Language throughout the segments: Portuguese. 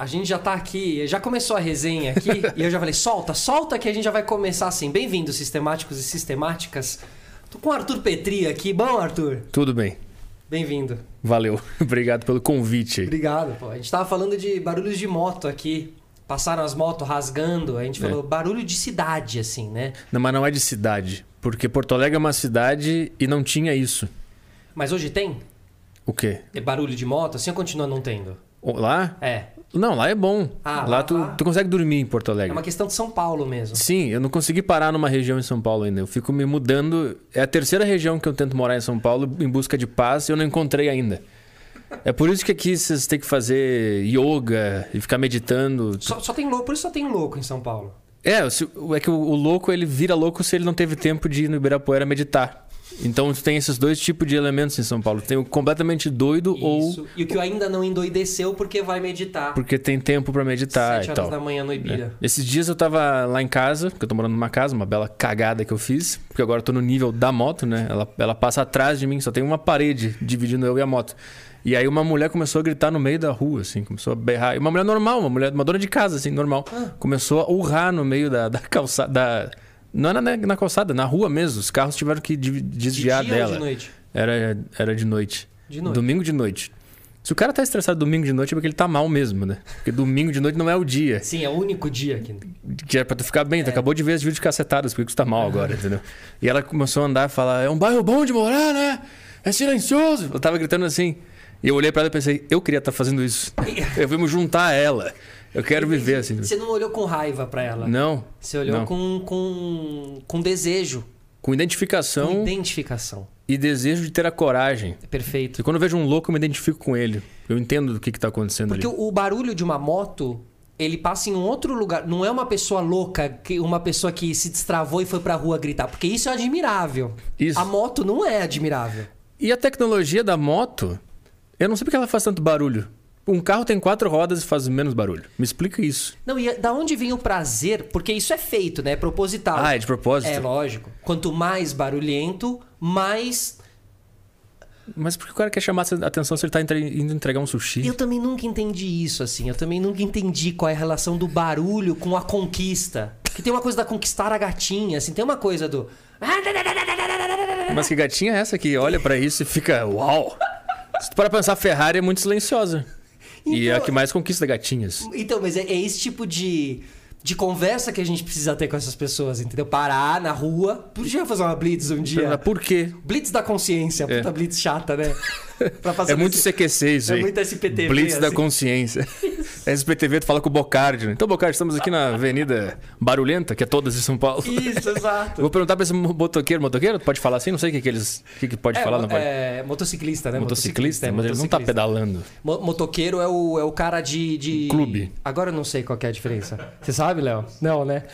A gente já tá aqui, já começou a resenha aqui, e eu já falei, solta, solta que a gente já vai começar assim. Bem-vindos, sistemáticos e sistemáticas. Tô com o Arthur Petri aqui. Bom, Arthur? Tudo bem. Bem-vindo. Valeu. Obrigado pelo convite. Obrigado, pô. A gente tava falando de barulhos de moto aqui. Passaram as motos rasgando, a gente É. falou barulho de cidade, assim, né? Não, mas não é de cidade. Porque Porto Alegre é uma cidade e não tinha isso. Mas hoje tem? O quê? É barulho de moto, assim ou continua não tendo? Lá? É. Não, lá é bom. Ah, lá lá- tu, lá- tu consegue dormir em Porto É Alegre. uma questão de São Paulo mesmo. Sim, eu não consegui parar numa região em São Paulo ainda. Eu fico me mudando. É a terceira região que eu tento morar em São Paulo em busca de paz e eu não encontrei ainda. É por isso que aqui vocês têm que fazer yoga e ficar meditando. Só, só tem louco, por isso só tem louco em São Paulo. É, é que o, o louco ele vira louco se ele não teve tempo de ir no Ibirapuera meditar. Então tem esses dois tipos de elementos em São Paulo. Tem o completamente doido ou Isso. E o que ainda não endoideceu porque vai meditar. porque tem tempo pra meditar Sete e horas tal. da manhã no É. Ibira. Esses dias eu tava lá em casa, porque eu tô morando numa casa, uma bela cagada que eu fiz, porque agora eu tô no nível da moto, né? Ela, ela passa atrás de mim, só tem uma parede dividindo eu e a moto. E aí uma mulher começou a gritar no meio da rua, assim, começou a berrar. E uma mulher normal, uma mulher, uma dona de casa, assim, normal. Ah. Começou a urrar no meio da, da calçada. Da... Não era na, na calçada, na rua mesmo. Os carros tiveram que De de- desviar ou dela. de noite? Era, era de noite. De noite. Domingo de noite. Se o cara tá estressado domingo de noite é porque ele tá mal mesmo, né? Porque domingo de noite não é o dia. Sim, é o único dia aqui. Que é pra tu ficar bem, tu acabou de ver as vídeos cacetadas, por que tu tá mal agora, entendeu? E ela começou a andar e falar: é um bairro bom de morar, né? É silencioso. Eu tava gritando assim. E eu olhei pra ela e pensei: eu queria estar fazendo isso. Eu vim me juntar a ela. Eu quero viver assim. Você não olhou com raiva pra ela. Não. Você olhou não. com, com, com desejo, Com identificação com identificação. e desejo de ter a coragem. Perfeito. E quando eu vejo um louco, eu me identifico com ele. Eu entendo do que, que tá acontecendo Porque ali. o, o barulho de uma moto, ele passa em um outro lugar. Não é uma pessoa louca, que, uma pessoa que se destravou e foi pra rua gritar. Porque isso é admirável. Isso. A moto não é admirável. E a tecnologia da moto, eu não sei porque ela faz tanto barulho. Um carro tem quatro rodas e faz menos barulho. Me explica isso. Não, e da onde vem o prazer? Porque isso é feito, né? É proposital. Ah, é de propósito? É, lógico. Quanto mais barulhento, mais. Mas por que o cara quer chamar a atenção se ele tá entre- indo entregar um sushi? Eu também nunca entendi isso, assim. Eu também nunca entendi qual é a relação do barulho com a conquista. Que tem uma coisa da conquistar a gatinha, assim. Tem uma coisa do. Mas que gatinha é essa que olha pra isso e fica uau? Se tu para pensar, a Ferrari é muito silenciosa. E é a Então- que mais conquista gatinhas. Então, mas é, é esse tipo de, de conversa que a gente precisa ter com essas pessoas, entendeu? Parar na rua. Podia fazer uma blitz um dia. Por quê? Blitz da consciência, É. puta blitz chata, né? É muito esse- CQC isso É aí. muito SPTV, Blitz da assim. consciência. SPTV, tu fala com o Bocardi. né? Então, Bocardi, estamos aqui na Avenida Barulhenta, que é todas de São Paulo. Isso, exato. Vou perguntar pra esse motoqueiro. Motoqueiro, pode falar assim? Não sei o que, que eles. O que, que pode É, falar, não pode. é, motociclista, né? Motociclista, é, mas ele não tá motociclista. pedalando. Mo- Motoqueiro é o, é o cara de, de. Clube. Agora eu não sei qual é a diferença. Você sabe, Léo? Não, né?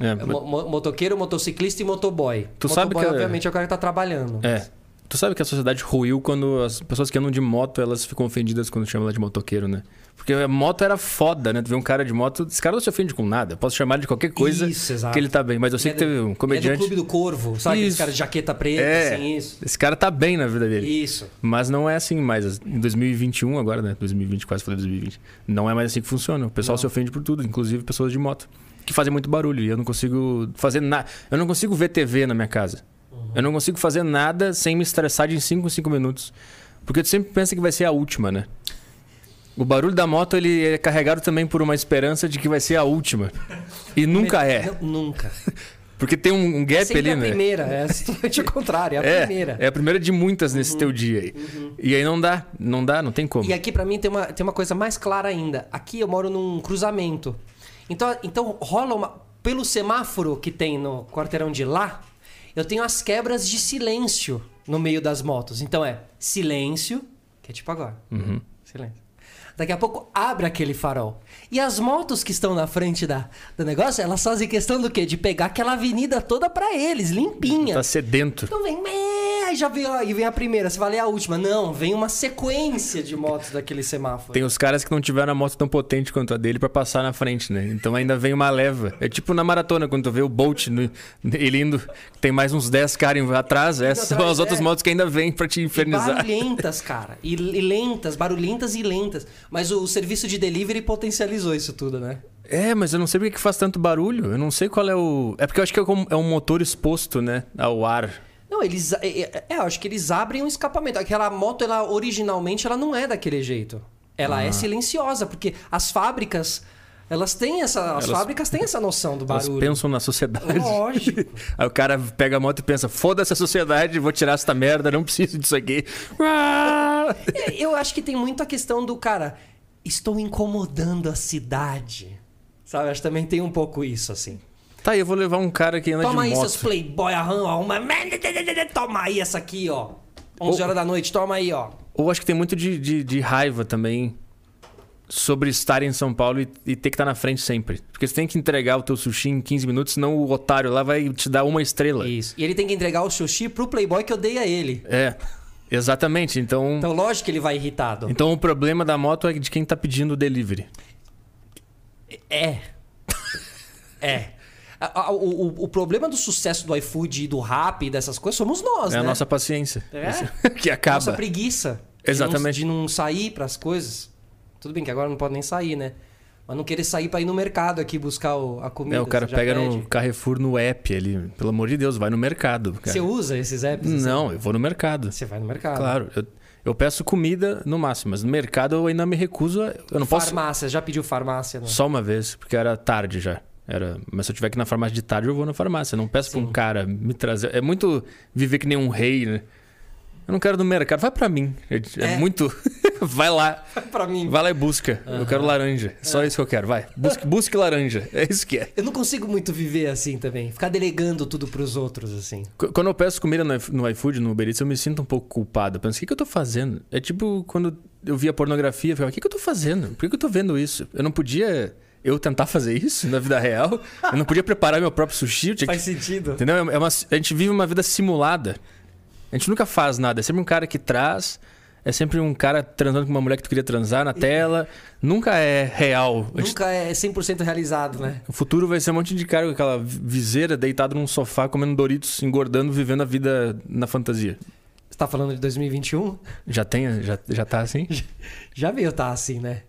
É, mo- motoqueiro, motociclista e motoboy. Tu motoboy, sabe que- obviamente, é o cara que tá trabalhando. É. Tu sabe que a sociedade ruiu quando as pessoas que andam de moto, elas ficam ofendidas quando chamam ela de motoqueiro, né? Porque a moto era foda, né? Tu vê um cara de moto, esse cara não se ofende com nada. Eu Posso chamar ele de qualquer coisa Isso, exato. que ele tá bem. Mas eu sei que é do- teve um Ele É comediante. do Clube do Corvo, sabe? Isso. caras de jaqueta preta, É. assim, isso. Esse cara tá bem na vida dele. Isso. Mas não é assim mais. Em 2021, agora, né? 2020, quase falei 2020. Não é mais assim que funciona. O pessoal Não. se ofende por tudo, inclusive pessoas de moto. Que fazem muito barulho. E eu não consigo fazer nada. Eu não consigo ver TV na minha casa. Eu não consigo fazer nada sem me estressar de 5 em 5 minutos. Porque tu sempre pensa que vai ser a última, né? O barulho da moto ele é carregado também por uma esperança de que vai ser a última. E nunca é. Não, nunca. Porque tem um, um gap Sempre ali, a né? primeira, é totalmente o contrário, é a É, primeira. Uhum. é a primeira de muitas nesse teu dia aí. E aí não dá, não dá, não tem como. E aqui pra mim tem uma, tem uma coisa mais clara ainda. Aqui eu moro num cruzamento. Então, então rola uma. Pelo semáforo que tem no quarteirão de lá, eu tenho as quebras de silêncio no meio das motos. Então é silêncio, que é tipo agora. Uhum. Silêncio. Daqui a pouco abre aquele farol. E as motos que estão na frente da, do negócio, elas fazem questão do quê? De pegar aquela avenida toda pra eles, limpinha. Tá sedento. Então vem. Aí já veio, aí vem a primeira, você vai ler a última. Não, vem uma sequência de motos daquele semáforo. Tem os caras que não tiveram a moto tão potente quanto a dele pra passar na frente, né? Então ainda vem uma leva. É tipo na maratona, quando tu vê o Bolt no, ele indo, tem mais uns 10 caras atrás. Essas são as outras é. motos que ainda vêm pra te E infernizar. barulhentas, cara. E, e lentas, barulhentas e lentas. Mas o serviço de delivery potencializou isso tudo, né? É, mas eu não sei por que faz tanto barulho. Eu não sei qual é o. É porque eu acho que é como- é um motor exposto, né? Ao ar. Não, eles. É, é, é, eu acho que eles abrem um escapamento. Aquela moto, ela originalmente, ela não é daquele jeito. Ela Ah. é silenciosa, porque as fábricas. Elas têm essa. As Elas- fábricas têm essa noção do Elas barulho. pensam na sociedade. Lógico. Aí o cara pega a moto e pensa: foda-se a sociedade, vou tirar essa merda, não preciso disso aqui. Ah! É, Eu acho que tem muito a questão do cara. Estou incomodando a cidade. Sabe? Acho que também tem um pouco isso, assim. Tá, eu vou levar um cara que anda Toma de aí, moto. seus playboy, arruma uma. Toma aí essa aqui, ó. 11 Ô. horas da noite, toma aí, ó. Ou acho que tem muito de, de, de raiva também sobre estar em São Paulo e, e ter que estar na frente sempre. Porque você tem que entregar o teu sushi em 15 minutos, senão o otário lá vai te dar uma estrela. Isso. E ele tem que entregar o sushi pro playboy que odeia ele. É, exatamente. Então, Então, lógico que ele vai irritado. então o problema da moto é de quem tá pedindo o delivery. É. É. A- a- O, o- problema do sucesso do iFood e do Rap e dessas coisas somos nós, é né? a nossa paciência. É. que acaba. Nossa preguiça. de Exatamente. não- De não, sair pras coisas. Tudo bem que agora não pode nem sair, né? Mas não querer sair pra ir no mercado aqui buscar o- a comida. É, o cara pega pede. no Carrefour no app ali. Pelo amor de Deus, vai no mercado. Cara. Você usa esses apps? assim? Não, eu vou no mercado. Você vai no mercado. Claro, eu, eu peço comida no máximo, mas no mercado eu ainda me recuso. a- Eu não posso. Farmácia, já pediu farmácia, né? Só uma vez, porque era tarde já. Era, mas se eu tiver que ir na farmácia de tarde, eu vou na farmácia. Eu não peço pra um cara me trazer. É muito viver que nem um rei, né? Eu não quero no mercado. Vai pra mim. É, é É. muito. vai lá. pra mim. Vai lá e busca. Eu quero laranja. Só isso que eu quero. Vai. Busque, busque laranja. É isso que é. Eu não consigo muito viver assim também. Ficar delegando tudo pros outros, assim. Qu- Quando eu peço comida no iFood, no Uber Eats, eu me sinto um pouco culpado. Eu penso, o que, que eu tô fazendo? É tipo quando eu via pornografia, eu ficava, o que, que eu tô fazendo? Por que, que eu tô vendo isso? Eu não podia eu tentar fazer isso na vida real? Eu não podia preparar meu próprio sushi? Que Faz sentido. Entendeu? É uma- a gente vive uma vida simulada. A gente nunca faz nada. É sempre um cara que traz. É sempre um cara transando com uma mulher que tu queria transar na tela. Nunca é real. Gente- Nunca é 100% realizado, né? O futuro vai ser um monte de cara com aquela viseira deitado num sofá, comendo Doritos, engordando, vivendo a vida na fantasia. Você tá falando de 2021? Já tem? Já, já tá assim? Já veio tá assim, né?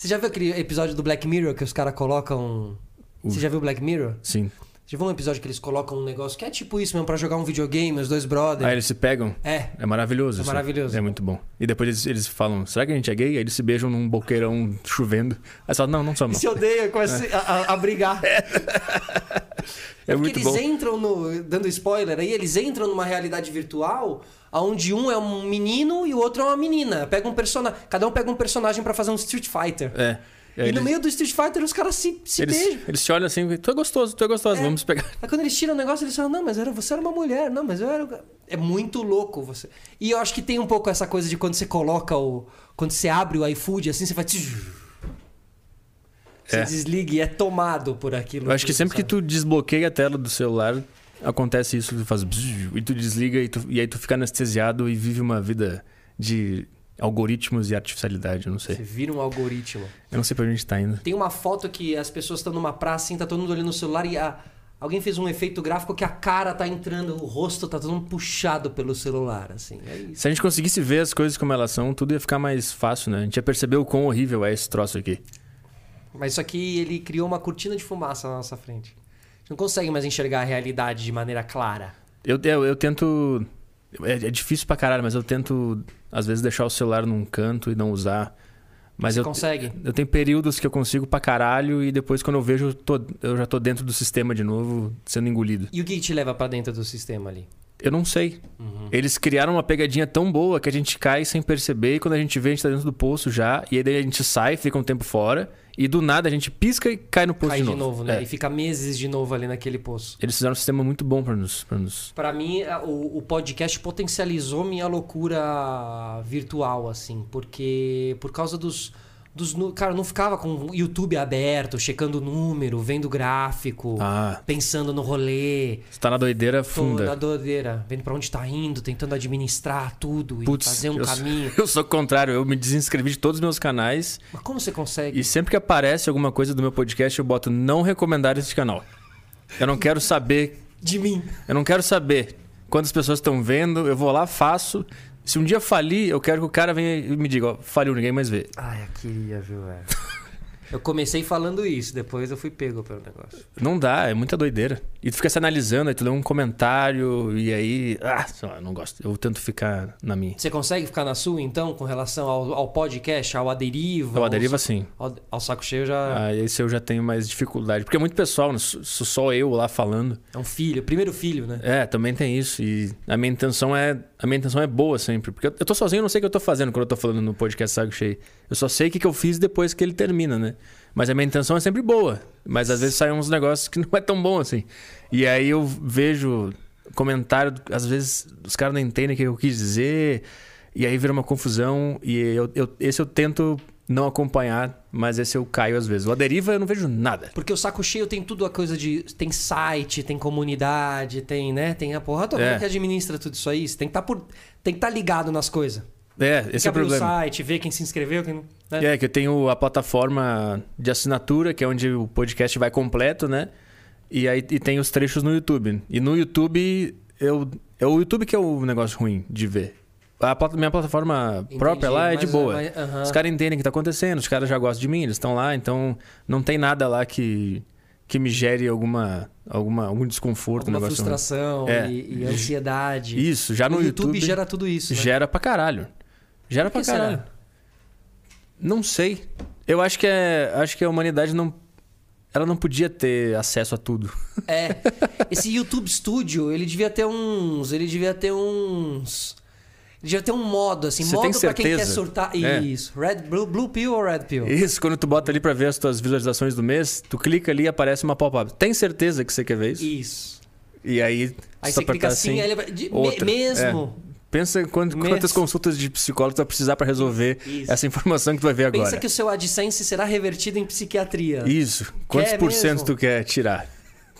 Você já viu aquele episódio do Black Mirror que os caras colocam. Você já viu Black Mirror? Sim. Já viu um episódio que eles colocam um negócio que é tipo isso mesmo, pra jogar um videogame, os dois brothers? Aí eles se pegam. É. É maravilhoso. É isso. maravilhoso. É muito bom. E depois eles, eles falam, será que a gente é gay? Aí eles se beijam num boqueirão chovendo. Aí você fala, não, não somos. Se odeia, começa a, a- a brigar. É porque muito eles bom. entram no. Dando spoiler aí, eles entram numa realidade virtual onde um é um menino e o outro é uma menina. Pega um personagem. Cada um pega um personagem pra fazer um Street Fighter. É. E, Aí no meio do Street Fighter os caras se, se eles, beijam. eles se olham assim, tu é gostoso, tu é gostoso, É. vamos pegar. Aí quando eles tiram o negócio, eles falam, não, mas era, você era uma mulher, não, mas eu era. o ca-". É muito louco você. E eu acho que tem um pouco essa coisa de quando você coloca o. Quando você abre o iFood, assim, você faz. Você É. desliga e é tomado por aquilo. Eu acho que sempre que sabe? tu desbloqueia a tela do celular, acontece isso, tu faz e tu desliga e, tu- e aí tu fica anestesiado e vive uma vida de algoritmos e artificialidade, eu não sei. Você vira um algoritmo. Eu não sei pra onde a gente tá indo. Tem uma foto que as pessoas estão numa praça, assim, tá todo mundo olhando no celular e a- alguém fez um efeito gráfico que a cara tá entrando, o rosto tá todo mundo puxado pelo celular, assim. É. Se a gente conseguisse ver as coisas como elas são, tudo ia ficar mais fácil, né? A gente ia perceber o quão horrível é esse troço aqui. Mas isso aqui, ele criou uma cortina de fumaça na nossa frente. A gente não consegue mais enxergar a realidade de maneira clara. Eu, eu, eu tento. É, é difícil pra caralho, mas eu tento, às vezes, deixar o celular num canto e não usar. Mas Você eu, consegue? eu tenho períodos que eu consigo pra caralho e depois, quando eu vejo, eu, tô- eu já tô dentro do sistema de novo, sendo engolido. E o que te leva pra dentro do sistema ali? Eu não sei. Uhum. Eles criaram uma pegadinha tão boa que a gente cai sem perceber e quando a gente vê, a gente tá dentro do poço já. E aí daí a gente sai, fica um tempo fora e do nada a gente pisca e cai no poço Cai de de novo. novo, né? É. E fica meses de novo ali naquele poço. Eles fizeram um sistema muito bom pra nos. Pra nos... Pra mim, o, o podcast potencializou minha loucura virtual, assim, porque por causa dos, dos cara, não ficava com o YouTube aberto, checando o número, vendo gráfico, Ah, pensando no rolê, você tá na doideira tô funda. na doideira, vendo pra onde tá indo, tentando administrar tudo e Putz, fazer um eu, caminho. eu sou o contrário, eu me desinscrevi de todos os meus canais Mas como você consegue? e sempre que aparece alguma coisa do meu podcast eu boto não recomendar esse canal. Eu não quero saber, De mim. eu não quero saber quantas pessoas estão vendo, eu vou lá, faço. Se um dia falir, eu quero que o cara venha e me diga, ó, faliu, ninguém mais vê. Ai, eu queria, viu, velho? eu comecei falando isso, depois eu fui pego pelo negócio. Não dá, é muita doideira. E tu fica se analisando, aí tu lê um comentário e aí, ah, não gosto. Eu tento ficar na minha. Você consegue ficar na sua, então, com relação ao, ao podcast, ao Aderiva? Ao- aderiva sim. Ao, ao saco cheio já Ah, esse eu já tenho mais dificuldade. Porque é muito pessoal, né? sou só eu lá falando. é um filho, primeiro filho, né? É, também tem isso. E a minha intenção é. A minha intenção é boa sempre. Porque eu tô sozinho, eu não sei o que eu tô fazendo quando eu tô falando no podcast Sago Cheio. Eu só sei o que, que eu fiz depois que ele termina, né? Mas a minha intenção é sempre boa. Mas às vezes saem uns negócios que não é tão bom assim. E aí eu vejo comentário, às vezes os caras não entendem o que eu quis dizer. E aí vira uma confusão. E eu, eu- esse eu tento não acompanhar, mas esse eu caio às vezes. O Aderiva eu não vejo nada. Porque o saco cheio tem tudo a coisa de. Tem site, tem comunidade, tem, né? Tem a porra toda É. que administra tudo isso aí. Você tem que estar por. Tem que estar ligado nas coisas. É, Tem que esse é o problema. o site, ver quem se inscreveu, quem não. né? É, que eu tenho a plataforma de assinatura, que é onde o podcast vai completo, né? E aí e tem os trechos no YouTube. E no YouTube, eu, é o YouTube que é o negócio ruim de ver. A minha plataforma Entendi, própria lá é de boa. mas-. Os caras entendem o que tá acontecendo, os caras já gostam de mim, eles estão lá, então não tem nada lá que, que me gere alguma, alguma, algum desconforto. um Alguma frustração É. e, e ansiedade. Isso, já no o YouTube, YouTube, gera tudo isso. Né? gera pra caralho. Gera Por pra caralho. será? Não sei. Eu acho que é, acho que a humanidade não ela não podia ter acesso a tudo. É. Esse YouTube Studio, ele devia ter uns. Ele devia ter uns. Devia ter um modo, assim, Você modo tem pra quem quer surtar. É. Isso. Red, blue, blue Pill ou Red Pill? Isso, quando tu bota ali pra ver as tuas visualizações do mês, tu clica ali e aparece uma pop-up. Tem certeza que você quer ver isso? Isso. E aí, Aí você clica assim, aí ele vai. de- outra. mesmo. pensa quant- Mês. quantas consultas de psicólogo tu vai precisar pra resolver Isso. essa informação que tu vai ver Pensa agora. que o seu AdSense será revertido em psiquiatria. Isso. Quantos Quer por cento mesmo? tu quer tirar?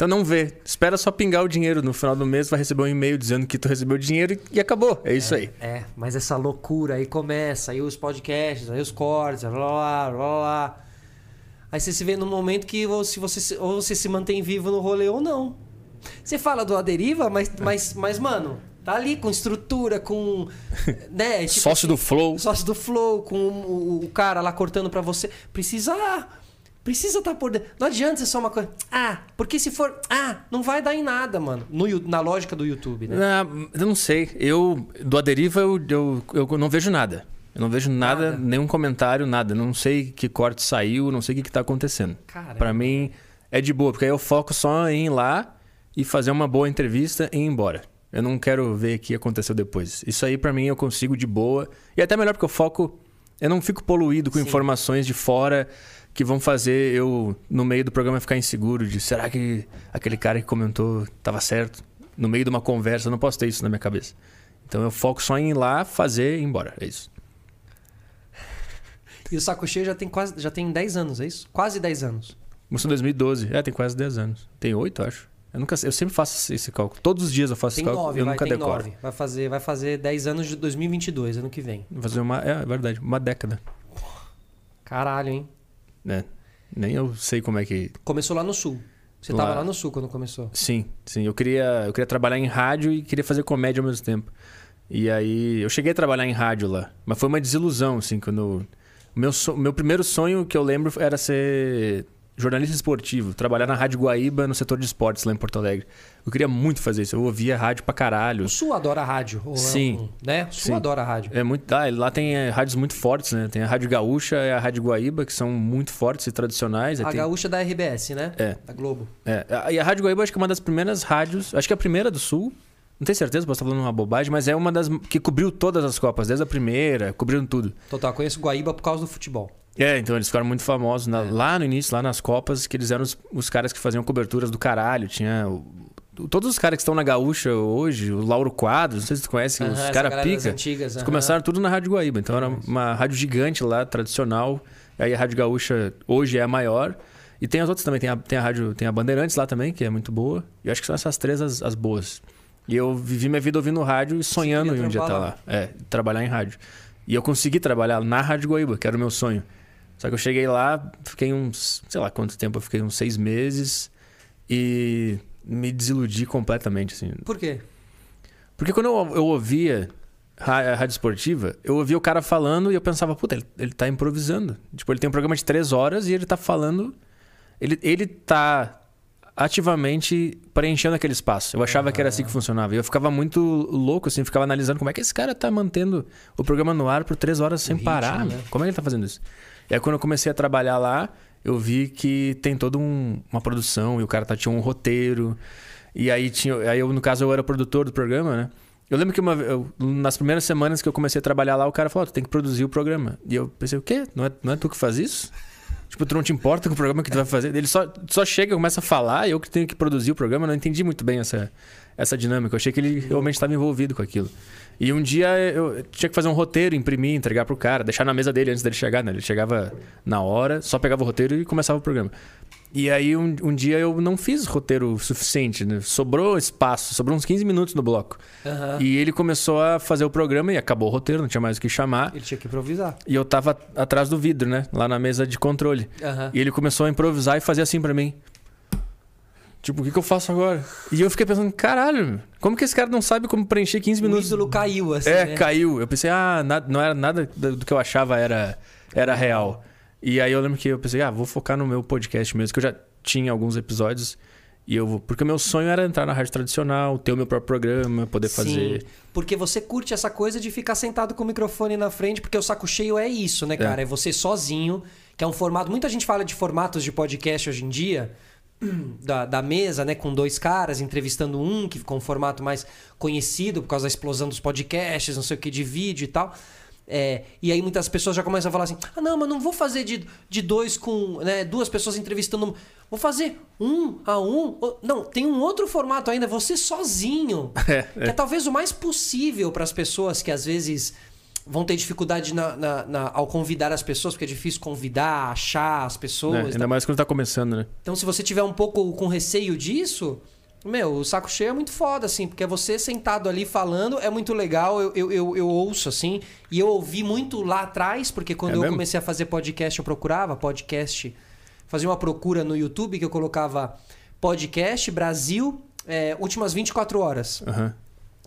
Então não vê. Espera só pingar o dinheiro. No final do mês vai receber um e-mail dizendo que tu recebeu o dinheiro e- acabou. É isso aí. É, mas essa loucura aí começa, aí os podcasts, aí os cortes, blá blá blá blá. blá. Aí você se vê num momento que ou se você, se- ou você se mantém vivo no rolê ou não. Você fala do Aderiva, mas, mas, mas mano, tá ali com estrutura, com. Né, tipo Sócio do Flow. sócio do Flow, com o, o cara lá cortando pra você. Precisa. Precisa estar por dentro. Não adianta ser só uma coisa. Ah, porque se for. Ah, não vai dar em nada, mano. No, na lógica do YouTube, né? Ah, eu não sei. Eu, do Aderiva, eu, eu, eu não vejo nada. Eu não vejo nada, Nada? nenhum comentário, nada. Não sei que corte saiu, não sei o que, que tá acontecendo. Pra mim, é de boa, porque aí eu foco só em ir lá e fazer uma boa entrevista e ir embora. Eu não quero ver o que aconteceu depois. Isso aí, pra mim, eu consigo de boa. E até melhor porque eu foco. Eu não fico poluído com Sim. informações de fora que vão fazer eu, no meio do programa, ficar inseguro de será que aquele cara que comentou tava certo? No meio de uma conversa, eu não posso ter isso na minha cabeça. Então eu foco só em ir lá, fazer e ir embora. É isso. E o Saco Cheio já tem quase já tem 10 anos, é isso? Quase 10 anos. Começou em 2012. É, tem quase 10 anos. Tem 8, acho. Eu, nunca, eu sempre faço esse cálculo. Todos os dias eu faço Tem esse cálculo 9, eu vai, nunca tem decoro. 9. Vai fazer, vai fazer 10 anos de 2022, ano que vem. Vou fazer uma. É, é verdade, uma década. Caralho, hein? Né? Nem eu sei como é que. Começou lá no sul. Você Lá. tava lá no sul quando começou. Sim, sim. Eu queria, eu queria trabalhar em rádio e queria fazer comédia ao mesmo tempo. E aí eu cheguei a trabalhar em rádio lá, mas foi uma desilusão, assim, quando. O meu, so- meu primeiro sonho que eu lembro era ser jornalista esportivo, trabalhar na Rádio Guaíba no setor de esportes lá em Porto Alegre. Eu queria muito fazer isso. Eu ouvia rádio pra caralho. O sul adora rádio. é Sim. né? O sul Sim. adora rádio. É muito. Ah, lá tem é, rádios muito fortes, né? Tem a Rádio Gaúcha e a Rádio Guaíba, que são muito fortes e tradicionais. A tem- gaúcha da RBS, né? É. Da Globo. É, a- e a Rádio Guaíba acho que é uma das primeiras rádios, acho que é a primeira do Sul. Não tenho certeza, posso estar falando uma bobagem, mas é uma das que cobriu todas as Copas, desde a primeira, cobriram tudo. Total, conheço Guaíba por causa do futebol. É, então eles ficaram muito famosos na- É. lá no início, lá nas Copas, que eles eram os, os caras que faziam coberturas do caralho. Tinha o- todos os caras que estão na Gaúcha hoje, o Lauro Quadros, não sei se tu conhece, Aham, os caras pica. antigas. Eles aham. começaram tudo na Rádio Guaíba, então era uma rádio gigante lá, tradicional. Aí a Rádio Gaúcha hoje é a maior. E tem as outras também. Tem a, tem a Rádio, tem a Bandeirantes lá também, que é muito boa. E eu acho que são essas três as, as boas. E eu vivi minha vida ouvindo rádio e sonhando em um dia estar lá. É, trabalhar em rádio. E eu consegui trabalhar na Rádio Guaíba, que era o meu sonho. Só que eu cheguei lá, fiquei uns, sei lá quanto tempo, eu fiquei uns seis meses e me desiludi completamente, assim. Por quê? Porque quando eu, eu ouvia a rádio esportiva, eu ouvia o cara falando e eu pensava, puta, ele, ele tá improvisando. Tipo, ele tem um programa de três horas e ele tá falando. Ele, ele tá ativamente preenchendo aquele espaço. Eu achava que era assim que funcionava. E eu ficava muito louco, assim, ficava analisando como é que esse cara tá mantendo o programa no ar por três horas o sem ritmo, parar. Né? Como é que ele tá fazendo isso? E aí, quando eu comecei a trabalhar lá, eu vi que tem toda um, uma produção e o cara tá, tinha um roteiro. E aí, tinha, aí eu, no caso, eu era produtor do programa, né? Eu lembro que uma, eu, nas primeiras semanas que eu comecei a trabalhar lá, o cara falou: tu tem que produzir o programa. E eu pensei: o quê? Não é, não é tu que faz isso? Tipo, tu não te importa com o programa que tu vai fazer? Ele só, só chega, começa a falar eu que tenho que produzir o programa. Eu não entendi muito bem essa, essa dinâmica. Eu achei que ele realmente estava envolvido com aquilo. E um dia eu tinha que fazer um roteiro, imprimir, entregar pro cara, deixar na mesa dele antes dele chegar, né? Ele chegava na hora, só pegava o roteiro e começava o programa. E aí um, um dia eu não fiz roteiro suficiente, né? Sobrou espaço, sobrou uns 15 minutos no bloco. Uhum. E ele começou a fazer o programa e acabou o roteiro, não tinha mais o que chamar. Ele tinha que improvisar. E eu tava atrás do vidro, né? Lá na mesa de controle. Uhum. E ele começou a improvisar e fazer assim para mim. Tipo, o que, que, eu faço agora? E eu fiquei pensando, caralho, como que esse cara não sabe como preencher 15 minutos? O ídolo caiu, assim. É, né? caiu. Eu pensei, ah, nada, não era nada do que eu achava era, era real. E aí eu lembro que eu pensei, ah, vou focar no meu podcast mesmo, que eu já tinha alguns episódios. E eu vou. Porque o meu sonho era entrar na rádio tradicional, ter o meu próprio programa, poder Sim, fazer. Porque você curte essa coisa de ficar sentado com o microfone na frente, porque o saco cheio é isso, né, cara? É, é você sozinho, que é um formato. Muita gente fala de formatos de podcast hoje em dia. Da, da mesa, né, com dois caras, entrevistando um, que ficou um formato mais conhecido por causa da explosão dos podcasts, não sei o que, de vídeo e tal. É, e aí muitas pessoas já começam a falar assim: ah, não, mas não vou fazer de, de dois com né, duas pessoas entrevistando. Vou fazer um a um. Não, tem um outro formato ainda, você sozinho. É, é. Que é talvez o mais possível para as pessoas que às vezes vão ter dificuldade na, na, na, ao convidar as pessoas, porque é difícil convidar, achar as pessoas. É, ainda tá? mais quando está começando, né? Então, se você tiver um pouco com receio disso, meu, o saco cheio é muito foda, assim, porque você sentado ali falando é muito legal. Eu, eu, eu, eu ouço, assim, e eu ouvi muito lá atrás, porque quando é eu mesmo? comecei a fazer podcast, eu procurava podcast, fazia uma procura no YouTube que eu colocava podcast Brasil é, últimas 24 horas. Uhum.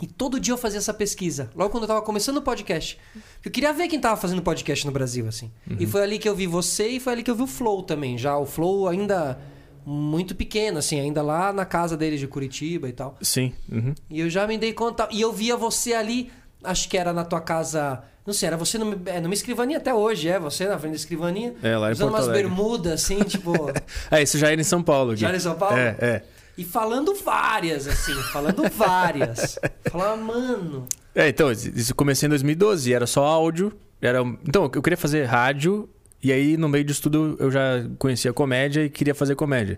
E todo dia eu fazia essa pesquisa, logo quando eu tava começando o podcast. Eu queria ver quem tava fazendo podcast no Brasil, assim. Uhum. E foi ali que eu vi você e foi ali que eu vi o Flow também. Já o Flow ainda muito pequeno, assim, ainda lá na casa deles de Curitiba e tal. Sim. Uhum. E eu já me dei conta. E eu via você ali, acho que era na tua casa. Não sei, era você numa, é, numa escrivaninha até hoje, é? Você na frente da escrivaninha. É, lá em Usando Porto umas bermudas, assim, tipo. é, isso já era em São Paulo. Aqui. Já era em São Paulo? É, é. E falando várias, assim, falando várias. Falava, mano. É, então, isso comecei em 2012, era só áudio. Era... Então, eu queria fazer rádio e aí, no meio disso tudo, eu já conhecia comédia e queria fazer comédia.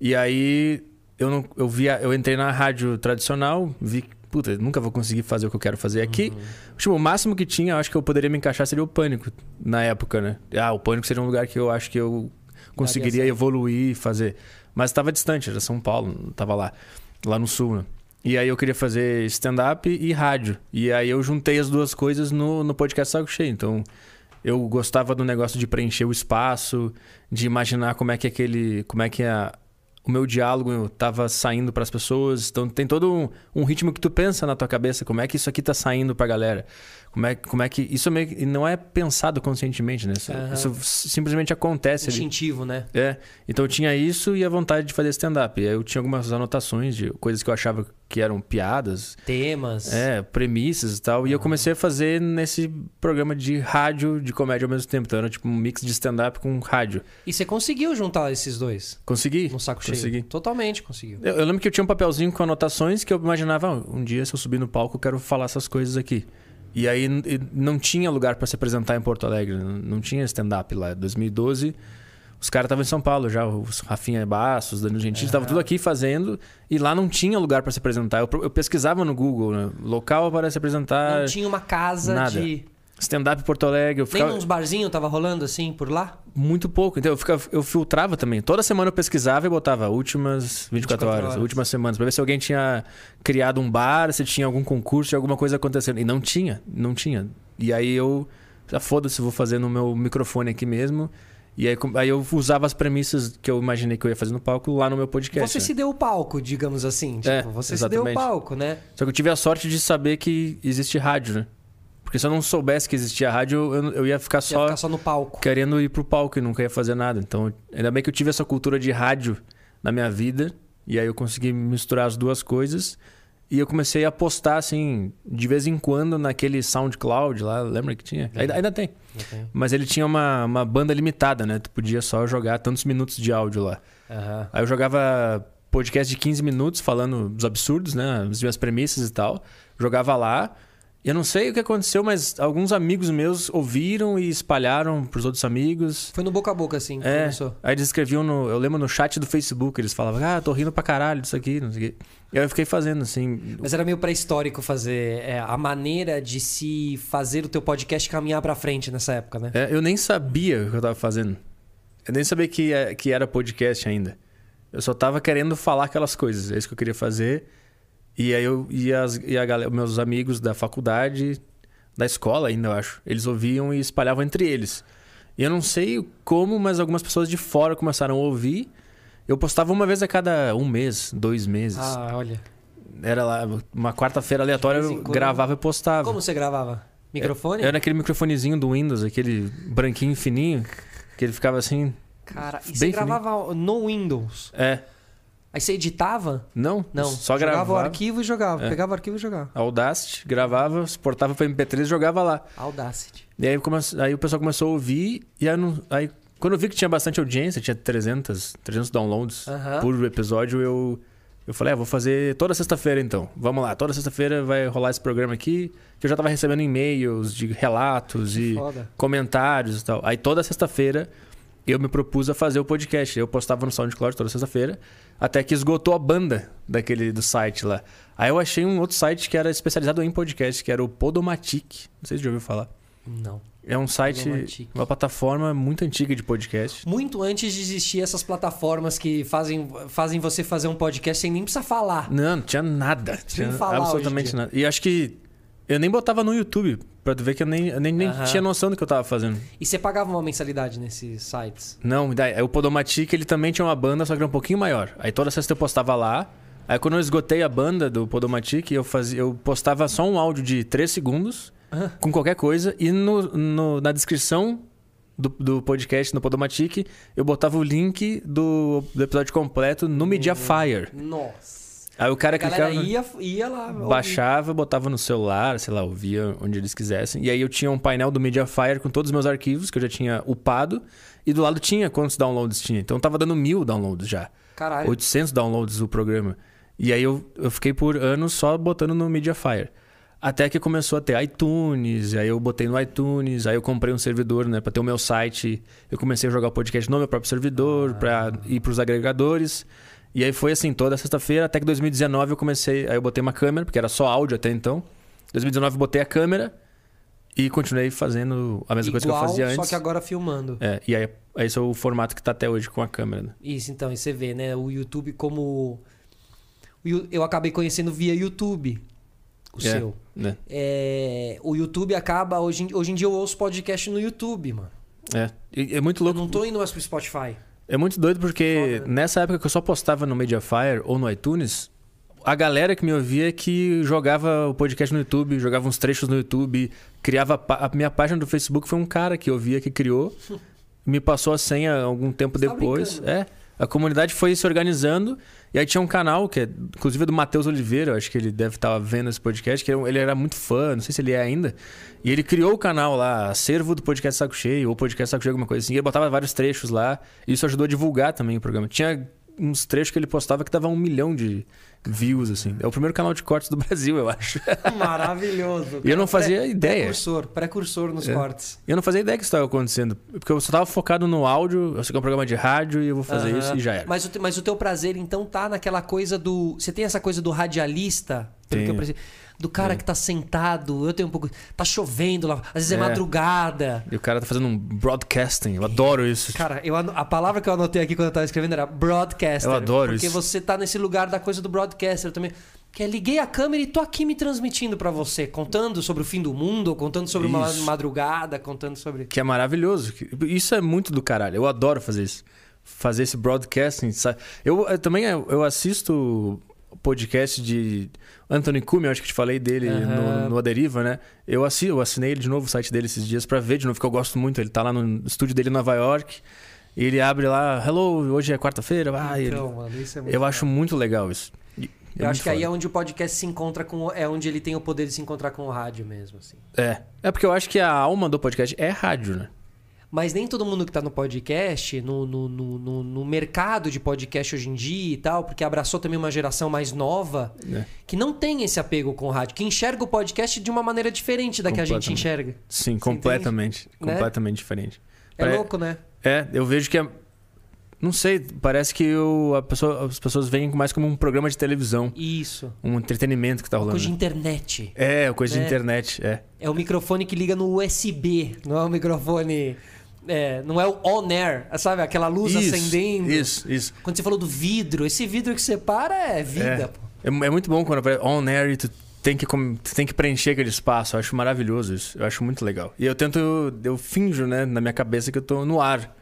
E aí, eu, não, eu, via, eu entrei na rádio tradicional, vi puta, nunca vou conseguir fazer o que eu quero fazer aqui. Uhum. Tipo, o máximo que tinha, eu acho que eu poderia me encaixar seria o Pânico, na época, né? Ah, o Pânico seria um lugar que eu acho que eu conseguiria evoluir e fazer. Mas estava distante, era São Paulo, estava lá, lá no sul, né? E aí eu queria fazer stand-up e rádio. E aí eu juntei as duas coisas no, no podcast Saco Cheio. Então, eu gostava do negócio de preencher o espaço, de imaginar como é que aquele, como é que a, o meu diálogo estava saindo para as pessoas. Então tem todo um, um, ritmo que tu pensa na tua cabeça, como é que isso aqui está saindo para a galera. Como é, como é que. Isso meio, não é pensado conscientemente, né? Isso, uhum. isso simplesmente acontece. Instintivo, ali. né? É. Então eu tinha isso e a vontade de fazer stand-up. Eu tinha algumas anotações de coisas que eu achava que eram piadas. Temas. É, premissas e tal. Uhum. E eu comecei a fazer nesse programa de rádio de comédia ao mesmo tempo. Então era tipo um mix de stand-up com rádio. E você conseguiu juntar esses dois? Consegui. No saco cheio? Consegui. Totalmente conseguiu. Eu, eu lembro que eu tinha um papelzinho com anotações que eu imaginava, ah, um dia se eu subir no palco eu quero falar essas coisas aqui. E aí não tinha lugar para se apresentar em Porto Alegre, não tinha stand-up lá. 2012, os caras estavam em São Paulo já, os Rafinha Bastos, Danilo Gentili, estavam tudo aqui fazendo e lá não tinha lugar para se apresentar. Eu, eu, pesquisava no Google, né? local para se apresentar. Não tinha uma casa nada. de. stand-up Porto Alegre. Eu Nem ficava uns barzinhos tava rolando assim por lá? muito pouco. Então eu, ficava, eu filtrava também. Toda semana eu pesquisava e botava últimas 24, 24 horas, horas. últimas semanas, pra ver se alguém tinha criado um bar, se tinha algum concurso, tinha alguma coisa acontecendo. E não tinha, não tinha. E aí eu. Ah, foda-se, vou fazer no meu microfone aqui mesmo. E aí, aí eu usava as premissas que eu imaginei que eu ia fazer no palco lá no meu podcast. Você né? se deu o palco, digamos assim. Tipo, É, você se deu o exatamente. palco, né? Só que eu tive a sorte de saber que existe rádio, né? Porque se eu não soubesse que existia rádio, eu, eu ia ficar só ia ficar só no palco. querendo ir pro palco e nunca ia fazer nada. Então, ainda bem que eu tive essa cultura de rádio na minha vida. E aí eu consegui misturar as duas coisas. E eu comecei a postar, assim, de vez em quando naquele SoundCloud lá. Lembra que tinha? Ainda, ainda tem. Tem. Mas ele tinha uma, uma banda limitada, né? Tu podia só jogar tantos minutos de áudio lá. Aham. Aí eu jogava podcast de 15 minutos falando dos absurdos, né? As minhas premissas e tal. Jogava lá. Eu não sei o que aconteceu, mas alguns amigos meus ouviram e espalharam pros outros amigos. Foi no boca a boca, assim, que É, começou. aí eles escreviam no. Eu lembro no chat do Facebook, eles falavam, ah, tô rindo pra caralho disso aqui, não sei o quê. E aí eu fiquei fazendo, assim. Mas era meio pré-histórico fazer é, a maneira de se fazer o teu podcast caminhar pra frente nessa época, né? é, eu nem sabia o que eu tava fazendo. Eu nem sabia que, é- que era podcast ainda. Eu só tava querendo falar aquelas coisas. É isso que eu queria fazer. E aí eu e, as, e a galera, meus amigos da faculdade, da escola ainda, eu acho. Eles ouviam e espalhavam entre eles. E eu não sei como, mas algumas pessoas de fora começaram a ouvir. Eu postava uma vez a cada um mês, dois meses. Ah, olha. Era lá, uma quarta-feira aleatória, eu quando. gravava e postava. Como você gravava? Microfone? Era aquele microfonezinho do Windows, aquele branquinho fininho, que ele ficava assim. Cara, e você gravava no Windows? É. Aí você editava? Não, Não. só jogava gravava. o arquivo e jogava. É. Pegava o arquivo e jogava. Audacity, gravava, exportava para MP3 e jogava lá. Audacity. E aí, come- aí o pessoal começou a ouvir, e aí, não- aí quando eu vi que tinha bastante audiência, tinha 300, 300 downloads Aham. por episódio, eu, eu falei, ah, vou fazer toda sexta-feira então. Vamos lá, toda sexta-feira vai rolar esse programa aqui, que eu já tava recebendo e-mails de relatos e Foda. comentários e tal. Aí toda sexta-feira eu me propus a fazer o podcast. Eu postava no SoundCloud toda sexta-feira, até que esgotou a banda daquele do site lá. Aí eu achei um outro site que era especializado em podcast, que era o Podomatic. Não sei se já ouviu falar. Não. É um site, Podomatic. uma plataforma muito antiga de podcast. Muito antes de existir essas plataformas que fazem, fazem você fazer um podcast sem nem precisar falar. Não, não tinha nada. Tinha falar absolutamente nada. E acho que eu nem botava no YouTube, pra tu ver que eu nem, eu nem, nem Aham. tinha noção do que eu tava fazendo. E você pagava uma mensalidade nesses sites? Não, daí, aí o Podomatic ele também tinha uma banda, só que era um pouquinho maior. Aí toda sexta eu postava lá. Aí quando eu esgotei a banda do Podomatic, eu, fazia, eu postava só um áudio de 3 segundos, com qualquer coisa, e no, no- na descrição do, do podcast no Podomatic, eu botava o link do, do episódio completo no Mediafire. Nossa. Aí o cara clicava, ia, ia lá. ouvir. baixava, botava no celular, sei lá, ouvia onde eles quisessem. E aí eu tinha um painel do Mediafire com todos os meus arquivos, que eu já tinha upado, e do lado tinha quantos downloads tinha. Então tava dando mil downloads já. Caralho. 800 downloads o programa. E aí eu, eu fiquei por anos só botando no Mediafire. Até que começou a ter iTunes, aí eu botei no iTunes, aí eu comprei um servidor, né, para ter o meu site. Eu comecei a jogar o podcast no meu próprio servidor, pra ir pros agregadores. E aí foi assim, toda sexta-feira, até que 2019 eu comecei, aí eu botei uma câmera, porque era só áudio até então. 2019 eu botei a câmera e continuei fazendo a mesma coisa que eu Igual, fazia antes. Só que agora filmando. É, e aí esse é o formato que tá até hoje com a câmera. né? Isso, então, e você vê, né? O YouTube como. Eu acabei conhecendo via YouTube. O É, seu. Né? É, O YouTube acaba. Hoje, em- hoje em dia eu ouço podcast no YouTube, mano. É. E é muito Eu louco. não tô indo mais pro Spotify. É muito doido porque Foda, né? nessa época que eu só postava no Mediafire ou no iTunes, a galera que me ouvia é que jogava o podcast no YouTube, jogava uns trechos no YouTube, criava a minha página do Facebook foi um cara que ouvia que criou, me passou a senha algum tempo tá depois. brincando. É. A comunidade foi se organizando e aí tinha um canal que é inclusive é do Matheus Oliveira, eu acho que ele deve estar vendo esse podcast, que ele era muito fã, não sei se ele é ainda. E ele criou o canal lá, Acervo do Podcast Saco Cheio, ou Podcast Saco Cheio, alguma coisa assim. E ele botava vários trechos lá. E isso ajudou a divulgar também o programa. Tinha uns trechos que ele postava que dava um milhão de views, assim. É o primeiro canal de cortes do Brasil, eu acho. Maravilhoso. E eu não fazia Pré- ideia. Precursor, precursor nos É. cortes. Eu não fazia ideia que isso estava acontecendo. Porque eu só estava focado no áudio, eu sei que é um programa de rádio e eu vou fazer isso e já era. Mas o, mas o teu prazer, então, tá naquela coisa do. Você tem essa coisa do radialista pelo que eu Tenho. Do cara que tá sentado, eu tenho um pouco. Tá chovendo lá, às vezes é, É. madrugada. E o cara tá fazendo um broadcasting. Eu adoro isso. Cara, eu, a palavra que eu anotei aqui quando eu tava escrevendo era broadcaster. Eu adoro porque isso. você tá nesse lugar da coisa do broadcaster também. Que é liguei a câmera e tô aqui me transmitindo pra você, contando sobre o fim do mundo, ou contando sobre uma Isso. madrugada, contando sobre. Que é maravilhoso. Isso é muito do caralho. Eu adoro fazer isso. Fazer esse broadcasting. sabe? Eu, eu também eu assisto podcast de Anthony Kumi, eu acho que te falei dele Aham. no, no Aderiva, né? Eu, assi, eu assinei ele de novo, o site dele esses dias pra ver de novo, porque eu gosto muito. Ele tá lá no estúdio dele em Nova York. E ele abre lá, hello, hoje é quarta-feira. Ah, e ele- então, mano, isso é muito eu legal. acho muito legal isso. E- Eu é acho que aí é foda. onde o podcast se encontra com. É onde ele tem o poder de se encontrar com o rádio mesmo, assim. É. É porque eu acho que a alma do podcast é rádio, né? Mas nem todo mundo que tá no podcast, no, no, no, no- mercado de podcast hoje em dia e tal, porque abraçou também uma geração mais nova, É. que não tem esse apego com o rádio, que enxerga o podcast de uma maneira diferente da que a gente enxerga. Sim, Você completamente. Né? Completamente diferente. É Pare- louco, né? É, eu vejo que é. Não sei, parece que a pessoa- as pessoas veem mais como um programa de televisão, Isso. um entretenimento que tá rolando. Coisa de internet. É, coisa Né? de internet, é. É o microfone que liga no USB, não é o microfone. É, não é o on-air, sabe? Aquela luz Isso, acendendo. Isso, isso. Quando você falou do vidro, esse vidro que separa é vida, É. É, é muito bom quando aparece on air e tu tem que, tem que preencher aquele espaço. Eu acho maravilhoso isso. Eu acho muito legal. E eu tento, eu finjo, né, na minha cabeça que eu tô no ar.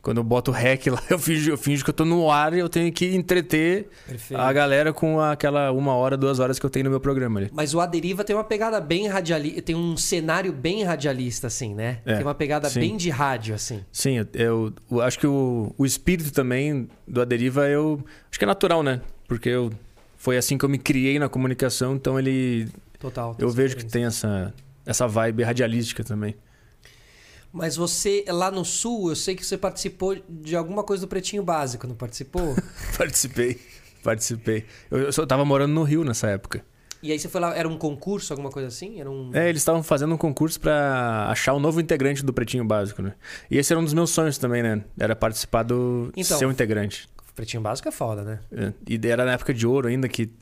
Quando eu boto o rec lá, eu finjo, eu finjo que eu tô no ar e eu tenho que entreter Perfeito. a galera com aquela uma hora, duas horas que eu tenho no meu programa ali. Mas o Aderiva tem uma pegada bem radialista, tem um cenário bem radialista, assim, né? É, tem uma pegada sim. bem de rádio, assim. Sim, eu, eu- acho que o, o espírito também do Aderiva, eu acho que é natural, né? Porque eu, foi assim que eu me criei na comunicação, então ele Total. eu vejo que tem essa, essa vibe radialística também. Mas você, lá no Sul, eu sei que você participou de alguma coisa do Pretinho Básico, não participou? Participei, participei. Eu, eu só tava morando no Rio nessa época. e aí você foi lá, era um concurso, alguma coisa assim? Era um... É, eles estavam fazendo um concurso pra achar o novo integrante do Pretinho Básico, né? E esse era um dos meus sonhos também, né? Era participar do Então. ser um integrante. Pretinho Básico é foda, né? É, E era na época de ouro ainda que.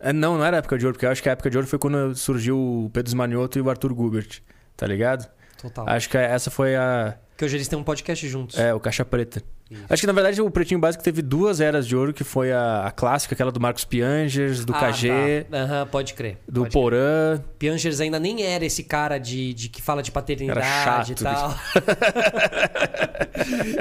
É, não, não era época de ouro, porque eu acho que a época de ouro foi quando surgiu o Pedro Esmanioto e o Arthur Gubert, tá ligado? Total. Acho que essa foi a. Que hoje eles têm um podcast juntos. É, o Caixa Preta. Isso. Acho que na verdade o Pretinho Básico teve duas eras de ouro, que foi a, a clássica, aquela do Marcos Piangers, do Ah, KG, tá. Aham, pode crer. do pode crer. Porã. Piangers ainda nem era esse cara de, de que fala de paternidade e tal.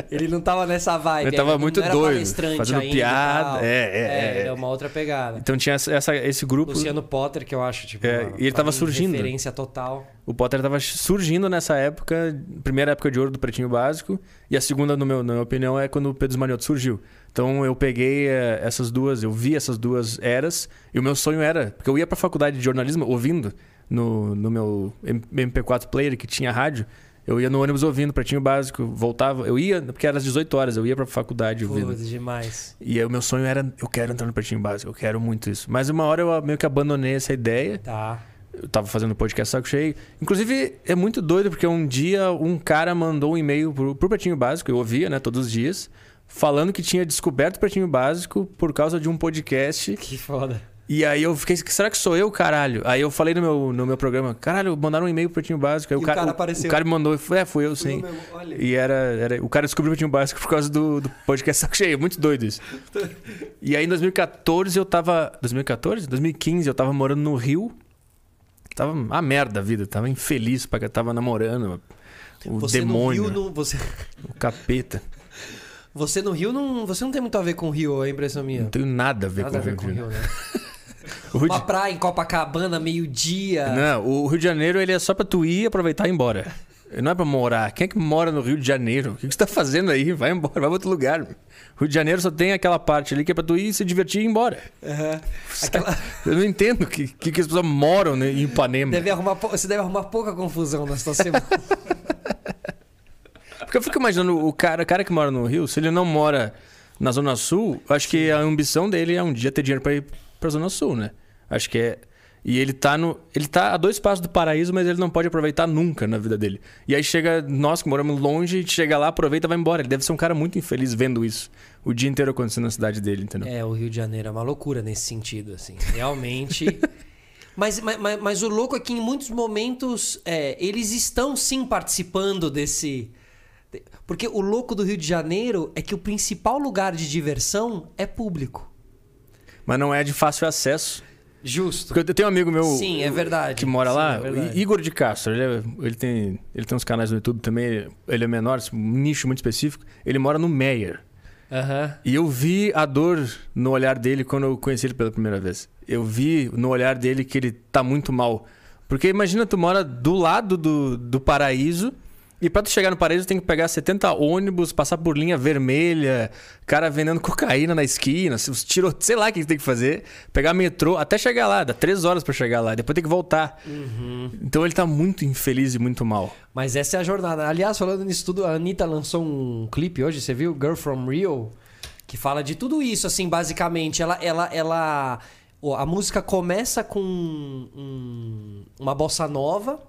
ele não tava nessa vibe. Ele tava não muito era doido, fazendo ainda piada, tal. é, é, é. É uma outra pegada. Então tinha essa, essa- esse grupo. Luciano Potter, que eu acho, tipo, É, uma- e ele tava surgindo. referência total. O Potter tava surgindo nessa época, primeira época de ouro do Pretinho Básico, e a segunda, no meu, na minha opinião, é quando o Pedro Esmanioto surgiu. Então eu peguei eh, essas duas, eu vi essas duas eras, e o meu sonho era, porque eu ia pra faculdade de jornalismo ouvindo no, no meu MP4 player que tinha rádio, eu ia no ônibus ouvindo Pretinho Básico, voltava, eu ia, porque era às 18 horas, eu ia pra faculdade ouvindo. Putz, demais. E aí o meu sonho era, eu quero entrar no Pretinho Básico, eu quero muito isso. Mas uma hora eu meio que abandonei essa ideia, Tá. Eu tava fazendo podcast Saco Cheio. Inclusive, é muito doido, porque um dia um cara mandou um e-mail pro, pro Pretinho Básico, eu ouvia, né, todos os dias, falando que tinha descoberto o Pretinho Básico por causa de um podcast. Que foda. E aí eu fiquei, será que sou eu, caralho? Aí eu falei no meu, no meu programa, caralho, mandaram um e-mail pro Pretinho Básico. Aí E o cara apareceu. O cara me mandou, é, fui eu, Fui eu sim. E era, era. O cara descobriu o Pretinho Básico por causa do, do podcast Saco Cheio. Muito doido isso. E aí em 2014 eu tava. 2014? 2015 eu tava morando no Rio. Tava uma merda a vida. Tava infeliz, eu tava namorando. O Você demônio, no Rio não. Você, o capeta. você no Rio não. Você não tem muito a ver com o Rio, é a impressão minha. Não tenho nada a ver Nada a com o ver Rio. com o Rio, né? Rio Uma praia em Copacabana, meio-dia. Não, o Rio de Janeiro ele é só pra tu ir, aproveitar e ir embora. Não é pra morar. Quem é que mora no Rio de Janeiro? O que você tá fazendo aí? Vai embora, vai pra outro lugar. Rio de Janeiro só tem aquela parte ali que é pra tu ir, se divertir e ir embora. Aham. Aquela- Eu não entendo que, que, que as pessoas moram né, em Ipanema. Deve arrumar, você deve arrumar pouca confusão na sua semana. Porque eu fico imaginando o cara, o cara que mora no Rio, se ele não mora na Zona Sul, acho que a ambição dele é um dia ter dinheiro pra ir pra Zona Sul, né? Acho que é. E ele tá no. Ele tá a dois passos do paraíso, mas ele não pode aproveitar nunca na vida dele. E aí chega nós que moramos longe, a gente chega lá, aproveita e vai embora. Ele deve ser um cara muito infeliz vendo isso. O dia inteiro acontecendo na cidade dele, entendeu? É, o Rio de Janeiro é uma loucura nesse sentido, assim. Realmente. Mas, mas, mas, mas o louco é que em muitos momentos é, eles estão sim participando desse. Porque o louco do Rio de Janeiro é que o principal lugar de diversão é público. Mas não é de fácil acesso. Justo. Porque eu tenho um amigo meu. Sim, é verdade. Que mora Sim, lá, é. Igor de Castro. Ele, é- ele tem, ele tem uns canais no YouTube também. Ele é menor, um nicho muito específico. Ele mora no Meyer. Aham. E eu vi a dor no olhar dele quando eu conheci ele pela primeira vez. Eu vi no olhar dele que ele tá muito mal. Porque imagina, tu mora do lado do, do paraíso. E pra tu chegar no paraíso, tem que pegar 70 ônibus, passar por linha vermelha, cara vendendo cocaína na esquina, os tiros, sei lá o que tem que fazer. Pegar metrô até chegar lá, dá três horas pra chegar lá, depois tem que voltar. Então ele tá muito infeliz e muito mal. Mas essa é a jornada. Aliás, falando nisso tudo, a Anitta lançou um clipe hoje, você viu? Girl from Rio, que fala de tudo isso, assim, basicamente. Ela. ela, ela a música começa com um- uma bossa nova.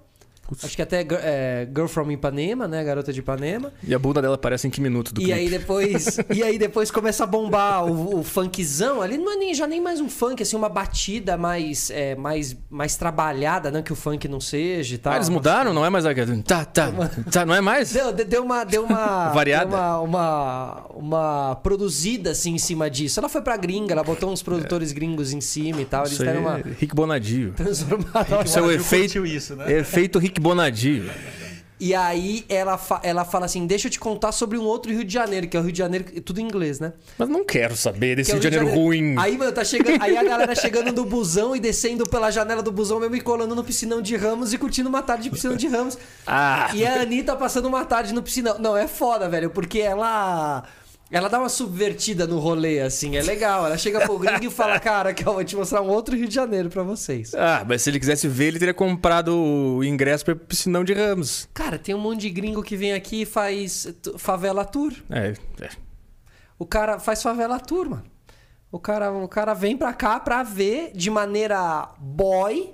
Acho que até é, Girl from Ipanema, né? Garota de Ipanema. E a bunda dela aparece em que minuto do E clipe? aí depois, e aí depois começa a bombar o, o funkzão. Ali não é nem, já nem mais um funk, assim, uma batida mais, é, mais, mais trabalhada, não que o funk não seja e tal. Ah, eles mudaram? Não é mais aquele... Tá, tá, tá, não é mais? Deu, de- deu uma. Deu uma Variada? deu uma, uma, uma produzida assim em cima disso. Ela foi pra gringa, ela botou uns produtores gringos em cima e tal. Eles deram uma. é Rick Bonadio. Transformaram. Isso é o Brasil efeito, isso, né? efeito Rick Bonadio. E aí ela, fa- ela fala assim: deixa eu te contar sobre um outro Rio de Janeiro, que é o Rio de Janeiro, tudo em inglês, né? Mas não quero saber desse Que é Rio de Janeiro ruim. Aí, mano, tá chegando. Aí a galera chegando do busão e descendo pela janela do busão mesmo e colando no piscinão de Ramos e curtindo uma tarde de piscinão de Ramos. Ah, E a Anitta passando uma tarde no piscinão. Não, é foda, velho, porque ela. Ela dá uma subvertida no rolê, assim, é legal. Ela chega pro gringo e fala, cara, que eu vou te mostrar um outro Rio de Janeiro pra vocês. ah, mas se ele quisesse ver, ele teria comprado o ingresso para piscinão de Ramos. Cara, tem um monte de gringo que vem aqui e faz favela tour. É, é. O cara faz favela tour, mano. O cara, o cara vem pra cá pra ver de maneira boy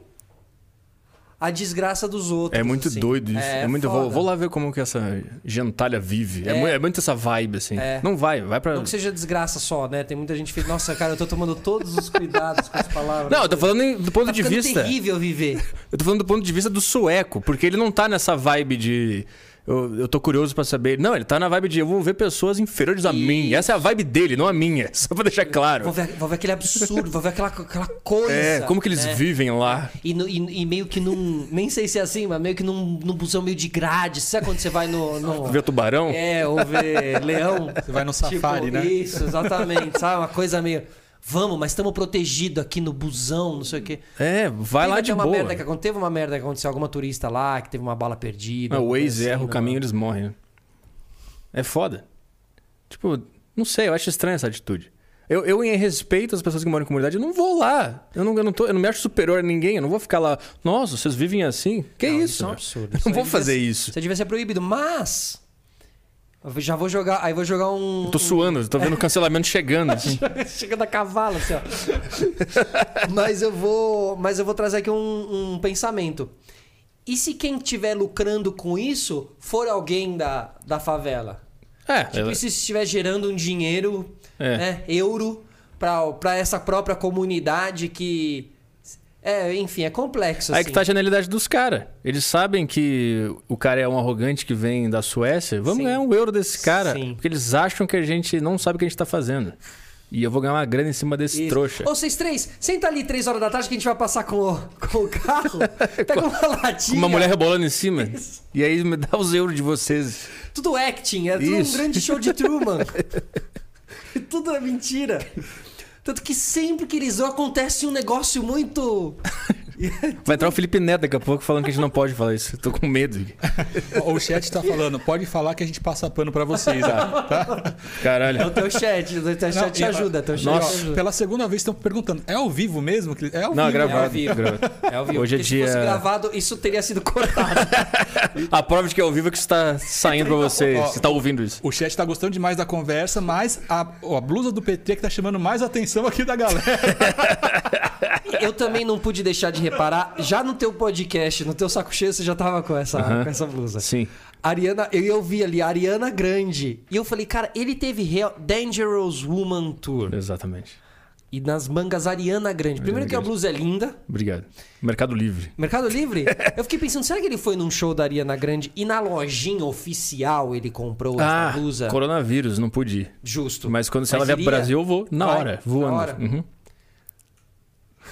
a desgraça dos outros. É muito assim. doido isso. É, muito. foda. Vou, vou lá ver como que essa gentalha vive. É, É. mu- é muito essa vibe, assim. É. Não vai, vai pra. Não que seja desgraça só, né? Tem muita gente que nossa, cara, eu tô tomando todos os cuidados com as palavras. Não, eu tô falando do ponto tá de vista. terrível viver. Eu tô falando do ponto de vista do sueco, porque ele não tá nessa vibe de. Eu, eu tô curioso pra saber. Não, ele tá na vibe de eu vou ver pessoas inferiores a mim. Essa é a vibe dele, não a minha. Só pra deixar claro. Vou ver, vou ver aquele absurdo, vou ver aquela, aquela coisa. É, como que eles né? vivem lá. E, no- e- e meio que num. Nem sei se é assim, mas meio que num, num busão meio de grade. Sabe quando você vai no. no- Ver tubarão? É, ou ver leão. Você vai no safari, Tipo, né? Isso, exatamente. Sabe? Uma coisa meio. Vamos, mas estamos protegidos aqui no busão, não sei o quê. É, vai lá Teve de até uma boa. Merda que, teve uma merda que aconteceu, alguma turista lá, que teve uma bala perdida. Não, o Waze coisa erra assim, o né? caminho, eles morrem. né? É foda. Tipo, não sei, eu acho estranha essa atitude. Eu, eu, em respeito às pessoas que moram em comunidade, eu não vou lá. Eu não, eu não, tô, eu não me acho superior a ninguém. Eu não vou ficar lá. Nossa, vocês vivem assim? Que Não, isso? é um absurdo. Eu Isso não vou aí fazer devia- isso. Isso devia ser proibido, mas. Eu já vou jogar. Aí vou jogar um. Eu tô suando, eu tô vendo o cancelamento chegando. assim. Chegando a cavalo, assim, ó. mas eu vou. Mas eu vou trazer aqui um, um pensamento. E se quem estiver lucrando com isso for alguém da, da favela? É, Tipo, ela- e se estiver gerando um dinheiro, É. né, euro, pra essa própria comunidade que. É, enfim, é complexo. Aí assim. que tá a genialidade dos caras. Eles sabem que o cara é um arrogante que vem da Suécia. Vamos Sim. ganhar um euro desse cara. Sim. Porque eles acham que a gente não sabe o que a gente tá fazendo. E eu vou ganhar uma grana em cima desse Isso. trouxa. Ô, vocês três, senta ali três horas da tarde que a gente vai passar com o, com o carro. Pega uma latinha. Com uma mulher rebolando em cima. E aí me dá os euros de vocês. Tudo acting, é tudo Isso. um grande show de Truman. tudo é mentira. Tanto que sempre que eles vão acontece um negócio muito. Vai entrar o Felipe Neto daqui a pouco falando que a gente não pode falar isso. Eu tô com medo. O chat tá falando, pode falar que a gente passa pano pra vocês. ó, tá? É o Caralho. teu chat, o teu chat te e- ajuda. Teu chat te ajuda. pela segunda vez estão perguntando, é ao vivo mesmo? É ao Não, é vivo. É ao gravado. vivo. gravado. É ao vivo. Hoje é dia- Se fosse gravado, isso teria sido cortado. A prova de que é ao vivo é que está saindo pra você. Ó, Você tá ouvindo isso. O chat tá gostando demais da conversa, mas a, ó, a blusa do PT que tá chamando mais atenção aqui da galera. Eu também não pude deixar de reparar, já no teu podcast, no teu saco cheio, você já tava com essa, com essa blusa. Sim. Ariana, eu, eu vi ali, Ariana Grande. E eu falei, cara, ele teve real Dangerous Woman Tour. Exatamente. e nas mangas Ariana Grande. Primeiro que a blusa é linda. Obrigado. Mercado Livre. Mercado Livre? Eu fiquei pensando, será que ele foi num show da Ariana Grande e na lojinha oficial ele comprou Ah, essa blusa? coronavírus, não pude ir. Justo. Mas quando se Mas ela vier pro? Brasil, eu vou na Vai? hora, voando. Na hora? Uhum.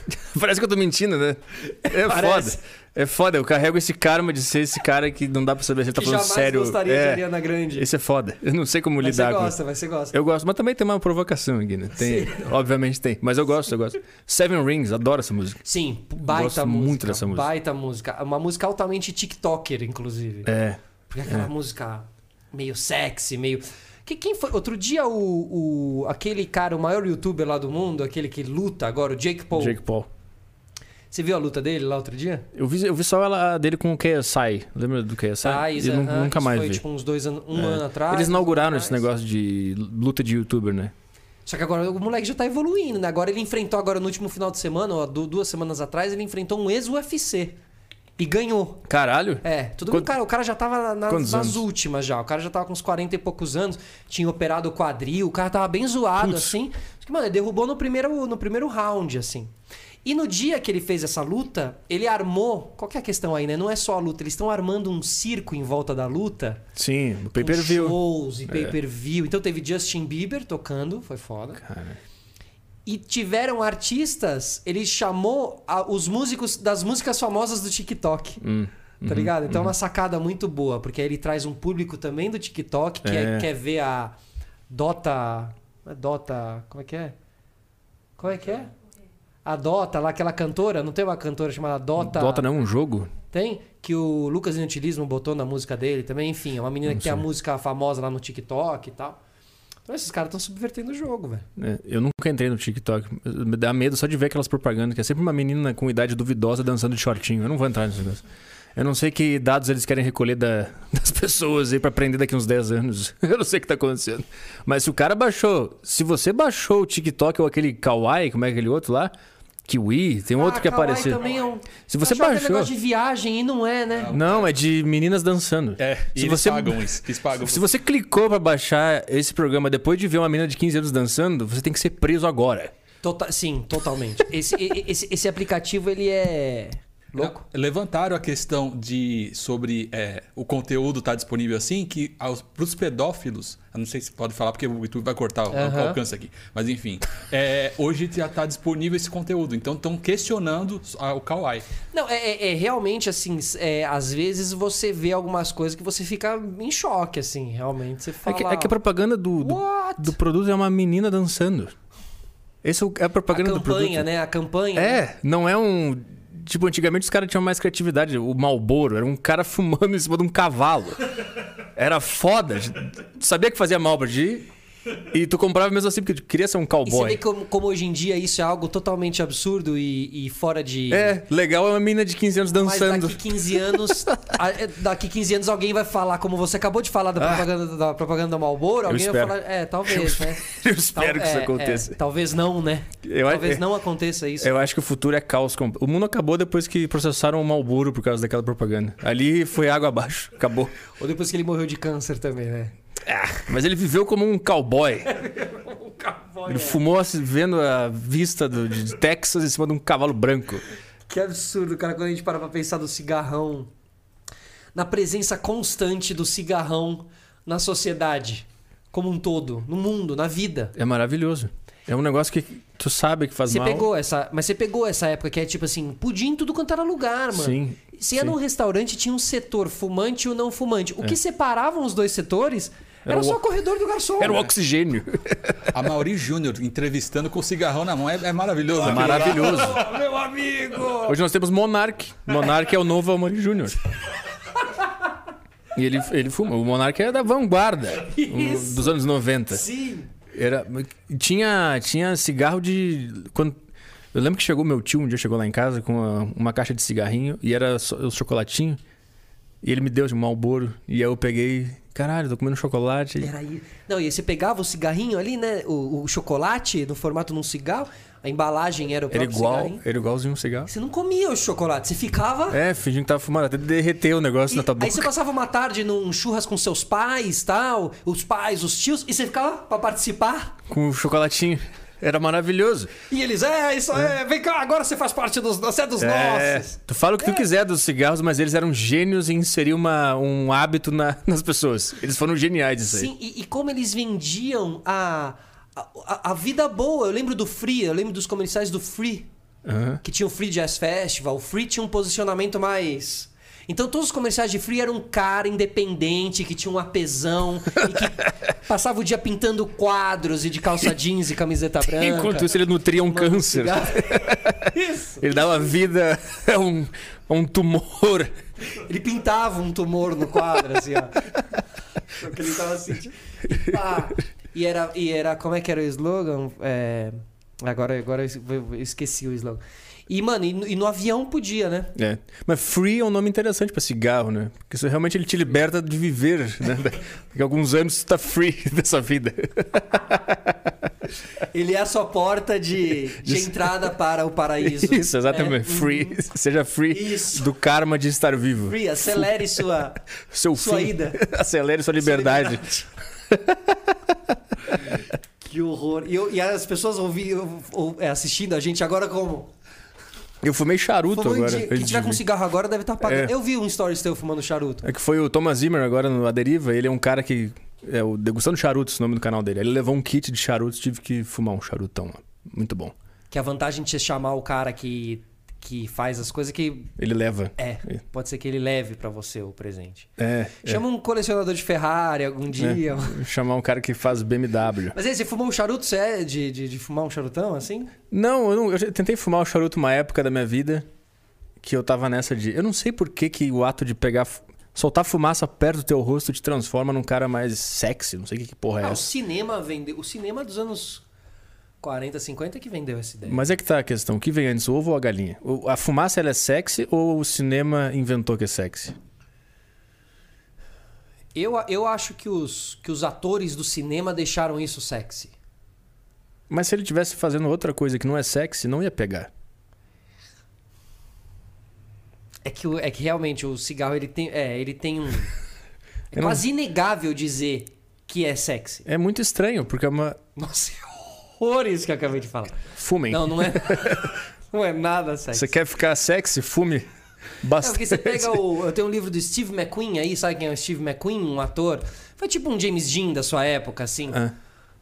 Parece que eu tô mentindo, né? É Parece. foda. É foda. Eu carrego esse karma de ser esse cara que não dá pra saber se ele tá que falando jamais sério. gostaria de é, Ariana Grande. Esse é foda. Eu não sei como Mas você lidar com gosta, mas você gosta. Eu gosto, mas também tem uma provocação aqui, né? Tem, obviamente tem. Mas eu gosto, eu gosto. Seven Rings, adoro essa música. Sim, baita Gosto música. muito dessa música. Baita música. Uma música altamente TikToker, inclusive. É. Porque aquela música meio sexy, meio. Que, quem foi? Outro dia, o, o. Aquele cara, o maior youtuber lá do mundo, aquele que luta agora, o Jake Paul. Jake Paul. Você viu a luta dele lá outro dia? Eu vi, eu vi só ela dele com o KSI. Lembra do KSI? Ah, isso, nu- aham, nunca mais foi, vi. tipo uns dois anos, um É. ano atrás. Eles inauguraram esse negócio de luta de youtuber, né? Só que agora o moleque já tá evoluindo, né? Agora ele enfrentou, agora no último final de semana, ó, du- duas semanas atrás, ele enfrentou um ex-UFC. E ganhou. Caralho. É, tudo Quant- bem, cara, o cara já tava na- nas anos? últimas já. O cara já tava com uns 40 e poucos anos, tinha operado o quadril, o cara tava bem zoado, Putz. assim. Que, mano, ele derrubou no primeiro, no primeiro round, assim. E no dia que ele fez essa luta, ele armou. Qual que é a questão aí, né? Não é só a luta, eles estão armando um circo em volta da luta. Sim, o com pay-per-view. shows e pay-per-view. Então teve Justin Bieber tocando, foi foda. Cara. E tiveram artistas, ele chamou a- os músicos das músicas famosas do TikTok. Hum, Tá ligado? Então é uma sacada muito boa, porque aí ele traz um público também do TikTok que é- É. quer ver a Dota. não é Dota. Como é que é? Como é que é? A Dota, lá, aquela cantora, não tem uma cantora chamada Dota? Dota não é um jogo? Tem? Que o Lucas Inutilismo botou na música dele também. Enfim, é uma menina que tem a sei. música famosa lá no TikTok e tal. Esses caras estão subvertendo o jogo, velho. É, eu nunca entrei no TikTok. Me dá medo só de ver aquelas propagandas, que é sempre uma menina com idade duvidosa dançando de shortinho. Eu não vou entrar nesse negócio. Eu não sei que dados eles querem recolher da- das pessoas aí pra aprender daqui uns 10 anos. Eu não sei o que tá acontecendo. Mas se o cara baixou. Se você baixou o TikTok ou aquele Kawaii, como é aquele outro lá? Kiwi, tem um outro Ah, que Kawaii apareceu. também é um... Se você baixou. negócio de viagem e não é, né? Não, é de meninas dançando. É, e Se eles você- pagam isso. Eles pagam. Se você clicou pra baixar esse programa depois de ver uma menina de 15 anos dançando, você tem que ser preso agora. Tota- sim, totalmente. Esse, esse, esse aplicativo, ele é louco. Levantaram a questão de sobre é, o conteúdo estar disponível assim, que para os pedófilos, eu não sei se pode falar porque o YouTube vai cortar o, alcance aqui, mas enfim, é, hoje já está disponível esse conteúdo, então estão questionando a- o Kawaii. Não, é, é- é realmente assim, é, às vezes você vê algumas coisas que você fica em choque, assim, realmente. Você É fala. que, é que a propaganda do, do, do produto é uma menina dançando. Esse é o- é a a propaganda do produto. campanha, né? A campanha. né? É, não é um. Tipo, antigamente os caras tinham mais criatividade. O Malboro era um cara fumando em cima de um cavalo. Era foda. Sabia que fazia mal pra ti. E tu comprava mesmo assim, porque tu queria ser um E você cowboy. vê como, como hoje em dia isso é algo totalmente absurdo e, e fora de. É, legal é uma menina de 15 anos Mas dançando. daqui 15 anos. a- é, daqui 15 anos alguém vai falar, como você acabou de falar da propaganda da, propaganda da Marlboro, alguém vai espero. falar. É, talvez, né? Eu espero Tal- que isso é, aconteça. é, talvez não, né? Eu- talvez é- não aconteça isso. Eu acho que o futuro é caos. O mundo acabou depois que processaram o Malboro por causa daquela propaganda. Ali foi água abaixo. Acabou. Ou depois que ele morreu de câncer também, né? Mas ele viveu como um cowboy. Ele fumou assim, vendo a vista do- de Texas em cima de um cavalo branco. Que absurdo, cara, quando a gente para pra pensar do cigarrão. Na presença constante do cigarrão na sociedade. Como um todo. No mundo, na vida. É maravilhoso. É um negócio que tu sabe que faz Você mal. pegou essa. Mas você pegou essa época que é tipo assim, pudim em tudo quanto era lugar, mano. Sim, Você ia sim. num restaurante tinha um setor fumante e o não fumante. O que separavam os dois setores era, Era o só o corredor do garçom. Era o oxigênio. A Mauri Júnior entrevistando com o cigarrão na mão é, é maravilhoso. É maravilhoso. Meu amigo! Hoje nós temos Monark. Monark é o novo Amori Júnior. E ele, ele fuma. O Monark é da vanguarda. um- Isso. Dos anos 90. Sim. Era, tinha, tinha cigarro de. Quando, eu lembro que chegou meu tio, um dia chegou lá em casa com uma, uma caixa de cigarrinho e era só- o chocolatinho. E ele me deu de um Malboro. E aí eu peguei. Caralho, tô comendo chocolate. Era aí. Não, e aí você pegava o cigarrinho ali, né? O, o chocolate no formato de um cigarro. A embalagem era o Era próprio igual, cigarrinho. era igualzinho um cigarro. Você não comia o chocolate, você ficava. É, fingindo que tava fumando, até derreter o negócio E na tua boca. aí você passava uma tarde num churras com seus pais, tal, os pais, os tios, e você ficava pra participar. Com o chocolatinho. Era maravilhoso. E eles, é, isso é, vem cá, agora você faz parte dos, você é dos É, nossos. tu fala o que tu quiser dos cigarros, mas eles eram gênios em inserir uma, um hábito na- nas pessoas. Eles foram geniais disso aí. Sim, e, e como eles vendiam a, a, a vida boa. Eu lembro do Free, eu lembro dos comerciais do Free. Aham. que tinha o Free Jazz Festival, o Free tinha um posicionamento mais. Então todos os comerciais de Free eram um cara independente, que tinha um apesão, e que passava o dia pintando quadros e de calça jeans e camiseta branca. Enquanto isso, ele nutria um câncer. Isso. Ele dava vida a um, a um tumor. Ele pintava um tumor no quadro, assim, ó. Só que ele tava assim, tipo, pá. E era, e era, como é que era o slogan? É, agora, agora eu esqueci o slogan. E, mano, e no, e no avião podia, né? É. Mas free é um nome interessante pra cigarro, né? Porque isso realmente ele te liberta de viver, né? Daqui a alguns anos tu tá free dessa vida. Ele é a sua porta de, de entrada para o paraíso. Isso, exatamente. É, Free. Seja free Isso. do karma de estar vivo. Free, acelere sua. Seu Sua fim. ida. Acelere sua liberdade. que horror. E, eu- e as pessoas ouviam, ou- é, assistindo a gente agora como? Eu fumei charuto Fumando agora. de- Quem tiver com cigarro agora deve estar pagando. É. Eu vi um stories teu fumando charuto. É que foi o Thomas Zimmer agora no A Deriva. Ele é um cara que. É o Degustando Charutos, o nome do canal dele. Ele levou um kit de charutos, tive que fumar um charutão lá. Muito bom. Que a vantagem de você chamar o cara que, que faz as coisas que. Ele leva. É, pode ser que ele leve pra você o presente. É. é. Chama um colecionador de Ferrari algum dia. Chamar um cara que faz BMW. Mas aí, você fumou um charuto? Você é de, de, de fumar um charutão assim? Não eu, não, eu tentei fumar o charuto uma época da minha vida que eu tava nessa de. Eu não sei por que, que o ato de pegar. Soltar fumaça perto do teu rosto te transforma num cara mais sexy. Não sei que, que porra é Ah, o essa. cinema vendeu. O cinema dos anos 40, 50 que vendeu essa ideia. Mas é que tá a questão. O que vem antes, o ovo ou a galinha? A fumaça ela é sexy ou o cinema inventou que é sexy? Eu, eu acho que os, que os atores do cinema deixaram isso sexy. Mas se ele tivesse fazendo outra coisa que não é sexy, não ia pegar. É que, é que realmente o cigarro ele tem, é, ele tem um. É Eu não- quase inegável dizer que é sexy. É muito estranho, porque é uma. Nossa, é horror isso que eu acabei de falar. Fumem. Não, não é. não é nada sexy. Você quer ficar sexy? Fume É, bastante. porque você pega o. Eu tenho um livro do Steve McQueen aí, sabe quem é o Steve McQueen? Um ator. Foi tipo um James Dean da sua época, assim. Ah.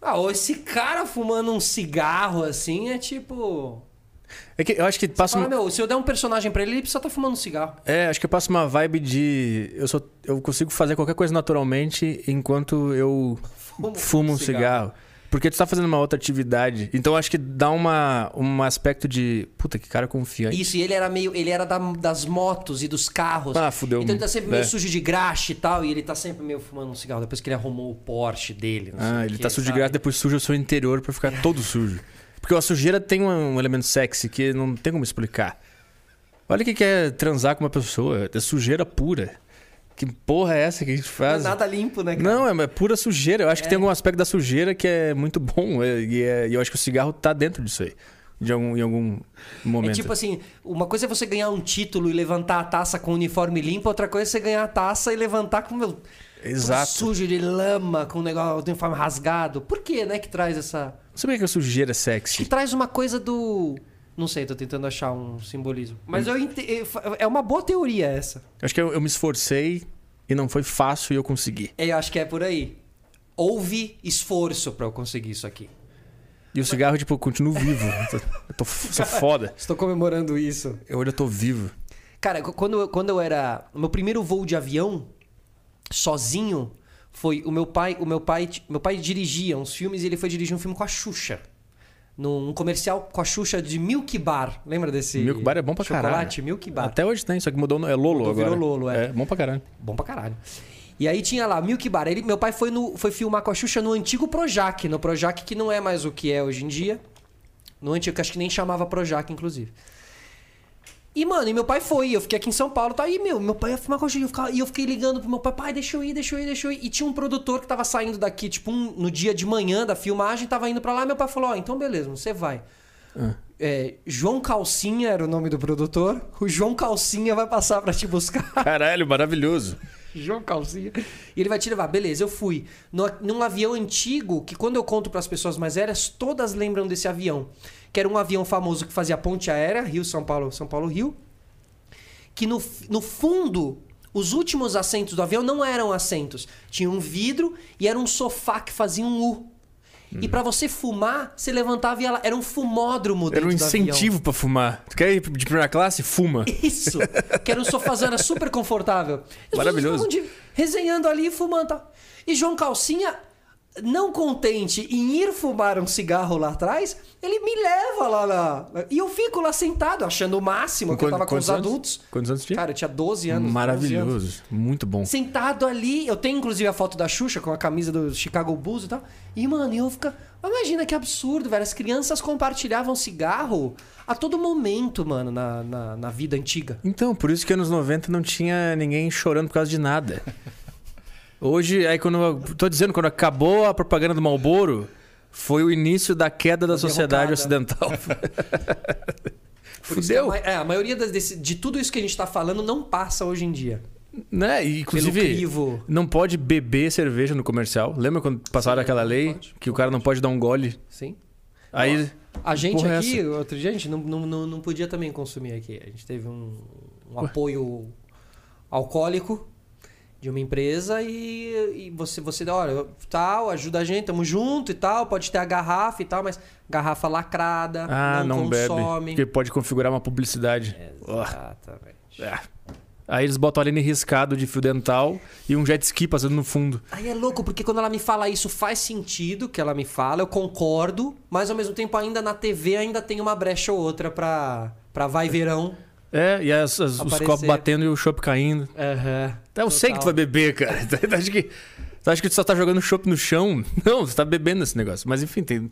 Ah, esse cara fumando um cigarro assim é tipo. É que eu acho que passa Fala, uma... meu, se eu der um personagem pra ele, ele precisa estar fumando um cigarro. É, acho que passa uma vibe de. Eu, sou... eu consigo fazer qualquer coisa naturalmente enquanto eu Fumo fumo um cigarro. Porque tu tá fazendo uma outra atividade. Então acho que dá uma, um aspecto de. Puta, que cara confiante. Isso, e ele era meio. Ele era da- das motos e dos carros. Ah, fudeu. Então ele tá sempre meio É. sujo de graxa e tal, e ele tá sempre meio fumando um cigarro, depois que ele arrumou o Porsche dele. Ah, ele quê, tá sujo de sabe? graça, depois suja o seu interior pra ficar todo sujo. Porque a sujeira tem um, elemento sexy que não tem como explicar. Olha o que que é transar com uma pessoa. É sujeira pura. Que porra é essa que a gente Não é faz? nada limpo, né, cara? Não, é, é pura sujeira. Eu acho que tem algum aspecto da sujeira que é muito bom. é, E, é- eu acho que o cigarro tá dentro disso aí. De algum, em algum momento. É tipo assim, uma coisa é você ganhar um título e levantar a taça com o uniforme limpo, outra coisa é você ganhar a taça e levantar com meu Exato. sujo de lama, com o negócio do uniforme rasgado. Por que, né, que traz essa sei por que a sujeira é que sexy. traz uma coisa do não sei, tô tentando achar um simbolismo. Mas eu ente... é uma boa teoria essa. Eu acho que eu, eu me esforcei e não foi fácil e eu consegui. É, Eu acho que é por aí. Houve esforço pra eu conseguir isso aqui. E o cigarro, tipo, eu continuo vivo. Eu tô, eu sou foda. Estou comemorando isso. Eu ainda tô vivo. Cara, qu- quando, eu- quando eu era. Meu primeiro voo de avião, sozinho, foi o meu pai. O meu pai, meu pai dirigia uns filmes e ele foi dirigir um filme com a Xuxa. Num comercial com a Xuxa de Milk Bar. Lembra desse? Milk Bar é bom pra chocolate, caralho. Milk Bar. Até hoje tem, só que mudou. É Lolo Mudou, agora. virou Lolo, é. É, bom pra caralho. Bom pra caralho. E aí tinha lá, Milk Bar. Ele, meu pai foi, no, foi filmar com a Xuxa no antigo Projac. No Projac que não é mais o que é hoje em dia. No antigo, que acho que nem chamava Projac, inclusive. E, mano, e meu pai foi. Eu fiquei aqui em São Paulo, tá aí, meu. Meu pai ia filmar com a Xuxa. eu ficava- E eu fiquei ligando pro meu pai, pai, deixa eu ir, deixa eu ir, deixa eu ir. E tinha um produtor que tava saindo daqui, tipo, um- no dia de manhã da filmagem, tava indo pra lá. Meu pai falou, ó, então beleza, você vai. É, João Calcinha era o nome do produtor. O João Calcinha vai passar pra te buscar. Caralho, maravilhoso. João Calcinha. E ele vai te levar. Beleza, eu fui. No, num avião antigo, que quando eu conto para as pessoas mais velhas, todas lembram desse avião. Que era um avião famoso que fazia ponte aérea, Rio, São Paulo, São Paulo, Rio. Que no, no fundo, os últimos assentos do avião não eram assentos. Tinha um vidro e era um sofá que fazia um U. E para você fumar, você levantava e ela era um fumódromo Era um incentivo pra fumar. Tu quer ir de primeira classe? Fuma. Isso! Que era um sofazana super confortável. Maravilhoso. de- resenhando ali e fumando. tal. E João Calcinha, não contente em ir fumar um cigarro lá atrás, ele me leva lá na. E eu fico lá sentado, achando o máximo, que eu tava com os anos? adultos. Quantos anos tinha? Cara, eu tinha 12 anos. 12 anos. Maravilhoso. Muito bom. Sentado ali, eu tenho inclusive a foto da Xuxa com a camisa do Chicago Bulls e tal. E, mano, eu fico. Imagina que absurdo, velho. As crianças compartilhavam cigarro a todo momento, mano, na, na, na vida antiga. Então, por isso que anos 90 não tinha ninguém chorando por causa de nada. Hoje, aí quando eu tô dizendo, quando acabou a propaganda do Marlboro, foi o início da queda da Da sociedade ocidental. A, Fudeu. ma- é, a maioria desse- de tudo isso que a gente tá falando não passa hoje em dia. né? E, inclusive, não pode beber cerveja no comercial. Lembra quando passaram Sim, aquela lei pode, que o não cara não pode dar um gole? Sim. Aí, A gente é aqui, essa? outro dia, a gente não, não, não, não podia também consumir aqui. A gente teve um, um apoio alcoólico de uma empresa e, e você, você olha, tal, ajuda a gente, tamo junto e tal, pode ter a garrafa e tal, mas garrafa lacrada, ah, não, não, bebe. consome. Porque pode configurar uma publicidade. Oh. Exatamente. É. Aí eles botam ali riscado de fio dental e um jet ski passando no fundo. Aí é louco, porque quando ela me fala isso, faz sentido que ela me fala, eu concordo, mas ao mesmo tempo ainda na TV ainda tem uma brecha ou outra pra, pra vai verão. É, e as- as- os copos batendo e o chopp caindo. Aham. Então, eu sei que tu vai beber, cara. Tu acha que, tu acha que tu só tá jogando chopp no chão? Não, tu tá bebendo esse negócio. Mas enfim, tem...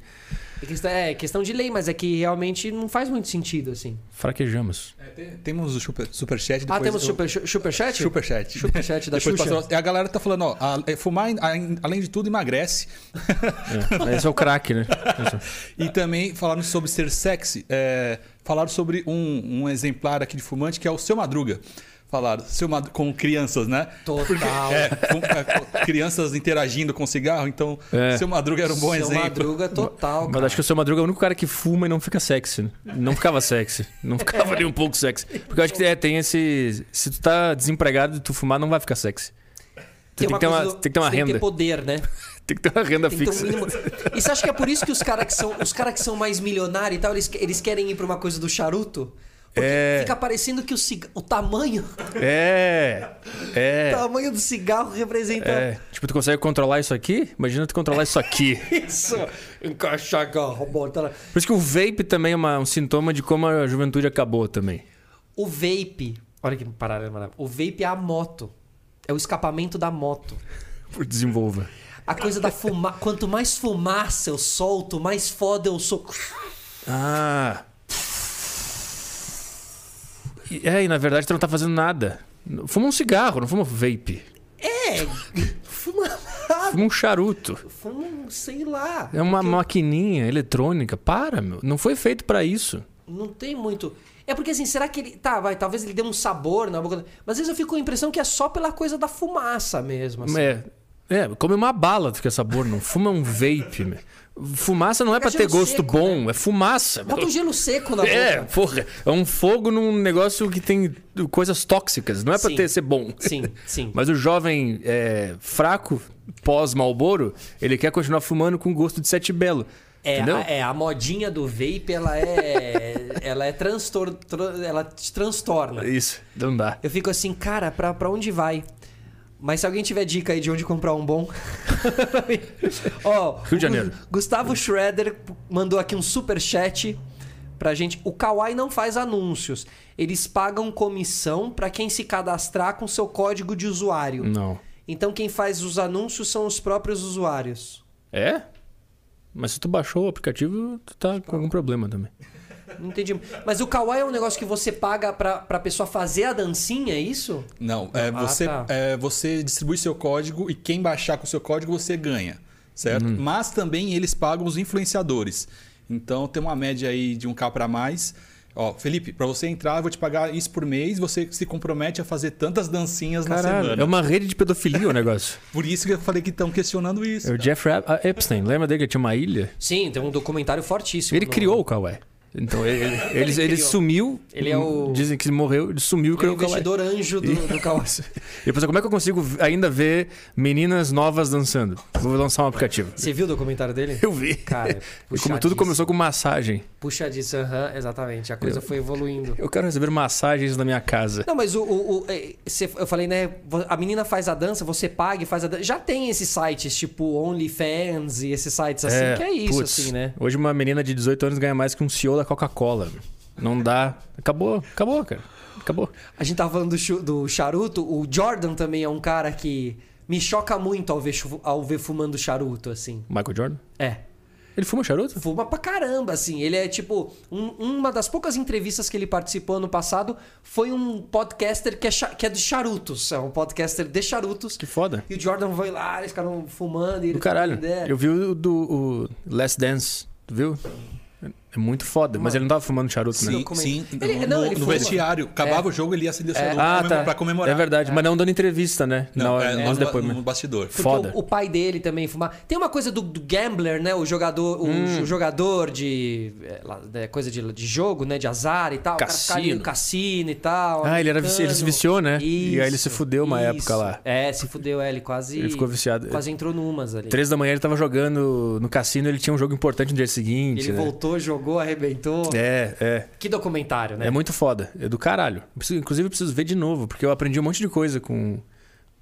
É questão, é questão de lei, mas é que realmente não faz muito sentido, assim. fraquejamos. Temos o super, superchat. ah, depois temos eu- super, superchat? Superchat. Superchat da Depois Xuxa. passou- E a galera tá falando, ó, a- é, fumar, a- além de tudo, emagrece. É. Esse é o craque, né? E também falaram sobre ser sexy. é, falaram sobre um, um exemplar aqui de fumante que é o Seu Madruga. Falaram, seu Madruga, com crianças, né? Total. É, com- é, com crianças interagindo com cigarro, então É. Seu Madruga era um bom Seu exemplo. Madruga total, Mas cara. acho que o seu Madruga é o único cara que fuma e não fica sexy. Né? Não ficava sexy. Não ficava nem um pouco sexy. Porque eu acho que é, tem esse. Se tu tá desempregado e tu fumar, não vai ficar sexy. Tu tem, que ter uma, do- tem que ter uma você Tem que renda. ter poder, né? Tem que ter uma renda Tem ter um fixa. mínimo... E você acha que é por isso que os caras que são, os cara que são mais milionários e tal, eles, eles querem ir pra uma coisa do charuto? Porque É. fica parecendo que o, ciga... o tamanho, É. o É. tamanho do cigarro representa É. Tipo, tu consegue controlar isso aqui? Imagina tu controlar isso aqui. isso. Encaixar garro, botar. Por isso que o vape também é uma- um sintoma de como a juventude acabou também. O vape, olha que parada maravilhosa. O vape é a moto. É o escapamento da moto. Por desenvolva. A coisa da fumaça. Quanto mais fumaça eu solto, mais foda eu sou. Ah. É, e na verdade tu não tá fazendo nada. Fuma um cigarro, não fuma vape. É! Fuma nada. Fuma um charuto. Fuma, um, sei lá. É uma Porque maquininha eletrônica. Para, meu. Não foi feito pra isso. Não tem muito. É porque assim, será que ele. Tá, vai, talvez ele dê um sabor na boca. Mas às vezes eu fico com a impressão que é só pela coisa da fumaça mesmo. assim. É, é, come uma bala quer sabor, não fuma um vape. meu. Fumaça não é pra Fica ter gosto seco, bom, é fumaça. Bota um gelo seco na É, boca. porra. É um fogo num negócio que tem coisas tóxicas. Não é pra Sim. ter ser bom. Sim, sim. Mas o jovem é, fraco, pós-Malboro, ele quer continuar fumando com gosto de sete belo. É, a, é, a modinha do vape, ela é. ela é transtor, tran- ela te transtorna. Isso, não dá. Eu fico assim, cara, pra onde vai? Mas se alguém tiver dica aí de onde comprar um bom. Ó, Rio de Janeiro. Gustavo Schroeder mandou aqui um super chat pra gente. O Kawaii não faz anúncios. Eles pagam comissão pra quem se cadastrar com seu código de usuário. Não. Então quem faz os anúncios são os próprios usuários. É? Mas se tu baixou o aplicativo, tu tá com algum problema também. Não entendi. Mas o Kawaii é um negócio que você paga pra, pra pessoa fazer a dancinha, é isso? Não, é, Ah, você, tá. é, você distribui seu código e quem baixar com o seu código você ganha, certo? Uhum. Mas também eles pagam os influenciadores. Então tem uma média aí de um K para mais. Ó, Felipe, pra você entrar, eu vou te pagar isso por mês, você se compromete a fazer tantas dancinhas na Caralho, semana. é uma rede de pedofilia o negócio. Por isso que eu falei que estão questionando isso. É o Jeff Epstein, lembra dele que tinha uma ilha? Sim, tem um documentário fortíssimo. Ele no- criou o Kawaii. Então ele, ele, ele, ele sumiu. Ele é o- Dizem que ele morreu, ele sumiu Ele é o investidor anjo do, do Kawaii. E eu pensei, como é que eu consigo ainda ver meninas novas dançando? Vou lançar um aplicativo. Você viu o documentário dele? Eu vi. Cara, E como tudo começou com massagem. Puxadíssimo, aham, exatamente. A coisa foi evoluindo. Eu quero receber massagens na minha casa. Não, mas o, o- o- é, eu falei, né? A menina faz a dança, você paga e faz a dança. Já tem esses sites, tipo OnlyFans e esses sites assim, que é isso, putz, assim, né? Hoje uma menina de 18 anos ganha mais que um CEO da Coca-Cola. Não dá. Acabou, acabou, cara. Acabou. A gente tava falando do, do charuto, o Jordan também é um cara que me choca muito ao ver, ao ver fumando charuto, assim. Michael Jordan? É. Ele fuma charuto? Fuma pra caramba, assim. Ele é tipo. um- uma das poucas entrevistas que ele participou ano passado foi um podcaster que é, que é de charutos. É um podcaster de charutos. Que foda. E o Jordan foi lá, eles ficaram fumando e Do caralho. Eu vi o do o Last Dance. Tu viu? É muito foda. Mas ele não tava fumando charuto, né? Sim, documento. sim. Ele- no, não, no- ele no fuma. vestiário. Acabava o jogo, ele ia acender o celular Ah, pra tá. pra comemorar. É verdade, mas não dando entrevista, né? Não, Na hora- é, nos no, depoimentos. no bastidor. Porque Foda. O, o pai dele também fumava. Tem uma coisa do, do gambler, né? O jogador, o, Hum. o jogador de é, é, coisa de, de jogo, né? De azar e tal. O Cassino. no cassino e tal. Ah, ele, era, ele se viciou, né? e aí ele se Isso, fudeu uma isso. época lá. É, se fudeu, é, ele quase. Ele ficou viciado. Quase entrou numas ali. Três da manhã ele tava jogando no cassino, ele tinha um jogo importante no dia seguinte. Ele né? voltou, jogou, arrebentou. É, é. Que documentário, né? É muito foda. É do caralho. Preciso- inclusive, eu preciso ver de novo, porque eu aprendi um monte de coisa com,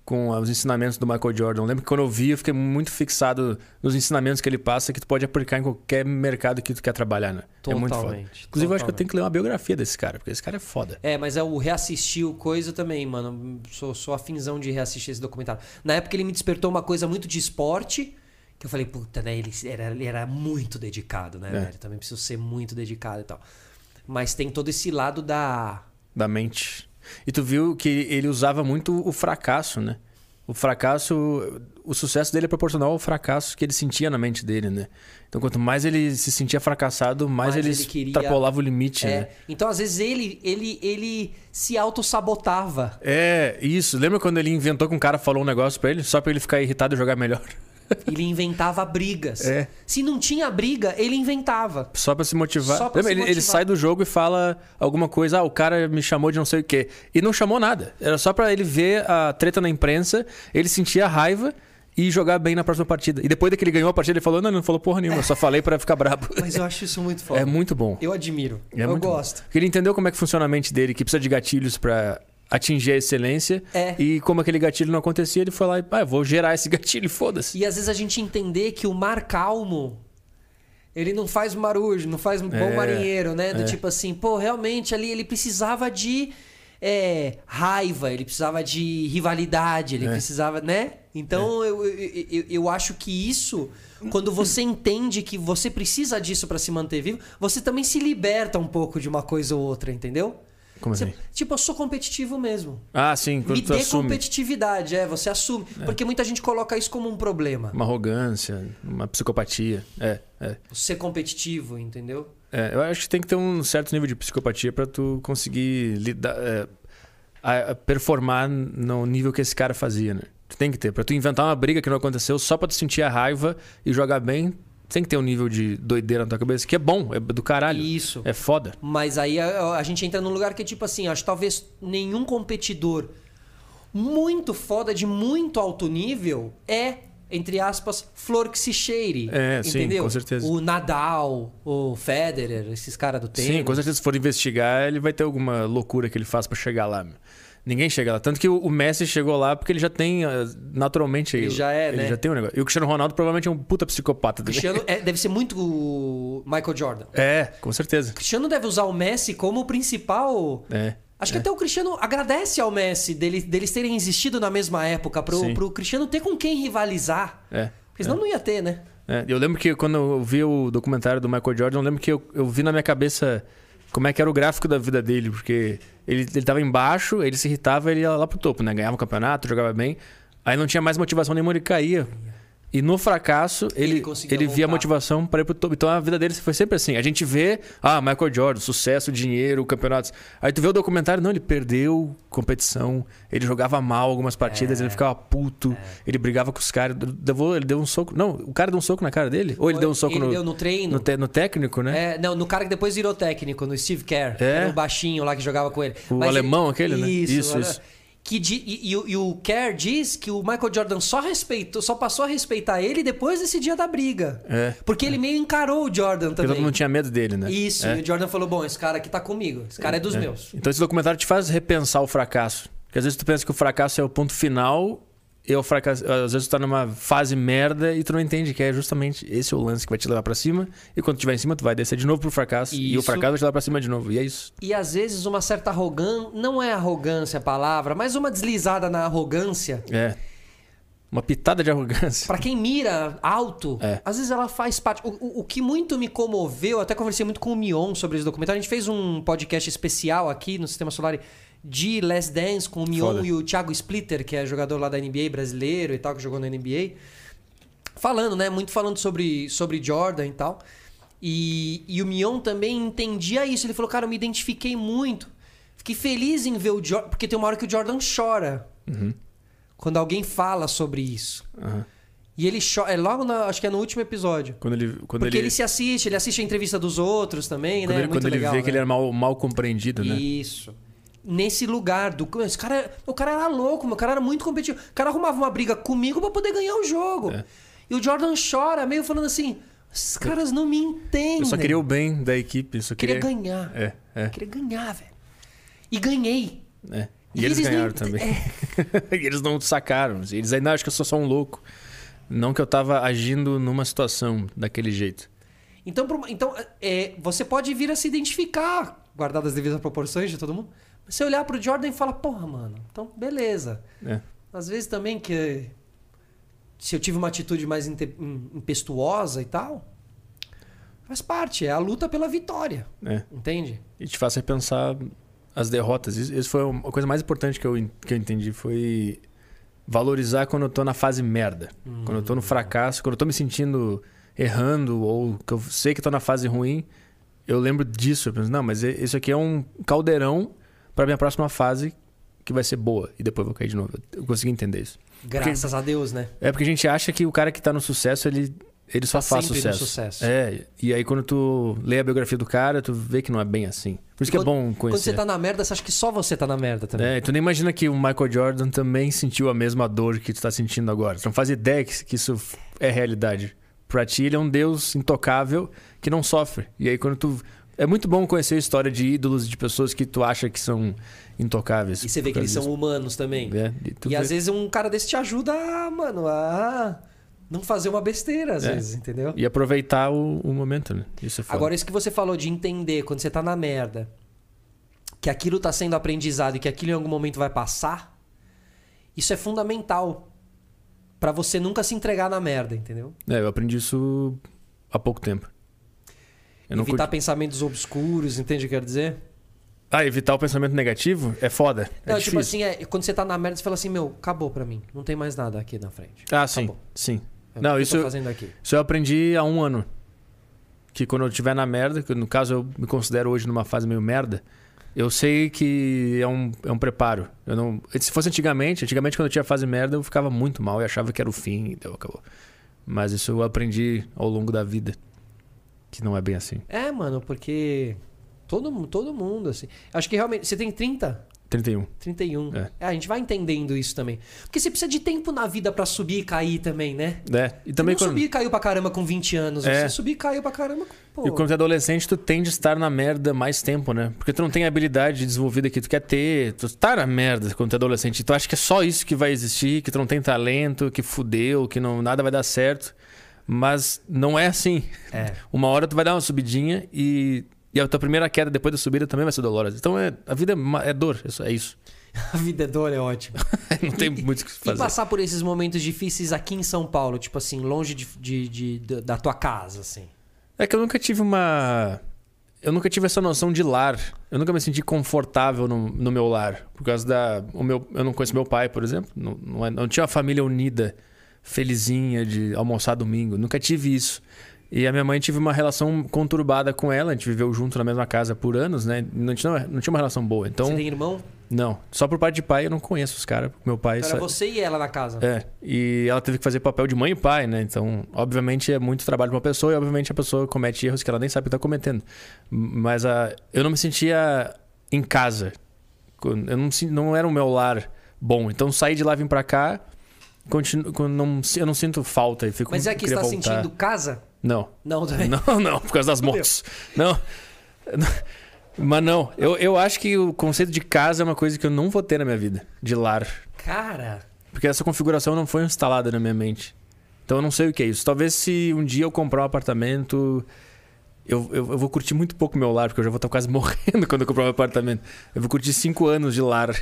com os ensinamentos do Michael Jordan. Eu lembro que quando eu vi, eu fiquei muito fixado nos ensinamentos que ele passa, que tu pode aplicar em qualquer mercado que tu quer trabalhar, né? É muito foda. Totalmente, Inclusive, eu acho que eu totalmente. tenho que ler uma biografia desse cara, porque esse cara é foda. É, mas é o reassistir o coisa também, mano. Sou, sou afinzão de reassistir esse documentário. Na época ele me despertou uma coisa muito de esporte, que eu falei, puta, né? Ele era, ele era muito dedicado, né, É. velho? Também preciso ser muito dedicado e tal. Mas tem todo esse lado da. Da mente. E tu viu que ele usava muito o fracasso, né? O fracasso, o sucesso dele é proporcional ao fracasso que ele sentia na mente dele, né? Então, quanto mais ele se sentia fracassado, mais, Mais ele, ele queria- extrapolava o limite, É. né? Então, às vezes, ele, ele, ele se auto-sabotava. É, isso. Lembra quando ele inventou que um cara falou um negócio pra ele, só pra ele ficar irritado e jogar melhor? Ele inventava brigas. É. Se não tinha briga, ele inventava. Só pra se motivar. Só pra Lembra? se ele, ele motivar. sai do jogo e fala alguma coisa, ah, o cara me chamou de não sei o quê. E não chamou nada. Era só pra ele ver a treta na imprensa, ele sentia raiva e jogar bem na próxima partida. E depois que ele ganhou a partida, ele falou: não, não falou porra nenhuma, eu só falei pra ficar brabo. Mas eu acho isso muito foda. É muito bom. Eu admiro. É eu muito bom. gosto. Porque ele entendeu como é que funciona a mente dele, que precisa de gatilhos pra atingir a excelência. É. E como aquele gatilho não acontecia, ele foi lá e, ah, vou gerar esse gatilho, foda-se. E às vezes a gente entender que o mar calmo, ele não faz marujo, não faz bom É, marinheiro, né? Do é. tipo assim, pô, realmente ali ele precisava de é, raiva, ele precisava de rivalidade, ele É. precisava, né? Então eu, eu, eu, eu acho que isso, quando você entende que você precisa disso pra se manter vivo, você também se liberta um pouco de uma coisa ou outra, entendeu? Como Você- assim? tipo, eu sou competitivo mesmo. Ah, sim, quando Me tu dê assume. competitividade, é, você assume. Porque muita gente coloca isso como um problema. Uma arrogância, uma psicopatia. É, é. Ser competitivo, entendeu? É, eu acho que tem que ter um certo nível de psicopatia pra tu conseguir lidar, é, a- a performar no nível que esse cara fazia, né? Tu tem que ter. Pra tu inventar uma briga que não aconteceu só pra tu sentir a raiva e jogar bem, tem que ter um nível de doideira na tua cabeça, que é bom, é do caralho. Isso. É foda. Mas aí a, a gente entra num lugar que é tipo assim, acho que talvez nenhum competidor muito foda, de muito alto nível, é, entre aspas, flor que se cheire. É, sim, entendeu? com certeza. O Nadal, o Federer, esses caras do tênis. Sim, com certeza se for investigar, ele vai ter alguma loucura que ele faz pra chegar lá. Ninguém chega lá. Tanto que o Messi chegou lá porque ele já tem, ah, naturalmente... Ele já é, ele né? já tem um negócio. E o Cristiano Ronaldo provavelmente é um puta psicopata também. Cristiano é- deve ser muito o Michael Jordan. É, com certeza. O Cristiano deve usar o Messi como o principal É. Acho que até o Cristiano agradece ao Messi dele- deles terem existido na mesma época, pro, Sim. pro Cristiano ter com quem rivalizar. É. Porque senão não ia ter, né? É, eu lembro que quando eu vi o documentário do Michael Jordan, eu lembro que eu, eu vi na minha cabeça como é que era o gráfico da vida dele, porque ele, ele tava embaixo, ele se irritava, ele ia lá pro topo, né? Ganhava o campeonato, jogava bem. Aí não tinha mais motivação nenhuma, ele caía. E no fracasso, Ele ele, ele via motivação para ir pro topo. Então a vida dele foi sempre assim. A gente vê, ah, Michael Jordan, sucesso, dinheiro, campeonatos. Aí tu vê o documentário, não, ele perdeu competição, ele jogava mal algumas partidas, É. ele ficava puto, ele brigava com os caras, levou- ele deu um soco. Não, o cara deu um soco na cara dele? Ou ele deu um soco Ele no, deu no treino. no, te- no técnico, né? É, não, no cara que depois virou técnico, no Steve Kerr. É? O baixinho lá que jogava com ele. O Mas alemão aquele, né? Isso, Isso, isso. Que di- e, e o- e o Kerr diz que o Michael Jordan só respeitou, só passou a respeitar ele depois desse dia da briga. É. Porque ele meio encarou o Jordan Porque também. todo mundo tinha medo dele, né? Isso, É. e o Jordan falou: bom, esse cara aqui tá comigo, esse cara é dos meus. Então esse documentário te faz repensar o fracasso. Porque às vezes tu pensa que o fracasso é o ponto final, e o fracasso, às vezes tu tá numa fase merda e tu não entende que é justamente esse o lance que vai te levar pra cima, e quando tu estiver em cima tu vai descer de novo pro fracasso, e o Isso. fracasso vai te levar pra cima de novo. E é isso. E às vezes uma certa arrogância, não é arrogância a palavra, mas uma deslizada na arrogância. É. Uma pitada de arrogância. Pra quem mira alto, É. às vezes ela faz parte. O, o- o que muito me comoveu, eu até conversei muito com o Mion sobre esse documentário. A gente fez um podcast especial aqui no Sistema Solar de Last Dance com o Mion Foda. e o Thiago Splitter, que é jogador lá da NBA brasileiro e tal, que jogou na NBA. Falando, né? Muito falando sobre, sobre Jordan e tal. E, e o Mion também entendia isso. Ele falou, cara, eu me identifiquei muito. Fiquei feliz em ver o Jordan. Porque tem uma hora que o Jordan chora. Quando alguém fala sobre isso. Aham. E ele chora. É logo na, acho que é no último episódio. Quando ele, quando Porque ele, ele, se assiste, ele assiste a entrevista dos outros também, quando né? ele, Muito quando ele legal, vê né? que ele era mal, mal compreendido, né? Isso. Nesse lugar do. Esse cara, o cara era louco, meu. O cara era muito competitivo. O cara arrumava uma briga comigo pra poder ganhar o jogo. É. E o Jordan chora, meio falando assim: esses caras não me entendem. Eu só queria o bem da equipe. Só queria queria, ganhar. É, é, Eu queria ganhar, velho. E ganhei. é. E, E eles, eles ganharam também. e eles não sacaram. Eles ainda acham que eu sou só um louco. Não que eu tava agindo numa situação daquele jeito. Então, então é, você pode vir a se identificar, guardadas as devidas proporções de todo mundo. Você olhar pro Jordan e falar, porra, mano, então beleza. É. Às vezes também que se eu tive uma atitude mais impetuosa e tal, faz parte, é a luta pela vitória, É. entende? E te faz repensar as derrotas. Isso, foi a coisa mais importante que eu, que eu entendi. Foi valorizar quando eu tô na fase merda. Quando eu tô no fracasso, quando eu tô me sentindo errando ou que eu sei que tô na fase ruim, eu lembro disso. Eu penso, não, mas isso aqui é um caldeirão pra minha próxima fase que vai ser boa. E depois vou cair de novo. Eu consegui entender isso. Graças a Deus, né? É porque a gente acha que o cara que tá no sucesso, ele, ele só Tá faz sucesso. sucesso. É, e aí quando tu lê a biografia do cara, tu vê que não é bem assim. Por isso que é bom Quando conhecer. você tá na merda, você acha que só você tá na merda também. É, tu nem imagina que o Michael Jordan também sentiu a mesma dor que tu tá sentindo agora. Tu não faz ideia que, que isso é realidade. Pra ti, ele é um deus intocável que não sofre. E aí quando tu... É muito bom conhecer a história de ídolos, de pessoas que tu acha que são intocáveis. E você vê que eles são humanos também. É, e E às vezes um cara desse te ajuda, a, mano, a não fazer uma besteira, às É. vezes, entendeu? E aproveitar o, o momento, né? Isso é. Agora, isso que você falou de entender quando você tá na merda, que aquilo tá sendo aprendizado e que aquilo em algum momento vai passar, isso é fundamental Pra você nunca se entregar na merda, entendeu? É, eu aprendi isso há pouco tempo. Eu Evitar curti- pensamentos obscuros, entende o que eu quero dizer? Ah, evitar o pensamento negativo é foda. É Não, difícil. tipo assim, é, quando você tá na merda, você fala assim, meu, acabou pra mim. Não tem mais nada aqui na frente. Ah, sim, Acabou. sim. É Não, eu isso, tô fazendo aqui. isso eu aprendi há um ano. Que quando eu estiver na merda, que no caso eu me considero hoje numa fase meio merda, eu sei que é um, é um preparo. Eu não, se fosse antigamente, antigamente quando eu tinha fase merda, eu ficava muito mal e achava que era o fim, então acabou. Mas isso eu aprendi ao longo da vida. Que não é bem assim. É, mano, porque todo, todo mundo, assim. Acho que realmente. Você tem 30? 31. 31. É. É, a gente vai entendendo isso também. Porque você precisa de tempo na vida pra subir e cair também, né? É. E também você não quando, subir e caiu pra caramba com 20 anos. É. Você subir e caiu pra caramba com. E quando tu é adolescente, tu tende a estar na merda mais tempo, né? Porque tu não tem a habilidade desenvolvida que tu quer ter. Tu tá na merda quando tu é adolescente. E tu acha que é só isso que vai existir, que tu não tem talento, que fudeu, que não, nada vai dar certo. Mas não é assim. É. Uma hora tu vai dar uma subidinha e, e a tua primeira queda depois da subida também vai ser dolorosa. Então é, a vida é, é dor, é isso. A vida é dor, é ótimo. não tem muito o que E fazer. passar por esses momentos difíceis aqui em São Paulo, tipo assim, longe de, de- de- de- da tua casa, assim. É que eu nunca tive uma. Eu nunca tive essa noção de lar. Eu nunca me senti confortável no, no meu lar. Por causa da. O meu, eu não conheço meu pai, por exemplo. Não, não, é- não tinha uma família unida felizinha de almoçar domingo. Nunca tive isso. E a minha mãe tive uma relação conturbada com ela. A gente viveu junto na mesma casa por anos, né? Não tinha, não tinha uma relação boa. Então, Você tem irmão? não. Só por parte de pai eu não conheço os caras. Meu pai. Então era você e ela na casa. É, e ela teve que fazer papel de mãe e pai, né? Então, obviamente, é muito trabalho pra uma pessoa e, obviamente, a pessoa comete erros que ela nem sabe que tá cometendo. Mas a, eu não me sentia em casa. Eu não, não era o meu lar bom. Então, sair de lá e vim pra cá, continuo, quando não, eu não sinto falta e fico Mas é que está voltar. sentindo casa? Não. Não, também. Não, não, por causa das motos. Não. Mas não, eu, eu acho que o conceito de casa é uma coisa que eu não vou ter na minha vida, de lar. Cara, Porque essa configuração não foi instalada na minha mente. Então eu não sei o que é isso. Talvez se um dia eu comprar um apartamento, eu, eu, eu vou curtir muito pouco meu lar, porque eu já vou estar quase morrendo quando eu comprar um apartamento. Eu vou curtir cinco anos de lar.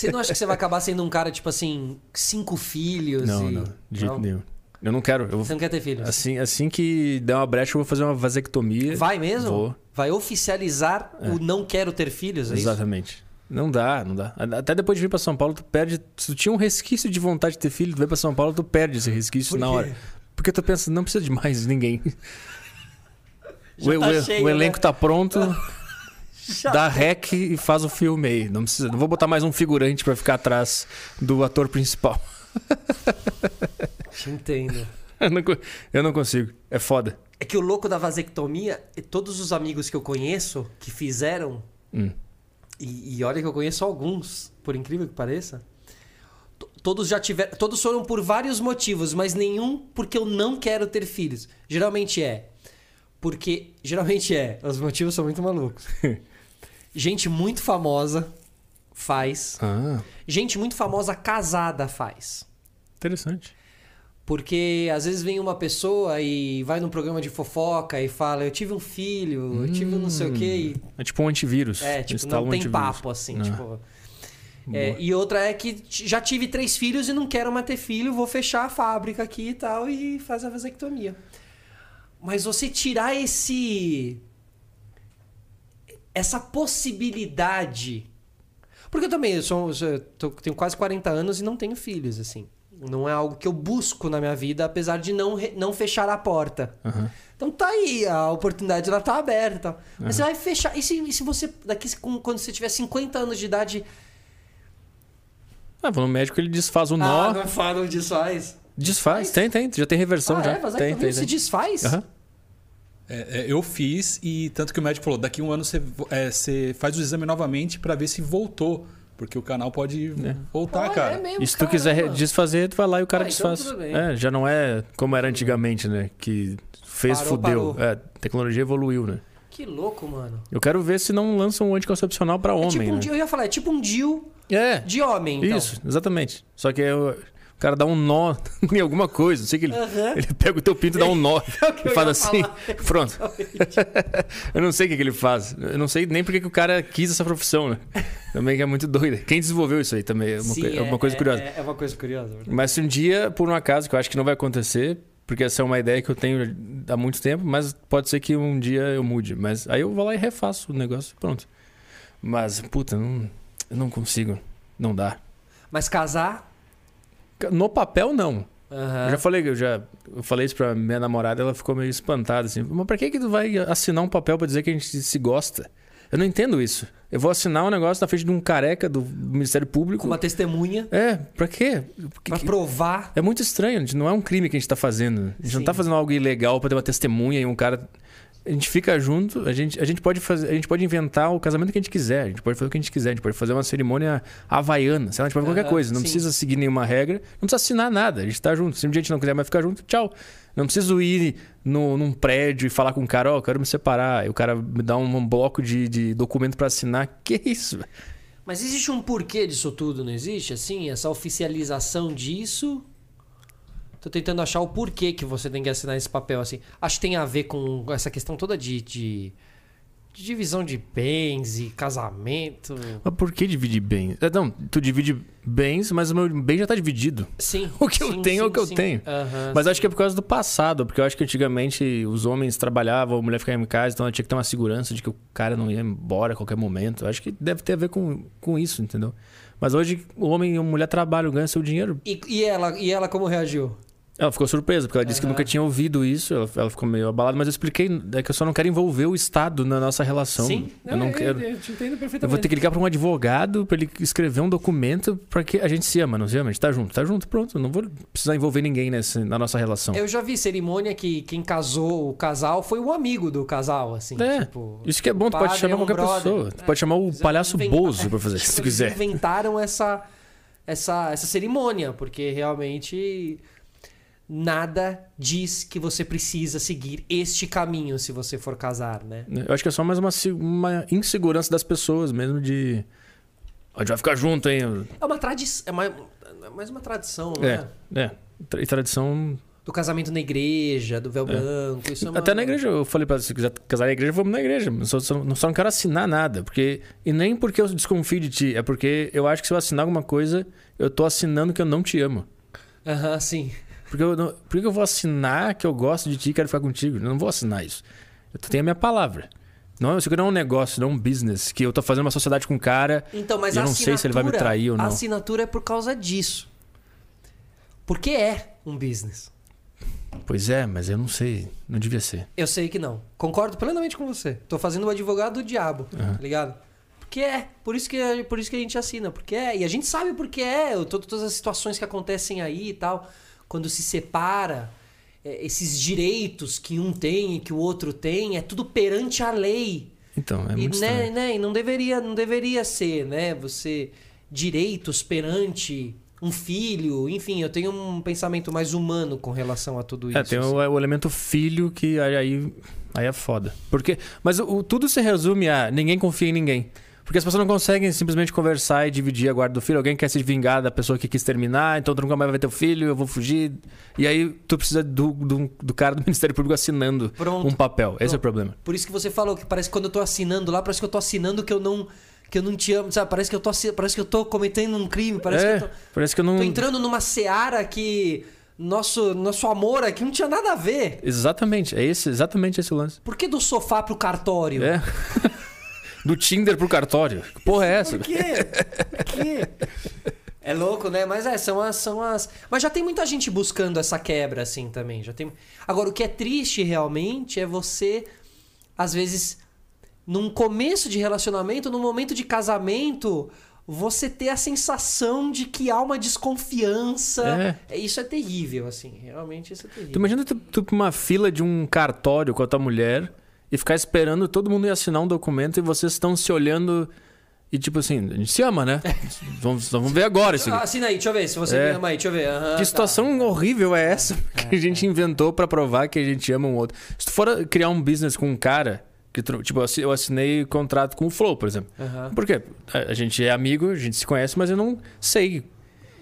Você não acha que você vai acabar sendo um cara, tipo assim, cinco filhos Não, e... não, de jeito nenhum. Eu não quero. Eu Você não quer ter filhos? assim, assim que der uma brecha, eu vou fazer uma vasectomia. Vai mesmo? Vou. Vai oficializar o não quero ter filhos, é isso? Exatamente. Não dá, não dá. Até depois de vir pra São Paulo, tu perde. Se tu tinha um resquício de vontade de ter filho, tu vem pra São Paulo, tu perde esse resquício na hora. Porque tu pensa, não precisa de mais ninguém. O, tá o- cheio, o elenco né? tá pronto, dá rec e faz o filme aí. Não precisa, não vou botar mais um figurante pra ficar atrás do ator principal. Te entendo. Eu não, eu não consigo. É foda. É que o louco da vasectomia, e todos os amigos que eu conheço que fizeram, Hum. e, e olha que eu conheço alguns, por incrível que pareça, to- todos já tiveram, todos foram por vários motivos, mas nenhum porque eu não quero ter filhos. Geralmente é porque geralmente é, os motivos são muito malucos. Gente muito famosa faz, Ah, gente muito famosa casada faz. interessante. Porque às vezes vem uma pessoa e vai num programa de fofoca e fala: Eu tive um filho, eu tive um não sei o quê. É tipo um antivírus. E, é, tipo, não um tem antivírus. papo assim. Ah, Tipo, É, e outra é que já tive três filhos e não quero mais ter filho, vou fechar a fábrica aqui e tal e fazer a vasectomia. Mas você tirar esse. Essa possibilidade. Porque eu também eu sou, eu tenho quase 40 anos e não tenho filhos, assim. Não é algo que eu busco na minha vida, apesar de não, não fechar a porta. aham. Então tá aí, a oportunidade ela tá aberta. Mas você vai fechar. E se, e se você, daqui quando você tiver 50 anos de idade. Ah, no médico, ele desfaz o nó. Ah, não fala, não desfaz. Desfaz, tem, tem. Já tem reversão ah, já. é? tem, Vasectomia tem, se tem. desfaz? Aham. É, é, eu fiz e tanto que o médico falou, daqui a um ano você, vo- é, você faz o exame novamente pra ver se voltou. Porque o canal pode voltar, Ah, cara. é mesmo, E se tu quiser desfazer, tu vai lá e o cara Ah, então desfaz. É, já não é como era antigamente, né? Que fez, Parou, fudeu. parou. É, a tecnologia evoluiu, né? Que louco, mano. Eu quero ver se não lançam um anticoncepcional pra É homem, tipo um né? Eu ia falar, é tipo um Dil É, de homem, então. isso, exatamente. Só que é o cara dá um nó em alguma coisa. Não sei que ele, Aham. ele pega o teu pinto e dá um nó. É e faz assim. falar. Pronto. Eu não sei o que, que ele faz. Eu não sei nem porque que o cara quis essa profissão, né? Também que é muito doido. Quem desenvolveu isso aí também é uma, Sim, coi- é uma coisa curiosa. É, é uma coisa curiosa. verdade. Mas se um dia, por um acaso, que eu acho que não vai acontecer, porque essa é uma ideia que eu tenho há muito tempo, mas pode ser que um dia eu mude. Mas aí eu vou lá e refaço o negócio, pronto. Mas, puta, não, eu não consigo. Não dá. Mas casar. No papel, não. aham. Eu já falei, eu já eu falei isso pra minha namorada, ela ficou meio espantada assim. Mas pra que que tu vai assinar um papel pra dizer que a gente se gosta? Eu não entendo isso. Eu vou assinar um negócio na frente de um careca do Ministério Público. Com uma testemunha É, pra quê? Porque- pra provar. É muito estranho. Não é um crime que a gente tá fazendo. A gente não Sim. tá fazendo algo ilegal pra ter uma testemunha e um cara. A gente fica junto, a gente, a gente pode fazer, a gente pode inventar o casamento que a gente quiser, a gente pode fazer o que a gente quiser, a gente pode fazer uma cerimônia havaiana, sei lá, a gente pode fazer qualquer coisa, não sim. precisa seguir nenhuma regra, não precisa assinar nada, a gente tá junto. Se um dia a gente não quiser mais ficar junto, tchau. Não preciso ir no, num prédio e falar com o cara, ó, eu quero me separar, e o cara me dá um, um bloco de, de documento pra assinar. Que isso? velho? Mas existe um porquê disso tudo, não existe? Assim, essa oficialização disso. Tô tentando achar o porquê que você tem que assinar esse papel, assim. Acho que tem a ver com essa questão toda de, de, divisão de bens e casamento. Mas por que dividir bens? É, Não, tu divide bens, mas o meu bem já tá dividido. Sim. O que eu sim, tenho é o sim, que eu sim. tenho. Aham, Mas sim. acho que é por causa do passado, porque eu acho que antigamente os homens trabalhavam, a mulher ficava em casa, então ela tinha que ter uma segurança de que o cara não ia embora a qualquer momento. Eu acho que deve ter a ver com, com isso, entendeu? Mas hoje o homem e a mulher trabalham, ganham seu dinheiro. E, e ela, e ela como reagiu? Ela ficou surpresa, porque ela disse que Aham. nunca tinha ouvido isso, ela, ela ficou meio abalada, mas eu expliquei é que eu só não quero envolver o Estado na nossa relação. Sim. Eu não quero. Eu te entendo perfeitamente. Eu vou ter que ligar para um advogado para ele escrever um documento para que a gente se ama, não se ama, a gente tá junto, tá junto, pronto. Eu não vou precisar envolver ninguém nessa, na nossa relação. Eu já vi cerimônia que quem casou o casal foi o amigo do casal, assim. É, tipo, Isso que é bom, tu pode chamar é qualquer brother. pessoa. Tu É, pode chamar o palhaço Bozo pra fazer, se tu Eles quiser. inventaram essa, essa, essa cerimônia, porque realmente nada diz que você precisa seguir este caminho se você for casar, né? Eu acho que é só mais uma, uma insegurança das pessoas mesmo de. A gente vai ficar junto, hein? É uma tradição, é mais, é mais uma tradição, É, né? é. E tradição. Do casamento na igreja, do véu branco, isso é uma... Até na igreja, eu falei pra ela, se quiser casar na igreja, vamos na igreja. Só, só, só não quero assinar nada. Porque, e nem porque eu desconfio de ti, é porque eu acho que se eu assinar alguma coisa, eu tô assinando que eu não te amo. Aham, sim. Porque eu, não, por que eu vou assinar que eu gosto de ti e quero ficar contigo? Eu não vou assinar isso. Eu tenho a minha palavra. Não, isso aqui não é um negócio, não é um business. Que eu tô fazendo uma sociedade com um cara. Então, mas E eu a não sei se ele vai me assinatura- trair ou não. A assinatura é por causa disso. Porque é um business. Pois é, mas eu não sei. Não devia ser. Eu sei que não. Concordo plenamente com você. Tô fazendo o advogado do diabo, tá ligado? Porque é. Por isso, que, por isso que a gente assina. Porque é. E a gente sabe porque é. Todas as situações que acontecem aí e tal. Quando se separa, é, esses direitos que um tem e que o outro tem, é tudo perante a lei. Então, é e, muito né, estranho. né, e não deveria, não deveria ser, né? Você direitos perante um filho, enfim, eu tenho um pensamento mais humano com relação a tudo isso. É, tem assim. o, o elemento filho que aí, aí, é foda. Porque, mas o- tudo se resume a ninguém confia em ninguém. Porque as pessoas não conseguem simplesmente conversar e dividir a guarda do filho. Alguém quer se vingar da pessoa que quis terminar, então tu nunca mais vai ter o filho, eu vou fugir. E aí tu precisa do, do, do cara do Ministério Público assinando Pronto. um papel. Esse é o problema. Por isso que você falou que parece que quando eu tô assinando lá, parece que eu tô assinando que eu não que eu não te amo, sabe? Parece que eu tô parece que eu tô cometendo um crime, parece é, que eu tô, parece que eu não. tô entrando numa seara que nosso nosso amor aqui não tinha nada a ver. Exatamente, é esse, exatamente esse lance. Por que do sofá pro cartório? É. do Tinder pro cartório. Que porra é essa? Por quê? Por quê? É louco, né? Mas é, são as, são as. Mas já tem muita gente buscando essa quebra, assim, também. Já tem. Agora, o que é triste realmente é você, às vezes, num começo de relacionamento, num momento de casamento, você ter a sensação de que há uma desconfiança. É, Isso é terrível, assim. Realmente isso é terrível. Tu imagina tu, tu uma fila de um cartório com a tua mulher e ficar esperando todo mundo ir assinar um documento e vocês estão se olhando e tipo assim, a gente se ama, né? vamos, vamos ver agora isso aqui. assina aí, deixa eu ver. Se você É. me ama aí, deixa eu ver. Aham, Que tá. situação horrível é essa que a gente inventou pra provar que a gente ama um outro? Se tu for criar um business com um cara, que tipo, eu assi- eu assinei contrato com o Flow, por exemplo. Aham. Por quê? A a gente é amigo, a gente se conhece, mas eu não sei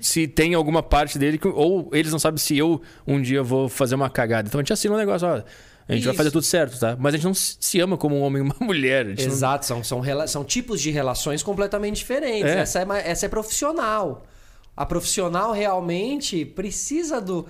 se tem alguma parte dele que, ou eles não sabem se eu um dia vou fazer uma cagada. Então a gente assina um negócio, ó, a gente vai Isso. fazer tudo certo, tá? Mas a gente não se ama como um homem e uma mulher. Gente não- Exato, são, são, são tipos de relações completamente diferentes. É. Essa, é, essa é profissional. A profissional realmente precisa do.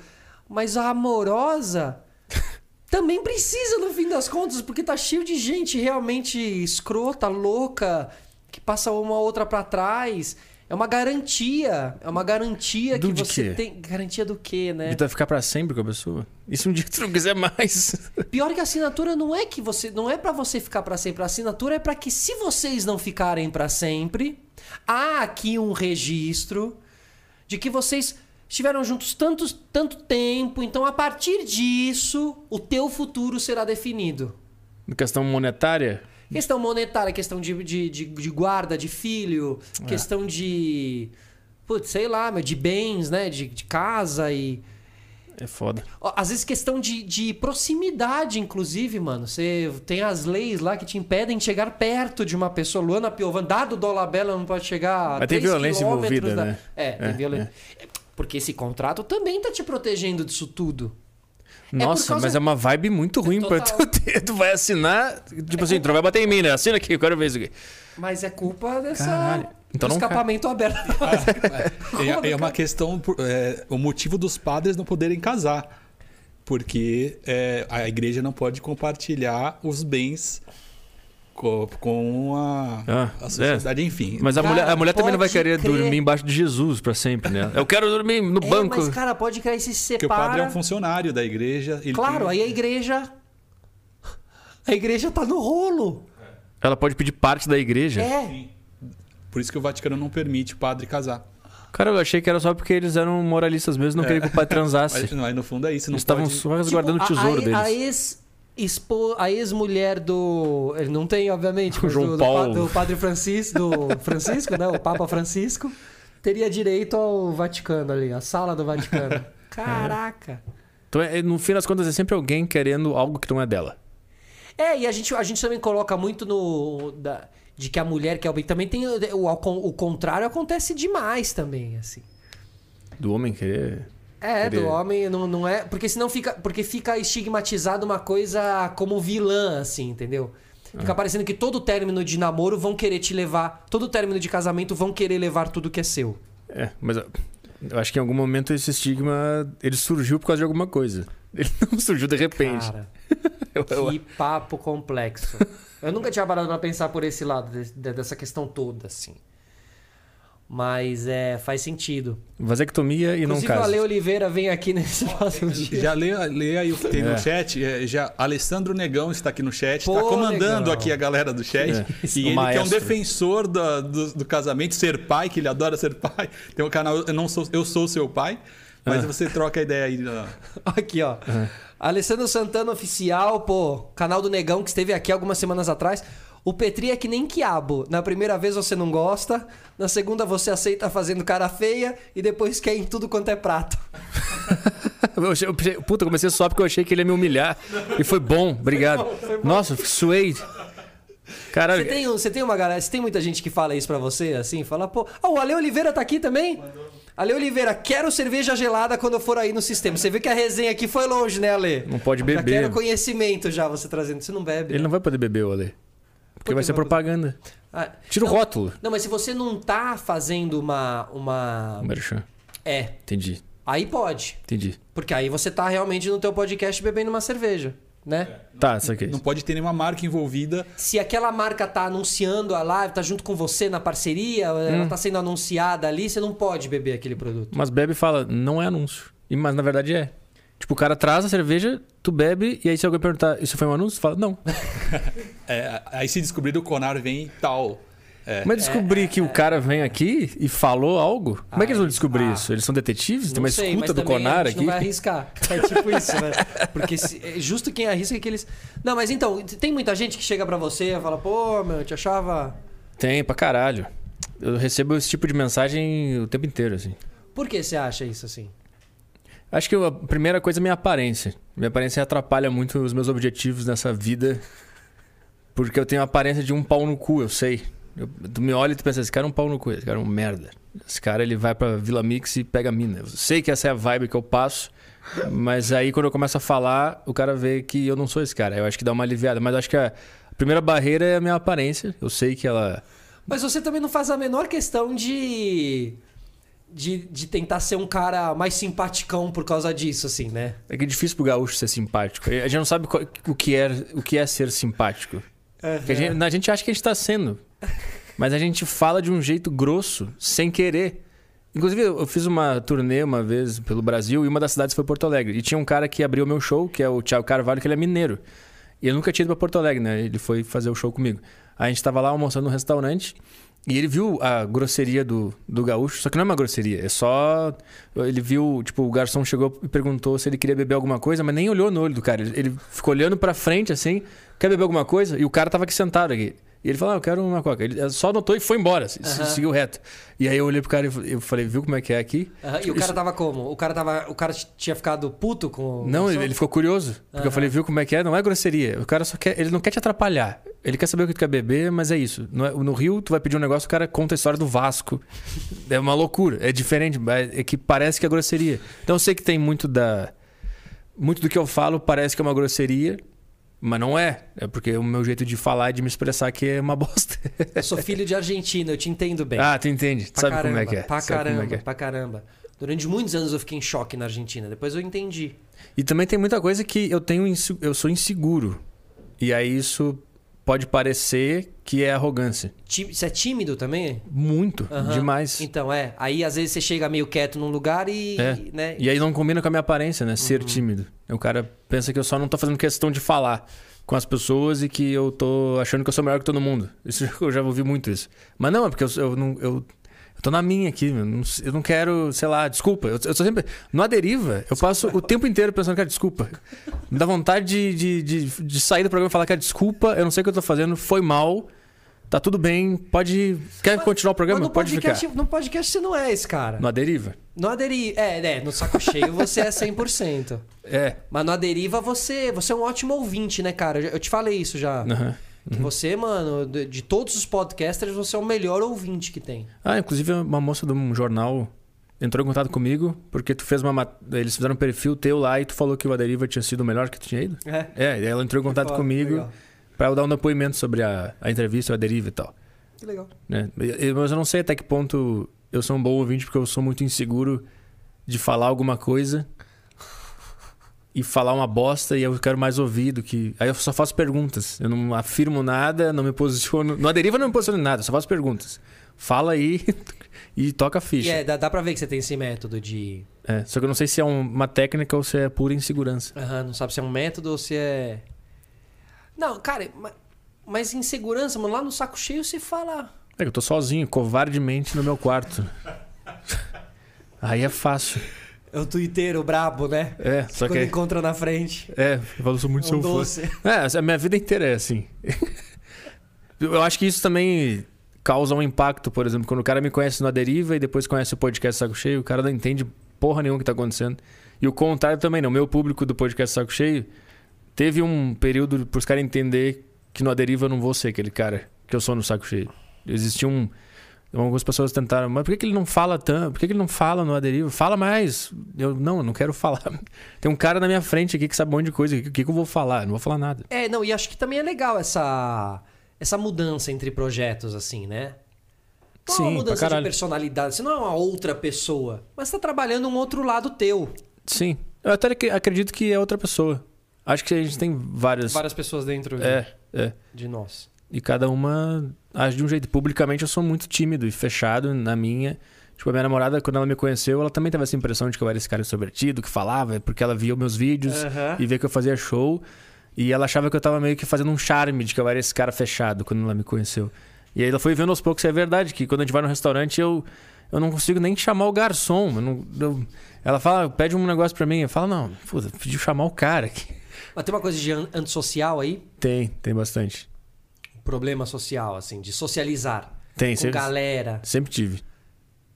Mas a amorosa também precisa, no fim das contas, porque tá cheio de gente realmente escrota, louca, que passa uma outra pra trás. É uma garantia. É uma garantia Do que você quê? tem. Garantia do quê, né? De tu vai ficar pra sempre com a pessoa? E se um dia tu não quiser mais? Pior que a assinatura não é que você não é pra você ficar pra sempre. A assinatura é pra que se vocês não ficarem pra sempre, há aqui um registro de que vocês estiveram juntos tanto, tanto tempo, então a partir disso o teu futuro será definido. Na questão monetária? Questão monetária, questão de, de, de, de guarda de filho, questão de. Putz, sei lá, meu, de bens, né? De, de casa e. É foda. Às vezes questão de, de proximidade, inclusive, mano. Você tem as leis lá que te impedem de chegar perto de uma pessoa. Luana Piovan, dado Dolabella, não pode chegar a Mas tem violência envolvida, da- né? É, tem É, violência. Porque esse contrato também tá te protegendo disso tudo. Por Nossa, causa- mas é uma vibe muito ruim pra Total. É tu ter. Tu vai assinar. Tipo assim, tu não vai bater em mim, né? Assina aqui, eu quero ver isso aqui. Mas é culpa dessa. Caralho. Então não ca- escapamento aberto. É, é uma questão, é, o motivo dos padres não poderem casar. Porque é, a igreja não pode compartilhar os bens com, com a, Ah, a sociedade, enfim. Mas a Cara, mulher, a mulher também não vai querer crer. dormir embaixo de Jesus pra sempre, né? Eu quero dormir no É, banco. mas, cara, pode crer, se Porque o padre é separa. um funcionário da igreja. ele Claro, tem- aí a igreja. A igreja tá no rolo. Ela pode pedir parte da igreja. É. Por isso que o Vaticano não permite o padre casar. Cara, eu achei que era só porque eles eram moralistas mesmo, não queriam que o pai transasse. Mas, não, aí no fundo é isso. Não Eles estavam pode... só resguardando Tipo, o tesouro a, deles. A ex. Expo, a ex-mulher do. Ele não tem, obviamente, do, do, do padre Francisco, do Francisco, né? O Papa Francisco, teria direito ao Vaticano ali, a sala do Vaticano. Caraca! Então, é- no fim das contas, é sempre alguém querendo algo que não é dela. É, e a gente, a gente também coloca muito no. Da, de que a mulher quer o bem. Também tem. O, o, o contrário acontece demais também, assim. Do homem querer. É, Querer- do homem não, não é. Porque senão fica. Porque fica estigmatizado uma coisa como vilã, assim, entendeu? Fica Ah. parecendo que todo término de namoro vão querer te levar. Todo término de casamento vão querer levar tudo que é seu. É, mas eu acho que em algum momento esse estigma ele surgiu por causa de alguma coisa. Ele não surgiu de repente. Cara, que papo complexo. Eu nunca tinha parado pra pensar por esse lado, de- de- dessa questão toda, assim. Mas é, faz sentido. Vasectomia e não Inclusive, o Ale. Oliveira vem aqui nesse próximo dia. Já lê, lê aí o que tem É. no chat. é, já, Alessandro Negão está aqui no chat, está comandando Negão. aqui a galera do chat. É. E O ele que é um maestro. defensor da- do, do casamento, ser pai, que ele adora ser pai. Tem um canal, eu, não sou, eu sou seu pai, mas Ah. você troca a ideia aí. ó. Aqui, ó. Alessandro Santana Oficial, pô, canal do Negão que esteve aqui algumas semanas atrás. O Petri é que nem quiabo. Na primeira vez você não gosta, na segunda você aceita fazendo cara feia e depois quer em tudo quanto é prato. Puta, comecei só porque eu achei que ele ia me humilhar. E foi bom, obrigado. Nossa, suei. Caralho, Você tem, você tem uma galera, você tem muita gente que fala isso pra você, assim, fala, pô, ah, o Ale Oliveira tá aqui também? Ale Oliveira, quero cerveja gelada quando eu for aí no sistema. Você viu que a resenha aqui foi longe, né, Ale? não pode Já beber. quero conhecimento já, você trazendo. Você não bebe. Ele né? não vai poder beber, Olê. Porque Por vai que ser não vai propaganda. Ah, Tira o não, rótulo. Não, mas se você não tá fazendo uma. uma... Merchan. É, Entendi, aí pode. entendi. Porque aí você tá realmente no teu podcast bebendo uma cerveja, né? Tá, isso aqui. Não pode ter nenhuma marca envolvida. Se aquela marca tá anunciando a live, tá junto com você na parceria, Hum. ela tá sendo anunciada ali, você não pode beber aquele produto. Mas bebe e fala, não é anúncio. E, mas na verdade é. Tipo, o cara traz a cerveja, tu bebe, e aí se alguém perguntar, isso foi um anúncio? Tu fala, não. é, aí se descobrir o Conar vem e tal. É, Mas descobrir que o cara vem aqui e falou algo, como é que eles vão descobrir ah. isso? Eles são detetives? Tem uma sei, escuta do Conar aqui? não vai arriscar. É tipo isso, né? Porque se- é justo quem arrisca é que eles. Não, mas então, tem muita gente que chega pra você e fala, pô, meu, eu te achava. Tem, pra caralho. Eu recebo esse tipo de mensagem o tempo inteiro, assim. Por que você acha isso assim? Acho que a primeira coisa é minha aparência. Minha aparência atrapalha muito os meus objetivos nessa vida. Porque eu tenho a aparência de um pau no cu, eu sei. Eu- tu me olha e tu pensa, esse cara é um pau no cu, esse cara é um merda. Esse cara ele vai pra Vila Mix e pega mina. Eu sei que essa é a vibe que eu passo. Mas aí quando eu começo a falar, o cara vê que eu não sou esse cara. Eu acho que dá uma aliviada. Mas acho que a primeira barreira é a minha aparência. Eu sei que ela. Mas você também não faz a menor questão de. De, de tentar ser um cara mais simpaticão por causa disso, assim, né? É que é difícil pro gaúcho ser simpático. A gente não sabe qual- o, que é, o que é ser simpático. Porque a, gente, a gente acha que a gente tá sendo. Mas a gente fala de um jeito grosso, sem querer. Inclusive, eu eu fiz uma turnê uma vez pelo Brasil e uma das cidades foi Porto Alegre. E tinha um cara que abriu o meu show, que é o Thiago Carvalho, que ele é mineiro. E ele nunca tinha ido pra Porto Alegre, né? Ele foi fazer o show comigo. Aí a gente tava lá almoçando num restaurante e ele viu a grosseria do, do gaúcho. Só que não é uma grosseria, é só. Ele viu, tipo, o garçom chegou e perguntou se ele queria beber alguma coisa, mas nem olhou no olho do cara. Ele, ele ficou olhando pra frente assim, quer beber alguma coisa? E o cara tava aqui sentado aqui. E ele falou, ah, eu quero uma coca. Ele só notou e foi embora, Aham. seguiu reto. E aí eu olhei pro cara e eu falei, viu como é que é aqui? Aham, E o cara tava como? O cara tava. O cara tinha ficado puto com o. Não, ele, ele ficou curioso. Porque eu Aham. falei, viu como é que é? Não é grosseria. O cara só quer. Ele não quer te atrapalhar. Ele quer saber o que tu quer beber, mas é isso. No, no Rio, tu vai pedir um negócio, o cara conta a história do Vasco. É uma loucura. É diferente. mas É que parece que é grosseria. Então eu sei que tem muito da. Muito do que eu falo parece que é uma grosseria. Mas não é. É porque o meu jeito de falar e de me expressar aqui é uma bosta. Eu sou filho de argentino, eu te entendo bem. ah, tu entende. Pra Sabe caramba, como é que é. Pra Sabe como caramba, é é. pra caramba. Durante muitos anos eu fiquei em choque na Argentina. Depois eu entendi. E também tem muita coisa que eu tenho eu sou inseguro. E aí isso pode parecer que é arrogância. Você é tímido também? Muito, Aham. demais. Então, é. Aí às vezes você chega meio quieto num lugar e. É. Né? E aí não combina com a minha aparência, né? Ser Uhum. tímido. O cara pensa que eu só não tô fazendo questão de falar com as pessoas e que eu tô achando que eu sou melhor que todo mundo. Isso eu já ouvi muito isso. Mas não, é porque eu, eu não. Eu, eu tô na minha aqui, eu não, eu não quero, sei lá, desculpa. Eu, eu sou sempre. Na deriva, eu passo o tempo inteiro pensando, cara, desculpa. Me dá vontade de, de, de, de sair do programa e falar, cara, desculpa, eu não sei o que eu tô fazendo, foi mal. Tá tudo bem, pode. Quer continuar o programa? Mas no Pode podcast, ficar. no podcast você não é esse cara. Na deriva? No Aderiva. É, é, no saco cheio você é 100%. É. Mas no Aderiva você, você é um ótimo ouvinte, né, cara? Eu, te falei isso já. Aham. Que Você, mano, de, de todos os podcasters, você é o melhor ouvinte que tem. Ah, inclusive uma moça de um jornal entrou em contato comigo porque tu fez uma. Eles fizeram um perfil teu lá e tu falou que o Aderiva tinha sido o melhor que tu tinha ido. É. É, ela entrou em contato comigo pra eu dar um depoimento sobre a, a entrevista, o Aderiva e tal. Que legal. E- Mas eu não sei até que ponto eu sou um bom ouvinte porque eu sou muito inseguro de falar alguma coisa e falar uma bosta e eu quero mais ouvir do que. Aí eu só faço perguntas. Eu não afirmo nada, não me posiciono. No Aderiva eu não me posiciono em nada, eu só faço perguntas. Fala aí e toca a E ficha. é, dá, dá pra ver que você tem esse método de. É, só que eu não sei se é um- uma técnica ou se é pura insegurança. Aham, não sabe se é um método ou se é. Não, cara, ma- mas insegurança, mano, lá no saco cheio você fala. É que eu tô sozinho, covardemente no meu quarto. Aí é fácil. É o twitteiro brabo, né? É, só Quando que. encontra na frente. É, eu falo, sou muito Um seu fã. doce. É, a minha vida inteira é assim. Eu acho que isso também causa um impacto, por exemplo, quando o cara me conhece na deriva e depois conhece o podcast Saco Cheio, o cara não entende porra nenhuma que tá acontecendo. E o contrário também, não. O meu público do podcast Saco Cheio teve um período pros caras entender que no deriva eu não vou ser aquele cara que eu sou no Saco Cheio. Existia um. Algumas pessoas tentaram, mas por que, que ele não fala tanto? Por que, que ele não fala no Aderiva? Fala mais. Eu não, eu não quero falar. Tem um cara na minha frente aqui que sabe um monte de coisa. O que, que, que eu vou falar? Eu não vou falar nada. É, não, e acho que também é legal essa essa mudança entre projetos, assim, né? Não é Sim, uma pra mudança de personalidade, você não é uma outra pessoa, mas tá trabalhando um outro lado teu. Sim. Eu até ac- acredito que é outra pessoa. Acho que a gente tem várias. Várias pessoas dentro de- É, é. de nós. E cada uma age de um jeito. Publicamente eu sou muito tímido e fechado na minha. Tipo, a minha namorada, quando ela me conheceu, ela também teve essa impressão de que eu era esse cara extrovertido, que falava, porque ela via meus vídeos Aham. e via que eu fazia show. E ela achava que eu tava meio que fazendo um charme de que eu era esse cara fechado quando ela me conheceu. E aí ela foi vendo aos poucos se é verdade, que quando a gente vai no restaurante eu, eu não consigo nem chamar o garçom. eu não- eu- ela fala, pede um negócio pra mim. Eu falo, não, puta, pediu chamar o cara aqui. Mas tem uma coisa de an- antissocial aí, Tem, tem bastante. Problema social, assim, de socializar Tem, com sempre, galera. sempre tive.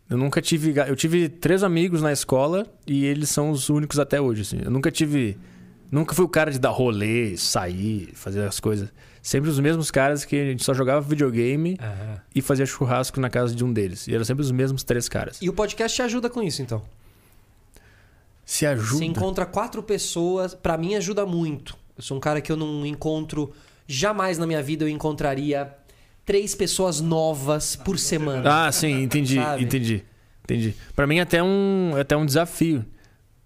Eu nunca tive. Eu tive três amigos na escola e eles são os únicos até hoje. Assim. Eu nunca tive. Nunca fui o cara de dar rolê, sair, fazer as coisas. Sempre os mesmos caras que a gente só jogava videogame Aham. e fazia churrasco na casa de um deles. E eram sempre os mesmos três caras. E o podcast te ajuda com isso, então. Se ajuda. Você encontra quatro pessoas, pra mim ajuda muito. Eu sou um cara que eu não encontro, jamais na minha vida eu encontraria três pessoas novas por semana. Ah, sim, entendi, Sabe? entendi. Entendi. Pra mim é até um, é até um desafio.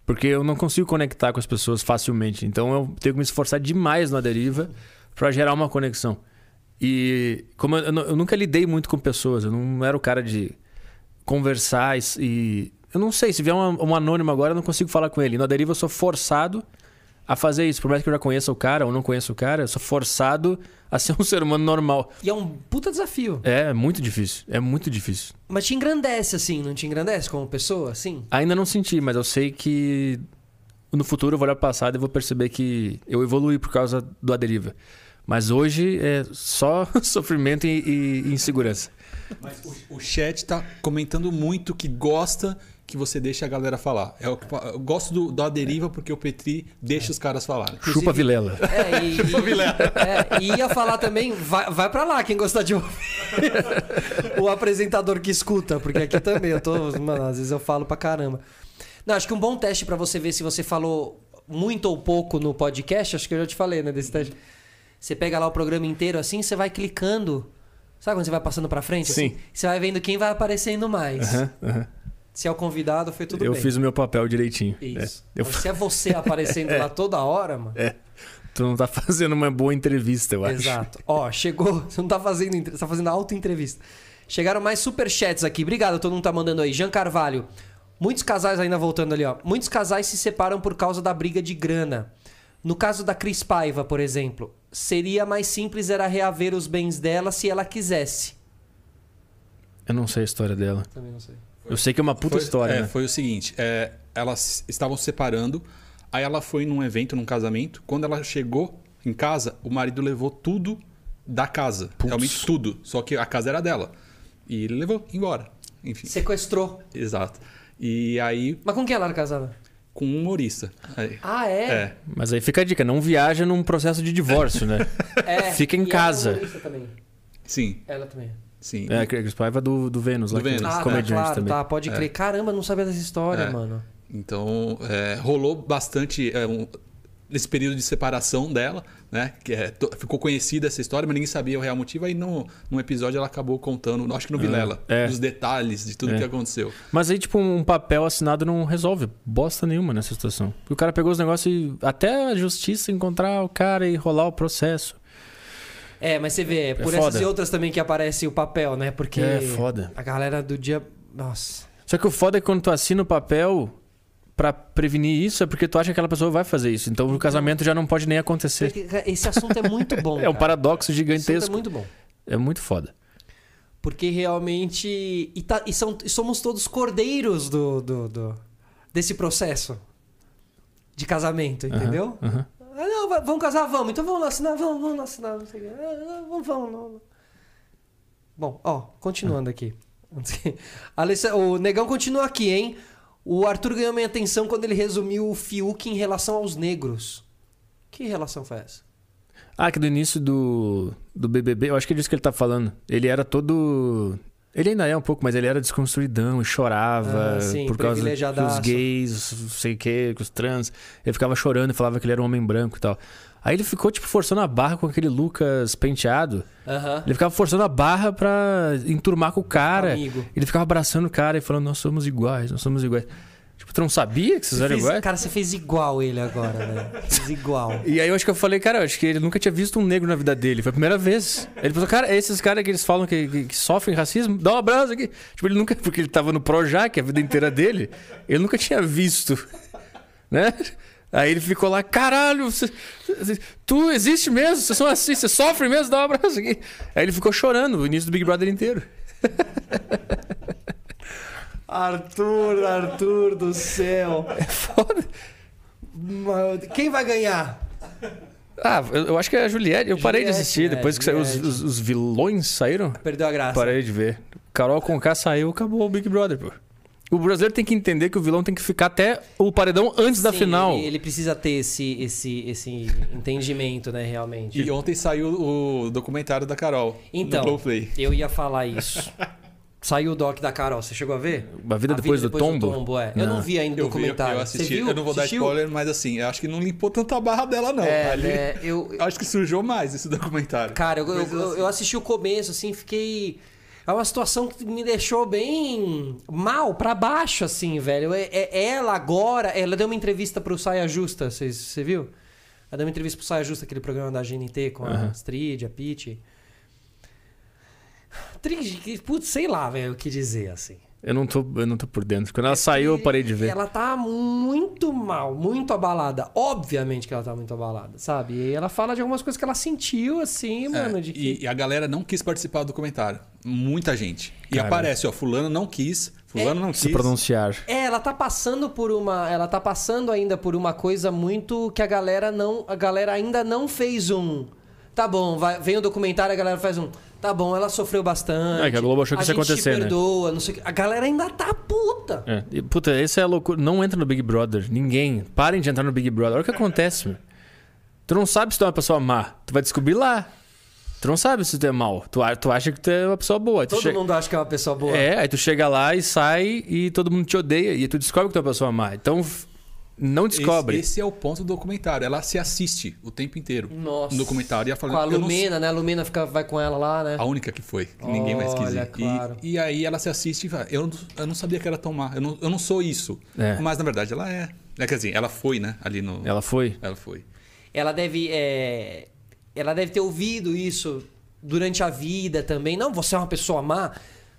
Porque eu não consigo conectar com as pessoas facilmente. Então eu tenho que me esforçar demais na deriva pra gerar uma conexão. E como eu, eu nu- eu nunca lidei muito com pessoas, eu não era o cara de conversar e. e- eu não sei, se vier um, um anônimo agora, eu não consigo falar com ele. Na deriva eu sou forçado a fazer isso. Por mais que eu já conheça o cara ou não conheça o cara, eu sou forçado a ser um ser humano normal. E é um puta desafio. É, é muito difícil. É muito difícil. Mas te engrandece, assim, não te engrandece como pessoa, assim? Ainda não senti, mas eu sei que no futuro eu vou olhar pro passado e vou perceber que eu evolui por causa do Aderiva. Mas hoje é só sofrimento e, e- e insegurança. Mas o, o chat tá comentando muito que gosta que você deixe a galera falar. Eu, eu gosto do, da deriva porque o Petri deixa os caras falarem. Chupa Vilela. É, e, e, é, e ia falar também, vai, vai pra lá quem gostar de ouvir. o apresentador que escuta, porque aqui também eu tô. Mano, às vezes eu falo pra caramba. Não, acho que um bom teste pra você ver se você falou muito ou pouco no podcast, acho que eu já te falei, né, desse teste. Você pega lá o programa inteiro assim, você vai clicando. Sabe quando você vai passando pra frente? Sim. assim? Você vai vendo quem vai aparecendo mais. Aham, aham. Se é o convidado, foi tudo eu bem. fiz o meu papel direitinho. Isso. É, eu- Se é você aparecendo lá toda hora, mano. É. Tu não tá fazendo uma boa entrevista, eu acho. Exato. Ó, chegou. Você não tá fazendo. Você tá fazendo auto-entrevista. Chegaram mais superchats aqui. Obrigado, todo mundo tá mandando aí. Jean Carvalho. Muitos casais, ainda voltando ali, ó. Muitos casais se separam por causa da briga de grana. No caso da Cris Paiva, por exemplo, seria mais simples era reaver os bens dela se ela quisesse. Eu não sei a história dela. Também não sei. Eu sei que é uma puta Foi- história, é, né? Foi o seguinte: é, elas estavam se separando, aí ela foi num evento, num casamento. Quando ela chegou em casa, o marido levou tudo da casa. Realmente tudo. Só que a casa era dela. E ele levou embora. Enfim. Sequestrou. Exato. E aí, Mas com quem ela era casada? com um humorista. Aí, Ah, é? é. Mas aí fica a dica, não viaja num processo de divórcio, né? É. Fica em E ela é casa. humorista também. Sim, Ela também. Sim. É, a Cris Paiva do, do Vênus, lá, Do que é Vênus. Ah, tá, comediante claro, também. tá. Pode crer. Caramba, não sabia dessa história, É. mano. Então, é, rolou bastante é, um- nesse período de separação dela, né? Que é, to- ficou conhecida essa história, mas ninguém sabia o real motivo. Aí, no, num episódio, ela acabou contando, acho que no Vilela, é. dos detalhes de tudo É. que aconteceu. Mas aí, tipo, um papel assinado não resolve bosta nenhuma nessa situação. Porque o cara pegou os negócios e até a justiça encontrar o cara e rolar o processo. É, mas você vê, por É essas foda. e outras também que aparece o papel, né? Porque É foda. a galera do dia. Nossa. Só que o foda é que quando tu assina o papel pra prevenir isso, é porque tu acha que aquela pessoa vai fazer isso. Então o casamento já não pode nem acontecer. Esse assunto é muito bom. É um cara. paradoxo Esse assunto gigantesco. é muito bom. É muito foda. Porque realmente. E, tá- e são, e somos todos cordeiros do, do, do- desse processo de casamento, entendeu? Aham. Ah, vamos casar, vamos. Então vamos lá assinar, vamos, vamos lá assinar. Não sei o quê. Ah, ah, vamos, vamos. Bom, ó, continuando aqui. O Negão continua aqui, hein? O Arthur ganhou minha atenção quando ele resumiu o Fiuk em relação aos negros. Que relação foi essa? Ah, que do início do, do BBB, eu acho que é disso que ele tá falando. Ele era todo. Ele ainda é um pouco, mas ele era desconstruidão e chorava Ah, sim, por causa que os privilegiadaço. gays, não sei o que, os trans. Ele ficava chorando e falava que ele era um homem branco e tal. Aí ele ficou, tipo, forçando a barra com aquele Lucas penteado. Aham. Ele ficava forçando a barra pra enturmar com o cara. Amigo. Ele ficava abraçando o cara e falando, nós somos iguais, nós somos iguais. Tu não sabia que vocês Você eram fez- iguais? cara, você fez igual ele agora, né? Fez igual. E aí eu acho que eu falei, cara, eu acho que ele nunca tinha visto um negro na vida dele. Foi a primeira vez. Ele falou, cara, esses caras que eles falam que, que- que sofrem racismo, dá um abraço aqui. Tipo, ele nunca, porque ele tava no Projac a vida inteira dele, ele nunca tinha visto. Né? Aí ele ficou lá, caralho, você- tu existe mesmo, vocês são assim, você sofre mesmo, dá um abraço aqui. Aí ele ficou chorando o início do Big Brother inteiro. Arthur, Arthur do céu. É foda. Quem vai ganhar? Ah, eu, eu acho que é a Juliette. Eu parei de Juliette, assistir. né? Depois que saiu os, Juliette. os- os vilões saíram, Perdeu a graça. parei de ver. Carol Conká saiu, acabou o Big Brother, pô. O brasileiro tem que entender que o vilão tem que ficar até o paredão antes da Sim, final. Ele, ele precisa ter esse, esse, esse entendimento, né, realmente. E ontem saiu o documentário da Carol Então, eu ia falar isso. Saiu o doc da Carol, você chegou a ver? A vida depois do tombo? é. Eu não vi ainda o documentário. eu assisti. Você viu? Eu não vou Assistiu? dar spoiler, mas assim, eu acho que não limpou tanta barra dela, não. É, Ali- né, eu, Acho que sujou mais esse documentário. Cara, eu, eu, assim. eu assisti o começo, assim, fiquei. É uma situação que me deixou bem mal, pra baixo, assim, velho. É, é- ela agora, ela deu uma entrevista pro Saia Justa, você viu? Ela deu uma entrevista pro Saia Justa, aquele programa da GNT com a. Astrid, a Pete. Putz, sei lá, velho, o que dizer, assim. Eu não, tô, eu não tô por dentro. Quando ela saiu, eu parei de ver. Ela tá muito mal, muito abalada. Obviamente que ela tá muito abalada, sabe? E ela fala de algumas coisas que ela sentiu, assim, É, mano, de que... e, a galera não quis participar do documentário. Muita gente. E Cara. aparece, ó, fulano não quis, fulano não Se quis. pronunciar. É, ela tá passando por uma, ela tá passando ainda por uma coisa muito que a galera não, a galera ainda não fez um. Tá bom, vai, vem o documentário, a galera faz um. Tá bom, ela sofreu bastante. É, que a Globo achou que isso ia acontecer, né? perdoa, não sei o que. A galera ainda tá puta. É. E, puta, essa é a loucura. Não entra no Big Brother. Ninguém. Parem de entrar no Big Brother. Olha o que acontece, meu. Tu não sabe se tu é uma pessoa má. Tu vai descobrir lá. Tu não sabe se tu é mal. Tu, a- tu acha que tu é uma pessoa boa. Aí tu Todo chega- mundo acha que é uma pessoa boa. É, aí tu chega lá e sai e todo mundo te odeia. E tu descobre que tu é uma pessoa má. Então, f- não descobre. Esse, esse é o ponto do documentário. Ela se assiste o tempo inteiro Nossa. no documentário. E ela fala, Com a eu não Lumena, né? A Lumena fica, vai com ela lá, né? A única que foi. que ninguém mais quis ir. claro. E, e aí ela se assiste e fala, eu, não- eu não sabia que era tão má. Eu não, eu não sou isso. É. Mas na verdade ela é. é. Quer dizer, ela foi, né? Ali no. Ela foi. Ela foi. ela deve. é, ela deve ter ouvido isso durante a vida também. Não, você é uma pessoa má.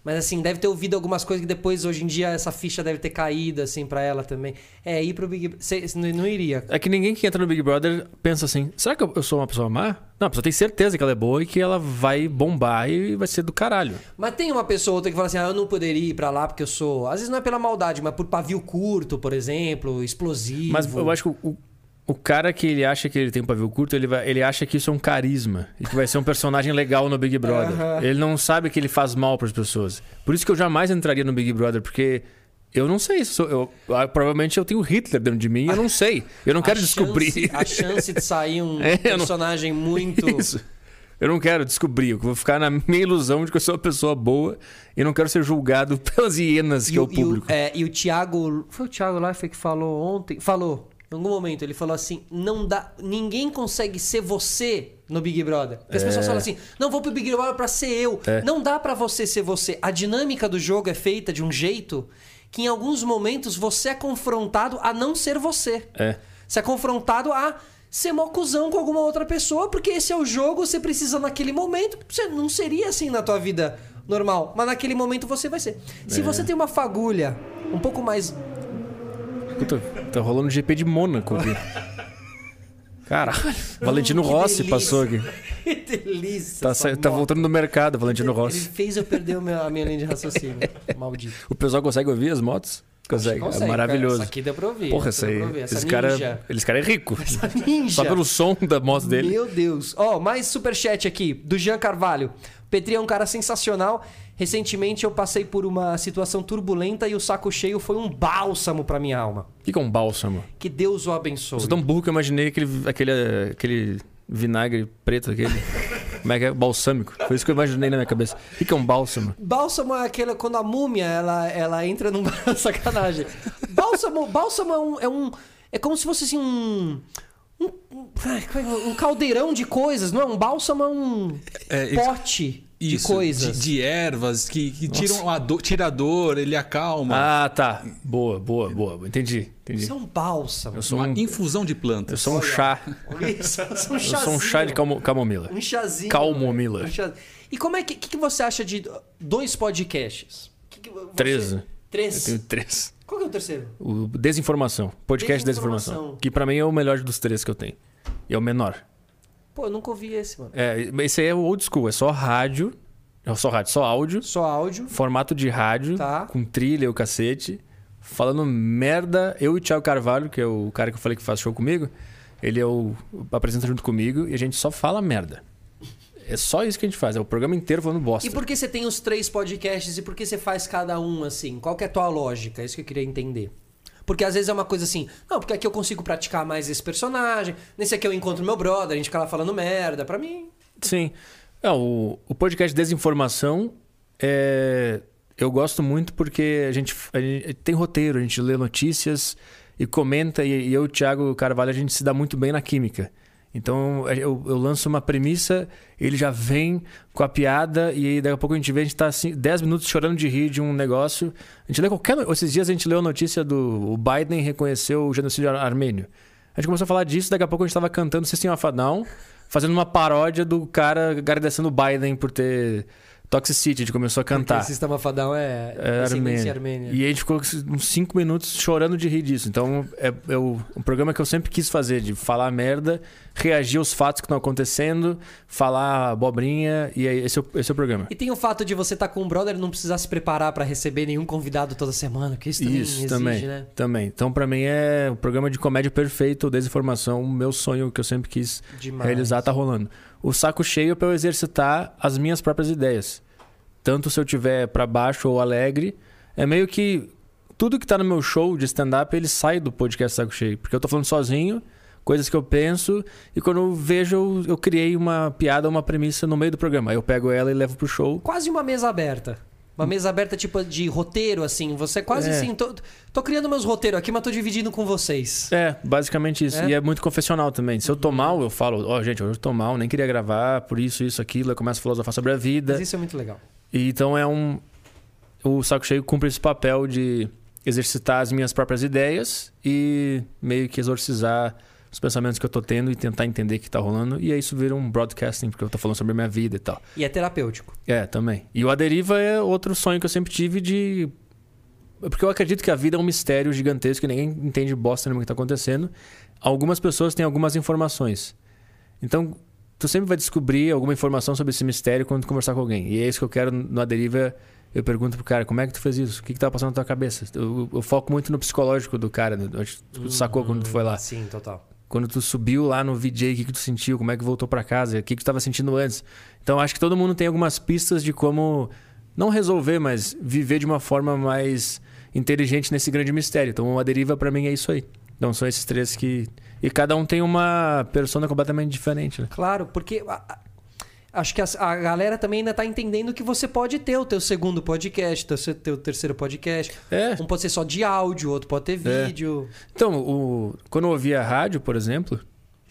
Mas assim, deve ter ouvido algumas coisas que depois, hoje em dia, essa ficha deve ter caído, assim, pra ela também. É, ir pro Big Brother. Não, não iria. É que ninguém que entra no Big Brother pensa assim: será que eu eu sou uma pessoa má? Não, a pessoa tem certeza que ela é boa e que ela vai bombar e vai ser do caralho. Mas tem uma pessoa ou outra que fala assim: ah, eu não poderia ir pra lá porque eu sou. Às vezes não é pela maldade, mas por pavio curto, por exemplo, explosivo. Mas eu acho que o, o cara que ele acha que ele tem um pavio curto, ele, vai, ele acha que isso é um carisma e que vai ser um personagem legal no Big Brother. Aham. Ele não sabe que ele faz mal pras pessoas. Por isso que eu jamais entraria no Big Brother, porque eu não sei. se sou- eu, ah, provavelmente eu tenho Hitler dentro de mim e eu não sei. Eu não quero chance- descobrir. A chance de sair um É, eu não- personagem muito. Isso. Eu não quero descobrir. Eu vou ficar na minha ilusão de que eu sou uma pessoa boa e não quero ser julgado pelas hienas que E é o, o e o- público. é, e o Thiago. Foi o Thiago Leifert que falou ontem? Falou. Em algum momento ele falou assim: não dá. Ninguém consegue ser você no Big Brother. Porque as pessoas falam assim: não vou pro Big Brother pra ser eu. É. Não dá pra você ser você. A dinâmica do jogo é feita de um jeito que em alguns momentos você é confrontado a não ser você. É. Você é confrontado a ser mó cuzão com alguma outra pessoa, porque esse é o jogo, você precisa naquele momento. Você não seria assim na tua vida normal, mas naquele momento você vai ser. Se É. você tem uma fagulha um pouco mais. Puta, tá rolando GP de Mônaco aqui. Caralho. Valentino Que Rossi delícia. passou aqui. Que delícia! Tá, sa- tá voltando no mercado, Valentino Ele Rossi. fez eu perder o meu- a minha linha de raciocínio. Maldito. O pessoal consegue ouvir as motos? Consegue. Consegue, é maravilhoso. cara. Essa aqui deu pra ouvir. Porra, essa aí. deu pra ouvir. Essa Esse cara, ninja. esse cara é rico. Essa ninja. Só pelo som da moto dele. Meu Deus. Ó, mais superchat aqui, do Jean Carvalho. Petri é um cara sensacional. Recentemente eu passei por uma situação turbulenta e o saco cheio foi um bálsamo pra minha alma. O que que é um bálsamo? Que Deus o abençoe. Eu sou tão burro que eu imaginei aquele, aquele, aquele vinagre preto, aquele. Como é que é? Balsâmico. Foi isso que eu imaginei na minha cabeça. O que que é um bálsamo? Bálsamo é aquele quando a múmia ela, ela entra num sacanagem. Bálsamo, bálsamo é um, é um é como se fosse assim um um, um- é? um caldeirão de coisas, não é um bálsamo é um É, isso- de coisas. De, de ervas que, que tiram a dor, tira a dor, ele acalma. Ah, tá. Boa, boa, boa. Entendi. Entendi. Isso é um bálsamo. Eu sou uma um, infusão de eu plantas. sou um chá. Isso, eu sou um Eu sou um chá de calmo- camomila. Um chazinho. Calmomila. Um chá- E como é que, que, que você acha de dois podcasts? Que que você- Treze. Eu Três. tenho três. Qual que é o terceiro? O Desinformação. Podcast Desinformação. Desinformação. Que pra mim é o melhor dos três que eu tenho. E é o menor. Pô, eu nunca ouvi esse, mano. É, esse aí é o old school. É só rádio. É só rádio, só áudio. Só áudio. Formato de rádio. Tá. Com trilha e o cacete. Falando merda. Eu e o Thiago Carvalho, que é o cara que eu falei que faz show comigo. Ele é o apresenta junto comigo e a gente só fala merda. É só isso que a gente faz. É o programa inteiro falando bosta. E por que você tem os três podcasts e por que você faz cada um assim? Qual que é a tua lógica? É isso que eu queria entender. Porque às vezes é uma coisa assim, não, porque aqui eu consigo praticar mais esse personagem, nesse aqui eu encontro meu brother, a gente fica lá falando merda. Pra mim, Sim. É, o, o podcast Desinformação é, eu gosto muito porque a gente, a gente tem roteiro, a gente lê notícias e comenta, e, e eu e o Thiago Carvalho a gente se dá muito bem na química. Então eu, eu lanço uma premissa, ele já vem com a piada, e daqui a pouco a gente vê, a gente tá assim, 10 minutos chorando de rir de um negócio. A gente lê qualquer. Esses dias a gente leu a notícia do Biden reconheceu o genocídio ar- armênio. A gente começou a falar disso, daqui a pouco a gente tava cantando System of a Down, fazendo uma paródia do cara agradecendo o Biden por ter Toxicity. A gente começou a cantar. Esse sistema fadão é, É, descendência Armênia. E a gente ficou uns 5 minutos chorando de rir disso. Então, é, é o, um programa que eu sempre quis fazer, de falar merda, reagir aos fatos que estão acontecendo, falar abobrinha, e é, esse, é o, esse é o programa. E tem o fato de você estar com um brother e não precisar se preparar pra receber nenhum convidado toda semana, que isso também Isso, exige, também. né? Também. Então, pra mim, é o programa de comédia perfeito, desinformação, o meu sonho que eu sempre quis Demais. realizar tá rolando. O saco cheio para eu exercitar as minhas próprias ideias. Tanto se eu tiver pra baixo ou alegre, é meio que tudo que tá no meu show de stand-up, ele sai do podcast saco cheio, porque eu tô falando sozinho, coisas que eu penso, e quando eu vejo, eu, eu criei uma piada, uma premissa no meio do programa. Aí eu pego ela e levo pro show. Quase uma mesa aberta. Uma mesa aberta, tipo, de roteiro, assim. Você quase É. assim. Tô, tô criando meus roteiros aqui, mas tô dividindo com vocês. É, basicamente isso. É? E é muito confessional também. Se eu tô mal, eu falo, ó, gente, hoje eu tô mal, nem queria gravar, por isso, isso, aquilo. Eu começo a filosofar sobre a vida. Mas isso é muito legal. E então é um. O Saco Cheio cumpre esse papel de exercitar as minhas próprias ideias e meio que exorcizar os pensamentos que eu tô tendo e tentar entender o que tá rolando. E aí isso vira um broadcasting, porque eu tô falando sobre a minha vida e tal. E é terapêutico. É, também. E o A Deriva é outro sonho que eu sempre tive de. Porque eu acredito que a vida é um mistério gigantesco que ninguém entende bosta nenhuma que tá acontecendo. Algumas pessoas têm algumas informações. Então, tu sempre vai descobrir alguma informação sobre esse mistério quando tu conversar com alguém. E é isso que eu quero no A Deriva. Eu pergunto pro cara, como é que tu fez isso? O que que tava passando na tua cabeça? Eu, eu foco muito no psicológico do cara. né? Tu sacou quando tu foi lá? Sim, total. Quando tu subiu lá no VJ, o que, que tu sentiu? Como é que voltou pra casa? O que, que tu tava sentindo antes? Então, acho que todo mundo tem algumas pistas de como não resolver, mas viver de uma forma mais inteligente nesse grande mistério. Então, a deriva pra mim é isso aí. Então, são esses três que. E cada um tem uma persona completamente diferente, né? Claro, porque acho que a, a galera também ainda tá entendendo que você pode ter o teu segundo podcast, teu, teu terceiro podcast. É. Um pode ser só de áudio, outro pode ter É. vídeo. Então, o... quando eu ouvia a rádio, por exemplo,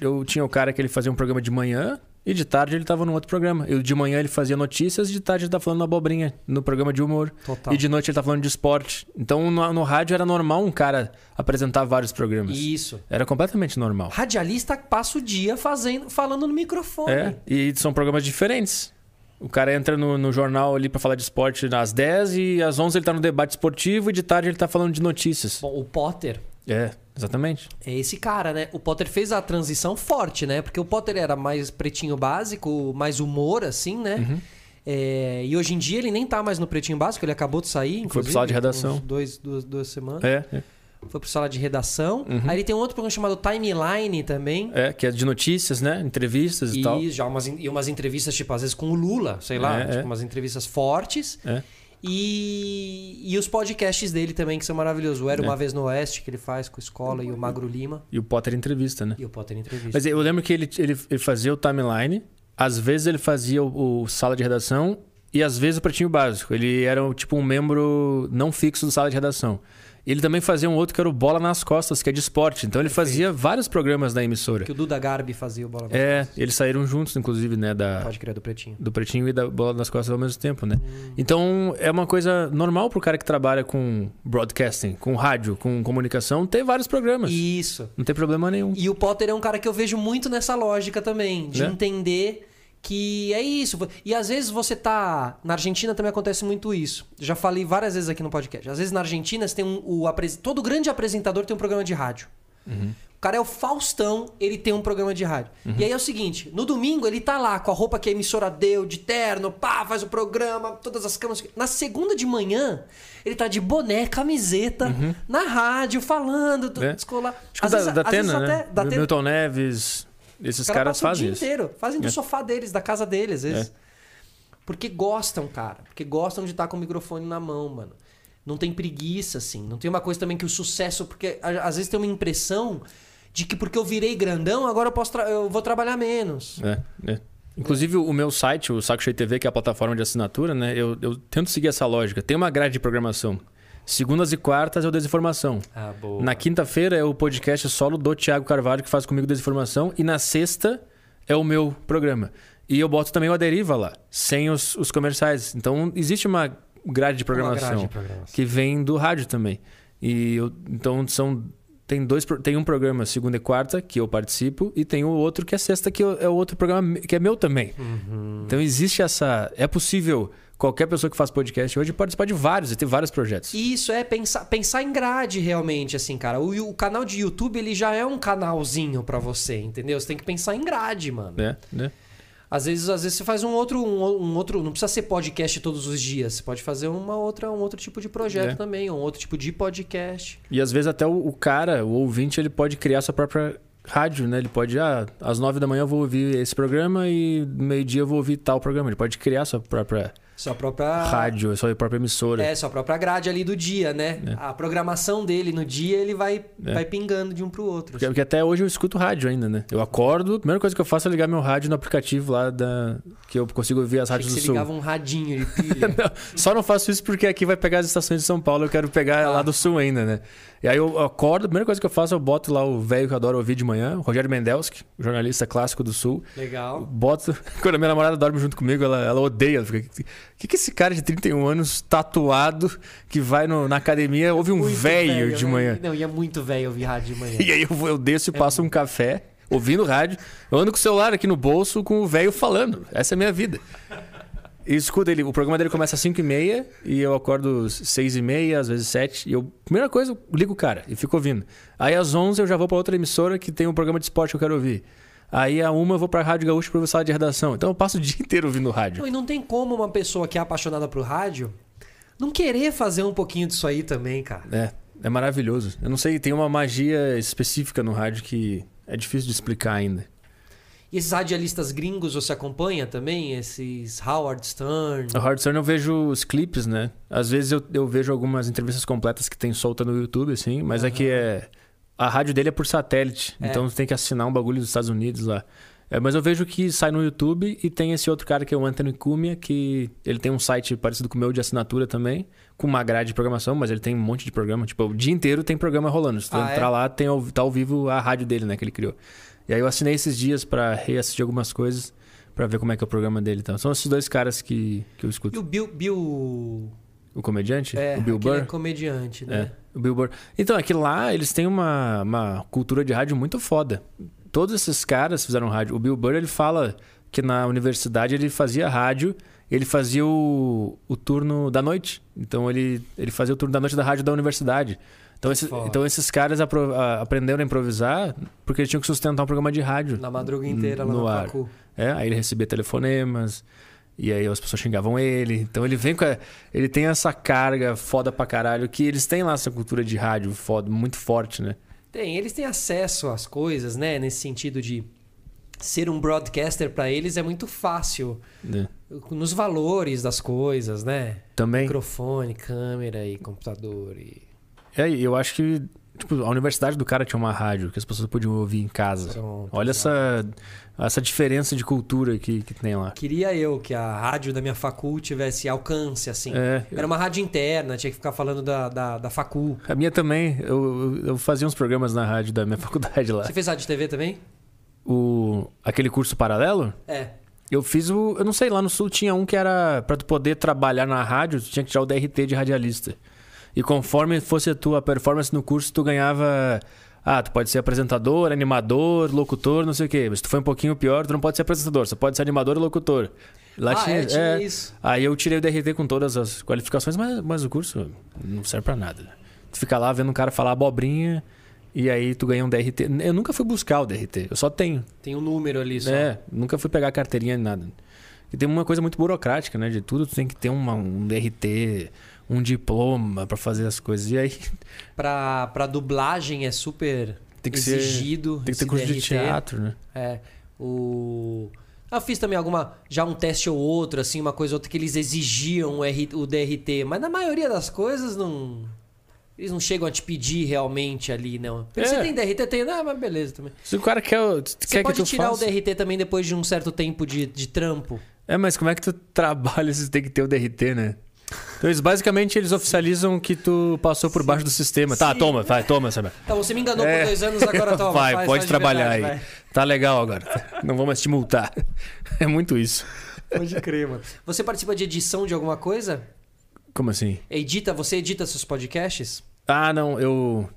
eu tinha o cara que ele fazia um programa de manhã e de tarde ele tava num outro programa. Eu, de manhã ele fazia notícias e de tarde ele tava falando abobrinha no programa de humor. Total. E de noite ele tava falando de esporte. Então, no, no rádio era normal um cara apresentar vários programas. Isso. Era completamente normal. Radialista passa o dia fazendo, falando no microfone. É, e são programas diferentes. O cara entra no, no jornal ali pra falar de esporte às 10 e às 11 ele tá no debate esportivo e de tarde ele tá falando de notícias. Bom, o Potter É, exatamente. é esse cara, né? O Potter fez a transição forte, né? Porque o Potter era mais pretinho básico, mais humor, assim, né? Uhum. É, e hoje em dia ele nem tá mais no pretinho básico, ele acabou de sair. pro inclusive, sala de redação. Dois, duas, duas semanas. É, é. Foi pro sala de redação. Uhum. Aí ele tem um outro programa chamado Timeline também. É, que é de notícias, né? Entrevistas e, tal. E já umas, e umas entrevistas, tipo, às vezes com o Lula, sei lá, É, tipo, é. umas entrevistas fortes. É. E, e os podcasts dele também, que são maravilhosos. O Era É. Uma Vez no Oeste, que ele faz com a escola, e o Magro Lima. E o Potter entrevista, né? E o Potter Entrevista. Mas eu lembro que ele, ele, ele fazia o timeline, às vezes ele fazia o, o sala de redação e às vezes o pretinho básico. Ele era tipo um membro não fixo do sala de redação. Ele também fazia um outro que era o Bola nas Costas, que é de esporte. Então ele fazia vários programas da emissora. Que o Duda Garbi fazia o Bola nas É, Costas. eles saíram juntos, inclusive, né? Da, Pode crer, do Pretinho. do pretinho e da bola nas costas ao mesmo tempo, né? Hum. Então é uma coisa normal pro cara que trabalha com broadcasting, com rádio, com comunicação, ter vários programas. Isso. Não tem problema nenhum. E o Potter é um cara que eu vejo muito nessa lógica também, de Né? entender que é isso. E às vezes você tá. Na Argentina também acontece muito isso. Já falei várias vezes aqui no podcast. Às vezes na Argentina você tem um. O, apres- todo grande apresentador tem um programa de rádio. O cara é o Faustão, ele tem um programa de rádio. E aí é o seguinte: no domingo ele tá lá com a roupa que a emissora deu, de terno, pá, faz o programa, todas as câmeras. Na segunda de manhã, ele tá de boné, camiseta, na rádio, falando, É. descolar. Acho que Às da, vezes- da às vezes Atena, né? até- da Milton Neves, esses os caras fazem o dia isso. inteiro. Fazem do É. sofá deles, da casa deles, às vezes. Porque gostam, cara. Porque gostam de estar com o microfone na mão, mano. Não tem preguiça, assim. Não tem uma coisa também que o sucesso. Porque às vezes tem uma impressão de que porque eu virei grandão, agora eu, posso eu vou trabalhar menos. É, é. Inclusive, o meu site, o Saco Cheio TV, que é a plataforma de assinatura, né? Eu, eu tento seguir essa lógica. Tem uma grade de programação. Segundas e quartas é o Desinformação. Ah, boa. Na quinta-feira é o podcast solo do Thiago Carvalho, que faz comigo Desinformação. E na sexta é o meu programa. E eu boto também o A Deriva lá, sem os, os comerciais. Então, existe uma grade de programação, grade de programação. que vem do rádio também. E eu- então são tem dois tem um programa segunda e quarta que eu participo e tem o outro que é sexta que eu- é o outro programa que é meu também. Uhum. Então existe essa é possível qualquer pessoa que faz podcast hoje participar de vários e ter vários projetos. Isso é pensar, pensar em grade realmente, assim, cara. O, o canal de YouTube, ele já é um canalzinho pra você, entendeu? Você tem que pensar em grade, mano. Né? Né? Às vezes, às vezes você faz um outro, um, um outro. Não precisa ser podcast todos os dias. Você pode fazer uma outra, um outro tipo de projeto É. também, um outro tipo de podcast. E às vezes até o, o cara, o ouvinte, ele pode criar sua própria rádio, né? Ele pode, ah, às nove da manhã eu vou ouvir esse programa e meio-dia eu vou ouvir tal programa. Ele pode criar sua própria Sua própria. rádio, sua própria emissora. É, sua própria grade ali do dia, né? A programação dele no dia, ele vai, É. vai pingando de um pro outro. Porque, porque até hoje eu escuto rádio ainda, né? Eu acordo, a primeira coisa que eu faço é ligar meu rádio no aplicativo lá da. que eu consigo ouvir as rádios do você sul. ligava um radinho de pilha. Não, só não faço isso porque aqui vai pegar as estações de São Paulo, eu quero pegar Ah. lá do sul ainda, né? E aí eu acordo, a primeira coisa que eu faço, eu boto lá o velho que eu adoro ouvir de manhã, o Rogério Mendelski, jornalista clássico do sul. Legal. Boto. Quando a minha namorada dorme junto comigo, ela, ela odeia. ela fica, que, que esse cara de 31 anos, tatuado, que vai no- na academia, ouve um Muito velho de né? manhã? Não, e é muito velho ouvir rádio de manhã. E aí eu, eu desço e passo um café, ouvindo rádio. Eu ando com o celular aqui no bolso com o velho falando. Essa é a minha vida. E escuta, ele, o programa dele começa às 5 e meia e eu acordo às 6 e meia, às vezes 7. E eu, primeira coisa, eu ligo o cara e fico ouvindo. Aí às 11 eu já vou pra outra emissora que tem um programa de esporte que eu quero ouvir. Aí a uma eu vou pra Rádio Gaúcho pra ver sala de redação. Então eu passo o dia inteiro ouvindo rádio. Não, e não tem como uma pessoa que é apaixonada pro rádio não querer fazer um pouquinho disso aí também, cara. É, é maravilhoso. Eu não sei, tem uma magia específica no rádio que é difícil de explicar ainda. E esses radialistas gringos você acompanha também? Esses Howard Stern? O Hard Stern eu vejo os clipes, né? Às vezes eu, eu vejo algumas entrevistas completas que tem solta no YouTube, assim, mas aqui é. A rádio dele é por satélite, É. então você tem que assinar um bagulho dos Estados Unidos lá. É, mas eu vejo que sai no YouTube e tem esse outro cara que é o Anthony Cumia, que ele tem um site parecido com o meu de assinatura também, com uma grade de programação, mas ele tem um monte de programa. Tipo, o dia inteiro tem programa rolando. Se tu Ah, é? entrar lá, tem, tá ao vivo a rádio dele, né, que ele criou. E aí eu assinei esses dias pra reassistir algumas coisas, pra ver como é que é o programa dele. Então, são esses dois caras que, que eu escuto. E o Bill. Bill O comediante? é, o Bill Burr? é comediante, né? É, o Bill Burr. Então, aqui lá eles têm uma, uma cultura de rádio muito foda. Todos esses caras fizeram rádio. O Bill Burr, ele fala que na universidade ele fazia rádio, ele fazia o, o turno da noite. Então, ele, ele fazia o turno da noite da rádio da universidade. Então, esse- então esses caras apro- a- aprenderam a improvisar porque eles tinham que sustentar um programa de rádio. Na madruga inteira lá no no ar. Facu. É, aí ele recebia telefonemas. E aí as pessoas xingavam ele. Então ele vem com. A, ele tem essa carga foda pra caralho. Que eles têm lá essa cultura de rádio foda, muito forte, né? Tem, eles têm acesso às coisas, né? Nesse sentido de ser um broadcaster pra eles é muito fácil. né? Nos valores das coisas, né? Também. Microfone, câmera e computador. E... É, eu acho que. Tipo, a universidade do cara tinha uma rádio que as pessoas podiam ouvir em casa. Pronto, Olha essa, essa diferença de cultura que, que tem lá. Queria eu que a rádio da minha facul tivesse alcance, assim. É, Era uma rádio interna, tinha que ficar falando da, da, da facul. a minha também, eu, eu- eu fazia uns programas na rádio da minha faculdade lá. Você fez rádio TV também? O, aquele curso paralelo, É. Eu fiz o. Eu não sei, lá no sul tinha um que era. Pra tu poder trabalhar na rádio, tu tinha que tirar o DRT de radialista. E conforme fosse a tua performance no curso, tu ganhava. Ah, tu pode ser apresentador, animador, locutor, não sei o quê. Mas se tu foi um pouquinho pior, tu não pode ser apresentador, você pode ser animador e locutor. Lá ah, tinha, é, tinha é. isso. Aí eu tirei o DRT com todas as qualificações, mas, mas o curso não serve pra nada. Tu fica lá vendo um cara falar abobrinha e aí tu ganha um DRT. Eu nunca fui buscar o DRT, eu só tenho. Tem um número ali só. É, nunca fui pegar carteirinha nem nada. E tem uma coisa muito burocrática, né? De tudo tu tem que ter uma, um DRT, um diploma pra fazer as coisas. E aí Pra, pra dublagem é super Tem que ser- exigido. tem que ter curso de DRT. teatro, né? É. O. Eu fiz também alguma. Já um teste ou outro, assim, uma coisa ou outra que eles exigiam o, R, o DRT. Mas na maioria das coisas não. Eles não chegam a te pedir realmente ali, não. É. Você tem DRT? Tem. Ah, mas beleza também. Se o cara quer, Você quer que pode tu tirar faça... o DRT também depois de um certo tempo de, de trampo. É, mas como é que tu trabalha se tem que ter o DRT, né? Então, eles, basicamente, eles oficializam que tu passou por baixo do sistema. Tá, Sim. toma, vai, toma, sabe? Tá, você me enganou É. por dois anos, agora toma. vai, faz- pode faz trabalhar verdade, aí. Tá legal agora. Não vou mais te multar. É muito isso. vai. Pode crer, mano. Você participa de edição de alguma coisa? Como assim? Edita, você edita seus podcasts? Ah, não, eu.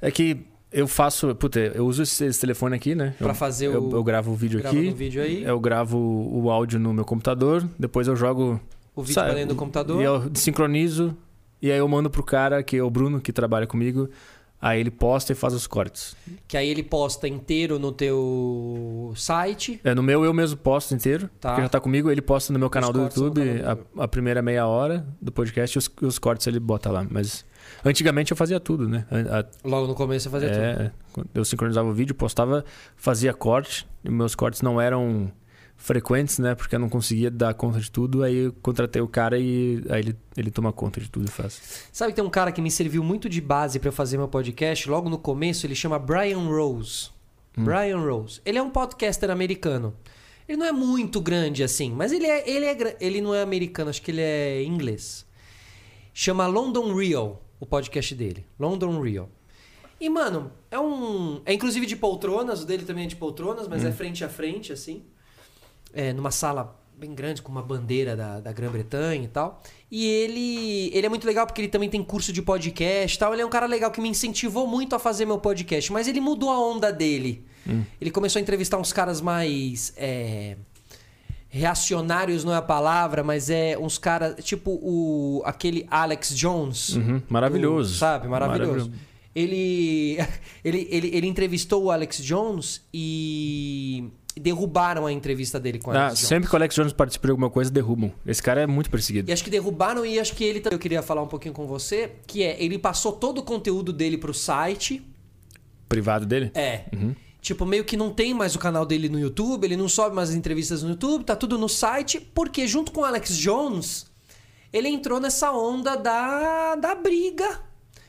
É que eu faço. Puta, eu uso esse, esse telefone aqui, né? Pra eu, fazer eu, o- eu gravo o vídeo Grava aqui. no vídeo aí, Eu gravo o áudio no meu computador, depois eu jogo. O vídeo sabe, pra dentro do computador. E eu sincronizo. E aí eu mando pro cara, que é o Bruno, que trabalha comigo. Aí ele posta e faz os cortes. Que aí ele posta inteiro no teu site. É, no meu eu mesmo posto inteiro, Tá. porque já tá comigo. Ele posta no meu canal do cortes no YouTube canal do a, a primeira meia hora do podcast e os, os cortes ele bota lá. Mas antigamente eu fazia tudo, né? A- Logo no começo você fazia tudo. É, eu sincronizava o vídeo, postava, fazia corte. E meus cortes não eram frequentes, né? Porque eu não conseguia dar conta de tudo. Aí eu contratei o cara e aí ele, ele toma conta de tudo e faz. Sabe que tem um cara que me serviu muito de base pra eu fazer meu podcast? Logo no começo, ele chama Brian Rose. Brian Rose. Ele é um podcaster americano. Ele não é muito grande assim, mas ele é, ele é ele não é americano, acho que ele é inglês. Chama London Real, o podcast dele. London Real. E, mano, é um. É inclusive de poltronas, o dele também é de poltronas, mas é frente a frente, assim. É, numa sala bem grande, com uma bandeira da, da Grã-Bretanha e tal. E ele, ele é muito legal porque ele também tem curso de podcast e tal. Ele é um cara legal que me incentivou muito a fazer meu podcast. Mas ele mudou a onda dele. Ele começou a entrevistar uns caras mais. é, reacionários não é a palavra, mas é uns caras. Tipo o aquele Alex Jones. Uhum, maravilhoso. Do- sabe? Maravilhoso. Maravilhoso. Ele, ele, ele, ele entrevistou o Alex Jones e derrubaram a entrevista dele com Ah, Alex Jones. sempre que o Alex Jones participa de alguma coisa, derrubam. Esse cara é muito perseguido. E acho que derrubaram e acho que ele também. Eu queria falar um pouquinho com você, que é, ele passou todo o conteúdo dele pro site. Privado dele? É. Tipo, meio que não tem mais o canal dele no YouTube, ele não sobe mais as entrevistas no YouTube, tá tudo no site, porque junto com o Alex Jones, ele entrou nessa onda da, da briga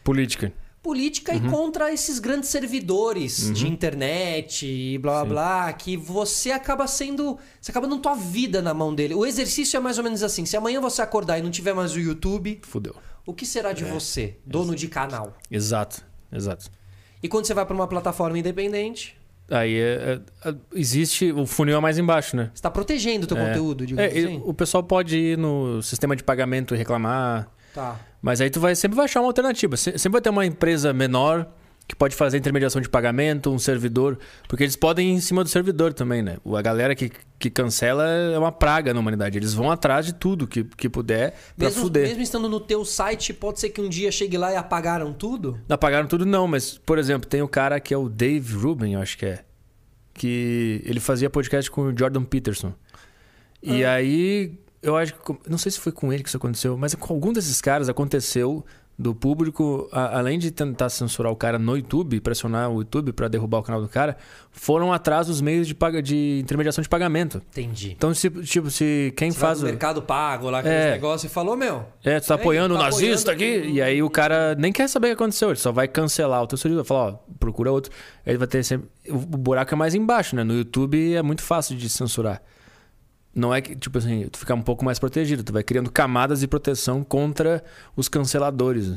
Política. Política Uhum. e contra esses grandes servidores de internet e blá blá blá, que você acaba sendo. Você acaba dando tua vida na mão dele. O exercício é mais ou menos assim: se amanhã você acordar e não tiver mais o YouTube, Fudeu. o que será É. de você, dono de canal? Exato, exato. E quando você vai pra uma plataforma independente, Aí é- é- é- existe. O funil é mais embaixo, né? você tá protegendo o teu É. conteúdo, digamos É, assim. o pessoal pode ir no sistema de pagamento e reclamar. Tá. Mas aí tu vai sempre vai achar uma alternativa. Se- Sempre vai ter uma empresa menor que pode fazer intermediação de pagamento, um servidor. Porque eles podem ir em cima do servidor também, né? A galera que, que cancela é uma praga na humanidade. Eles vão atrás de tudo que, que puder pra Mesmo, fuder. mesmo estando no teu site, pode ser que um dia chegue lá e apagaram tudo? Não apagaram tudo, não, mas, por exemplo, tem o cara que é o Dave Rubin, eu acho que é. Que ele fazia podcast com o Jordan Peterson. E aí, eu acho que. Não sei se foi com ele que isso aconteceu, mas com algum desses caras aconteceu do público, a- além de tentar censurar o cara no YouTube, pressionar o YouTube pra derrubar o canal do cara, foram atrás dos meios de, paga, de intermediação de pagamento. Entendi. Então, se, tipo, se quem Você vai faz. o- Mercado Pago lá, aqueles É. negócios, e falou, meu, É, tu tá Ei, apoiando o tá nazista apoiando- aqui. E aí o cara nem quer saber o que aconteceu. Ele só vai cancelar o teu servidor. Falar, ó, procura outro. Aí ele vai ter sempre. O o buraco é mais embaixo, né? No YouTube é muito fácil de censurar. Não é que, tipo assim, tu fica um pouco mais protegido. Tu vai criando camadas de proteção contra os canceladores.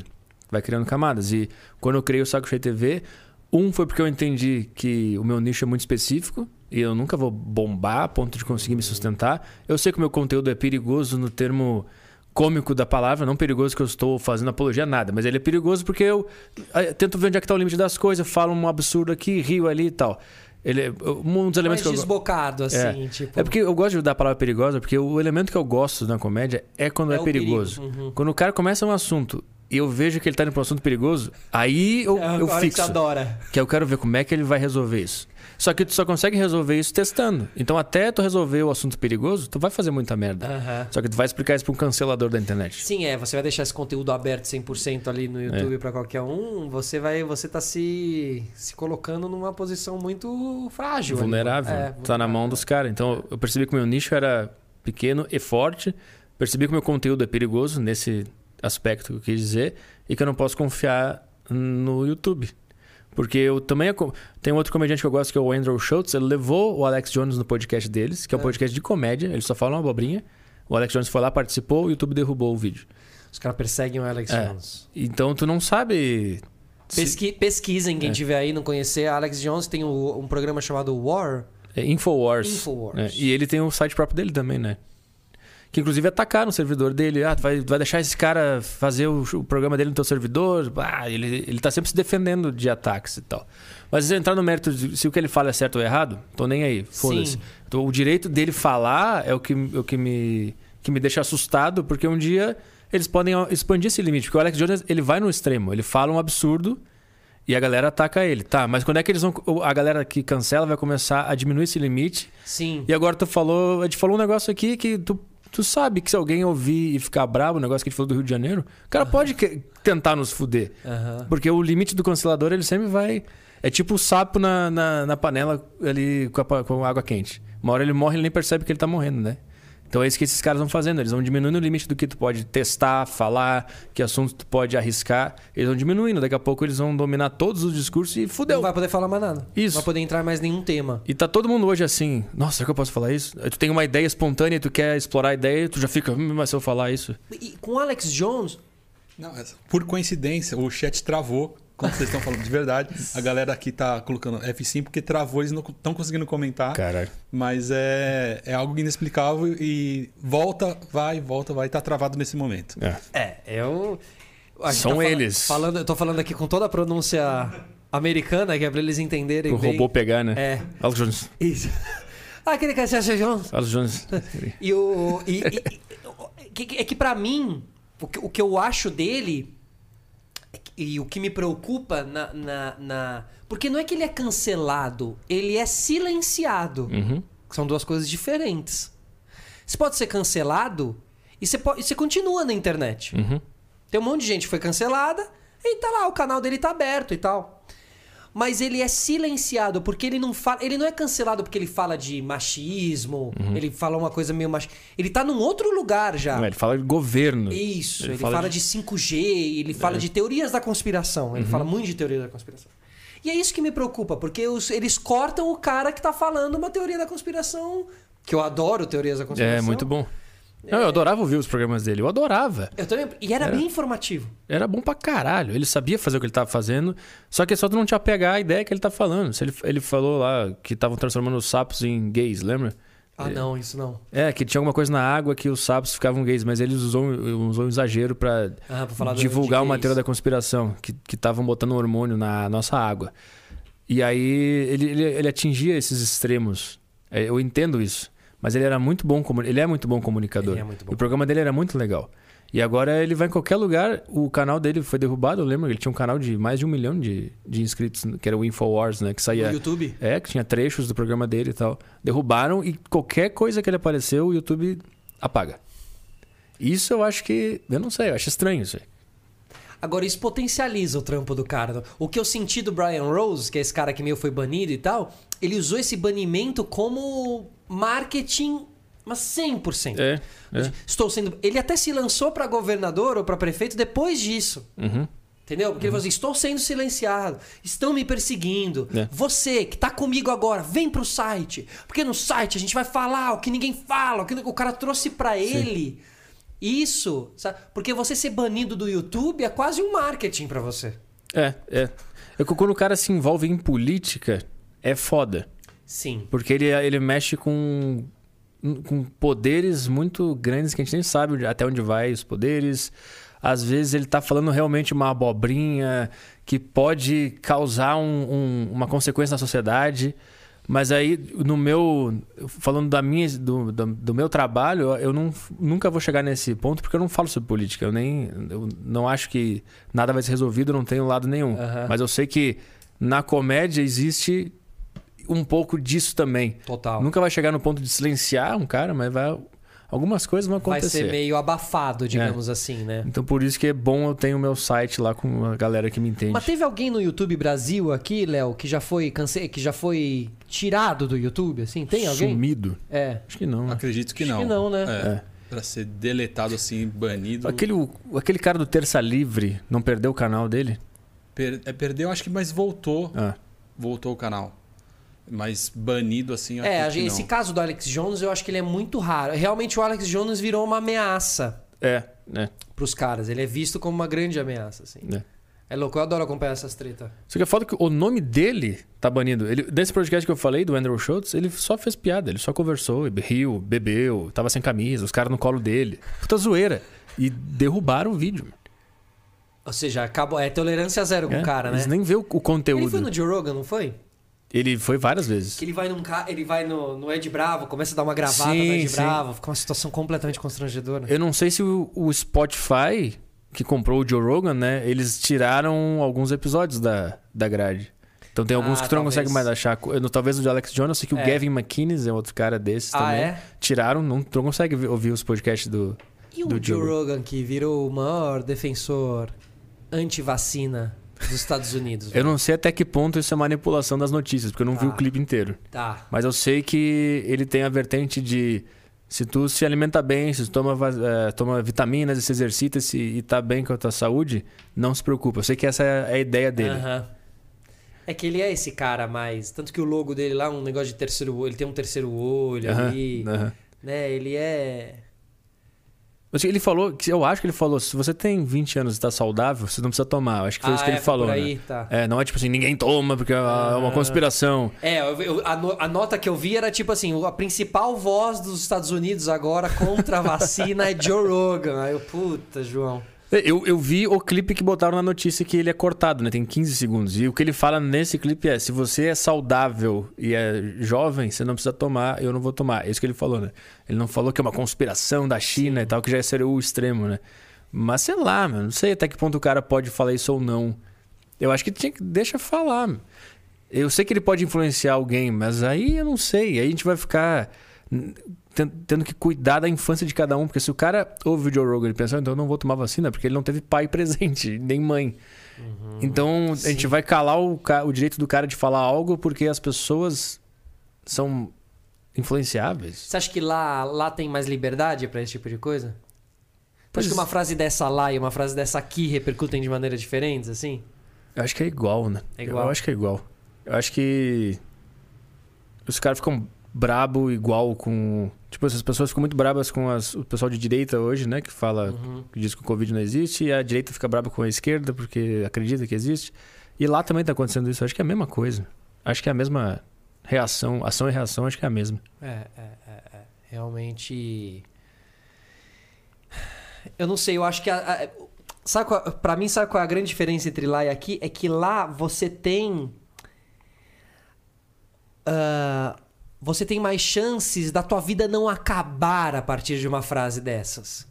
Vai criando camadas. E quando eu criei o Saco Cheio TV, um foi porque eu entendi que o meu nicho é muito específico e eu nunca vou bombar a ponto de conseguir me sustentar. Eu sei que o meu conteúdo é perigoso no termo cômico da palavra, não perigoso que eu estou fazendo apologia a nada, mas ele é perigoso porque eu, eh, tento ver onde é que está o limite das coisas, falo um absurdo aqui, rio ali e tal. Ele é um dos elementos mais que go- desbocado, assim, tipo... é porque eu gosto de dar a palavra perigosa, porque o elemento que eu gosto na comédia é quando É é, perigoso. perigo, uhum. Quando o cara começa um assunto e eu vejo que ele tá indo pra um assunto perigoso, aí eu, é eu que fixo. você adora. Que eu quero ver como é que ele vai resolver isso. Só que tu só consegue resolver isso testando. Então, até tu resolver o assunto perigoso, tu vai fazer muita merda. Só que tu vai explicar isso pra um cancelador da internet. Sim, é, você vai deixar esse conteúdo aberto 100% ali no YouTube É. pra qualquer um, você vai, você tá se, se colocando numa posição muito frágil. ali. vulnerável. É, tá na mão dos caras. Então, eu percebi que o meu nicho era pequeno e forte. Percebi que o meu conteúdo é perigoso nesse aspecto que eu quis dizer. E que eu não posso confiar no YouTube. Porque eu também... Tem outro comediante que eu gosto, que é o Andrew Schultz. Ele levou o Alex Jones no podcast deles, que é um É. podcast de comédia. Eles só falam uma abobrinha. O Alex Jones foi lá, participou, o YouTube derrubou o vídeo. Os caras perseguem o Alex É. Jones. Então, tu não sabe... Pesqui, pesquisem, É. quem tiver aí não conhecer. Alex Jones tem o- um programa chamado War. É Infowars. Infowars. né? E ele tem o site próprio dele também, né? Que inclusive atacaram o servidor dele. Ah, tu vai, vai deixar esse cara fazer o, o programa dele no teu servidor? Ah, ele, ele tá sempre se defendendo de ataques e tal. Mas entrar no mérito de se o que ele fala é certo ou errado, tô nem aí. Foda-se. Então, o direito dele falar é o que, o que, me, que me deixa assustado, porque um dia eles podem expandir esse limite. Porque o Alex Jones, ele vai no extremo. Ele fala um absurdo e a galera ataca ele. Tá, mas quando é que eles vão... A galera que cancela vai começar a diminuir esse limite Sim. e agora tu falou, a gente falou um negócio aqui que tu, tu sabe que se alguém ouvir e ficar bravo, o negócio que a gente falou do Rio de Janeiro, o cara pode que- tentar nos fuder. Aham. Porque o limite do cancelador, ele sempre vai. É tipo o sapo na, na, na panela ali com, a com água quente. Uma hora ele morre, ele nem percebe que ele tá morrendo, né? Então é isso que esses caras vão fazendo. Eles vão diminuindo o limite do que tu pode testar, falar, que assunto tu pode arriscar. Eles vão diminuindo. Daqui a pouco eles vão dominar todos os discursos e fudeu. Não vai poder falar mais nada. Isso. Não vai poder entrar mais nenhum tema. E tá todo mundo hoje assim, nossa, será que eu posso falar isso? Tu tem uma ideia espontânea e tu quer explorar a ideia, tu já fica, hum, mas se eu falar isso. E com o Alex Jones, Não, por coincidência, o chat travou quando vocês estão falando de verdade. A galera aqui tá colocando F5 porque travou, eles não estão conseguindo comentar. Caralho. Mas é, é algo inexplicável e volta, vai, volta, vai. Tá travado nesse momento. É. É, eu. São fala- eles. Falando, eu tô falando aqui com toda a pronúncia americana, que é pra eles entenderem. O bem. robô pegar, né? É. Alex Jones. Isso. Ah, aquele que é Sérgio Jones. Alex Jones. E o. E, e- e- que- é que pra mim, o que, o que eu acho dele. E o que me preocupa na, na, na- Porque não é que ele é cancelado, ele é silenciado. Uhum. São duas coisas diferentes. Você pode ser cancelado e você, pode, e você continua na internet. Uhum. Tem um monte de gente que foi cancelada e tá lá, o canal dele tá aberto e tal. Mas ele é silenciado porque ele não fala. Ele não é cancelado porque ele fala de machismo, Uhum. ele fala uma coisa meio machista. Ele tá num outro lugar já. Não, ele fala de governo. Isso, ele, Ele fala, fala de... de- 5G, ele fala de teorias da conspiração. Ele fala muito de teoria da conspiração. E é isso que me preocupa, porque os- eles cortam o cara que tá falando uma teoria da conspiração. Que eu adoro teorias da conspiração. É, muito bom. Não, eu adorava ouvir os programas dele. Eu adorava. Eu também. E era, bem informativo. Era bom pra caralho. Ele sabia fazer o que ele tava fazendo, só que só tu não tinha pegar a ideia que ele tá falando. Se ele, ele falou lá que estavam transformando os sapos em gays, lembra? Ah, não, isso não. É, que tinha alguma coisa na água que os sapos ficavam gays, mas ele usou, usou um exagero pra Ah, pra falar do- divulgar de uma gays. teoria da conspiração, que estavam botando hormônio na nossa água. E aí ele, ele, ele atingia esses extremos. É, Eu entendo isso. Mas ele era muito bom, ele é muito bom comunicador. É muito bom. O programa dele era muito legal. E agora ele vai em qualquer lugar. O canal dele foi derrubado, eu lembro. Ele tinha um canal de mais de um milhão de, de inscritos, que era o Infowars, né? Que saía. No YouTube? É, que tinha trechos do programa dele e tal. Derrubaram e qualquer coisa que ele apareceu, o YouTube apaga. Isso eu acho que. Eu não sei, eu acho estranho isso aí. Agora, isso potencializa o trampo do cara. O que eu senti do Brian Rose, que é esse cara que meio foi banido e tal, ele usou esse banimento como marketing, mas 100%. É. é. Estou sendo. Ele até se lançou pra governador ou pra prefeito depois disso. Uhum. Entendeu? Porque ele falou assim: estou sendo silenciado, estão me perseguindo. É. Você que tá comigo agora, vem pro site. Porque no site a gente vai falar o que ninguém fala, o que o cara trouxe pra ele. Isso, sabe? Porque você ser banido do YouTube é quase um marketing pra você. É, é. É quando o cara se envolve em política, é foda. Sim. Porque ele, ele mexe com, com poderes muito grandes que a gente nem sabe até onde vai os poderes. Às vezes ele tá falando realmente uma abobrinha que pode causar um- um- uma consequência na sociedade. Mas aí, no meu. Falando da minha, do, do, do meu trabalho, eu- não, nunca vou chegar nesse ponto porque eu não falo sobre política. Eu nem. Eu não acho que nada vai ser resolvido, eu não tenho lado nenhum. Aham. Mas eu sei que na comédia existe um pouco disso também. Total. Nunca vai chegar no ponto de silenciar um cara, mas vai, algumas coisas vão Vai acontecer. ser meio abafado, digamos assim, né? Então por isso que é bom eu tenho o meu site lá com a galera que me entende. Mas teve alguém no YouTube Brasil aqui, Léo, que já foi cance... que já foi tirado do YouTube, assim? Tem alguém? Sumido? É. Acho que não. né? Acredito que Acho não. que não, né? É. Pra ser deletado assim, banido. Aquele, aquele cara do Terça Livre não perdeu o canal dele? Per- é, perdeu, acho que, mas voltou. Ah. Voltou o canal. Mas banido assim, eu É, gente- esse caso do Alex Jones, eu acho que ele é muito raro. Realmente o Alex Jones virou uma ameaça É, né? pros caras. Ele é visto como uma grande ameaça, assim. É. É louco, eu adoro acompanhar essas tretas. Só que é foda que o nome dele tá banido. Ele, desse podcast que eu falei, do Andrew Schultz, ele só fez piada, ele só conversou, riu, bebeu, tava sem camisa, os caras no colo dele. Puta zoeira. E derrubaram o vídeo. Ou seja, acabou, é tolerância zero com É, o cara, né? Eles nem vê o, o conteúdo. Ele foi no Joe Rogan, não foi? Ele foi várias vezes. Que ele vai num ca... ele vai no, no Ed Bravo, começa a dar uma gravata Sim, no Ed sim. Bravo, fica uma situação completamente constrangedora. Eu não sei se o, o Spotify, que comprou o Joe Rogan, né? Eles tiraram alguns episódios da, da grade. Então tem alguns Ah, que tu não talvez. consegue mais achar. Eu, talvez o de Alex Jones, eu sei que o É. Gavin McInnes é outro cara desses Ah, também. é? Tiraram, não, tu não consegue ouvir os podcasts do. E o do Joe Joe Rogan, que virou o maior defensor anti-vacina dos Estados Unidos? Eu não sei até que ponto isso é manipulação das notícias, porque eu não vi Tá. o clipe inteiro. Tá. Mas eu sei que ele tem a vertente de se tu se alimenta bem, se tu toma, eh, toma vitaminas se exercita se, e tá bem com a tua saúde, não se preocupa. Eu sei que essa é a ideia dele. Aham. É que ele é esse cara mais. Tanto que o logo dele lá, um negócio de terceiro olho, ele tem um terceiro olho Aham, ali. aham. Né? Ele é. Assim, Ele falou, eu acho que ele falou, se você tem 20 anos e tá saudável, você não precisa tomar. Eu acho que foi Ah, isso que é, ele falou. por aí, né? tá. É, não é tipo assim, ninguém toma porque é uma Ah. conspiração. É, eu- a, a nota que eu vi era tipo assim: a principal voz dos Estados Unidos agora contra a vacina é Joe Rogan. Aí eu, puta, João. Eu, eu vi o clipe que botaram na notícia que ele é cortado, né? Tem 15 segundos. E o que ele fala nesse clipe é: se você é saudável e é jovem, você não precisa tomar, eu não vou tomar. É isso que ele falou, né? Ele não falou que é uma conspiração da China e tal, que já seria o extremo, né? Mas sei lá, mano, não sei até que ponto o cara pode falar isso ou não. Eu acho que tinha que deixa falar. mano. Eu sei que ele pode influenciar alguém, mas aí eu não sei. Aí a gente vai ficar tendo que cuidar da infância de cada um. Porque se o cara ouve o Joe Rogan e pensa, "Ah, então eu não vou tomar vacina, porque ele não teve pai presente, nem mãe. então a gente vai calar o, o direito do cara de falar algo porque as pessoas são influenciáveis. Você acha que lá, lá tem mais liberdade pra esse tipo de coisa? Pois- Acho que uma frase dessa lá e uma frase dessa aqui repercutem de maneiras diferentes, assim? Eu acho que é igual, né? É igual? Eu acho que é igual. Eu acho que os caras ficam brabo igual com. Tipo, essas pessoas ficam muito brabas com as- o pessoal de direita hoje, né? Que fala, Uhum. que diz que o Covid não existe, e a direita fica braba com a esquerda porque acredita que existe. E lá também tá acontecendo isso. Acho que é a mesma coisa. Acho que é a mesma reação, ação e reação, acho que é a mesma. É, é, é, é. Realmente. Eu não sei, eu acho que. A, a, sabe qual, pra mim, sabe qual é a grande diferença entre lá e aqui? É que lá você tem. ah, você tem mais chances da tua vida não acabar a partir de uma frase dessas.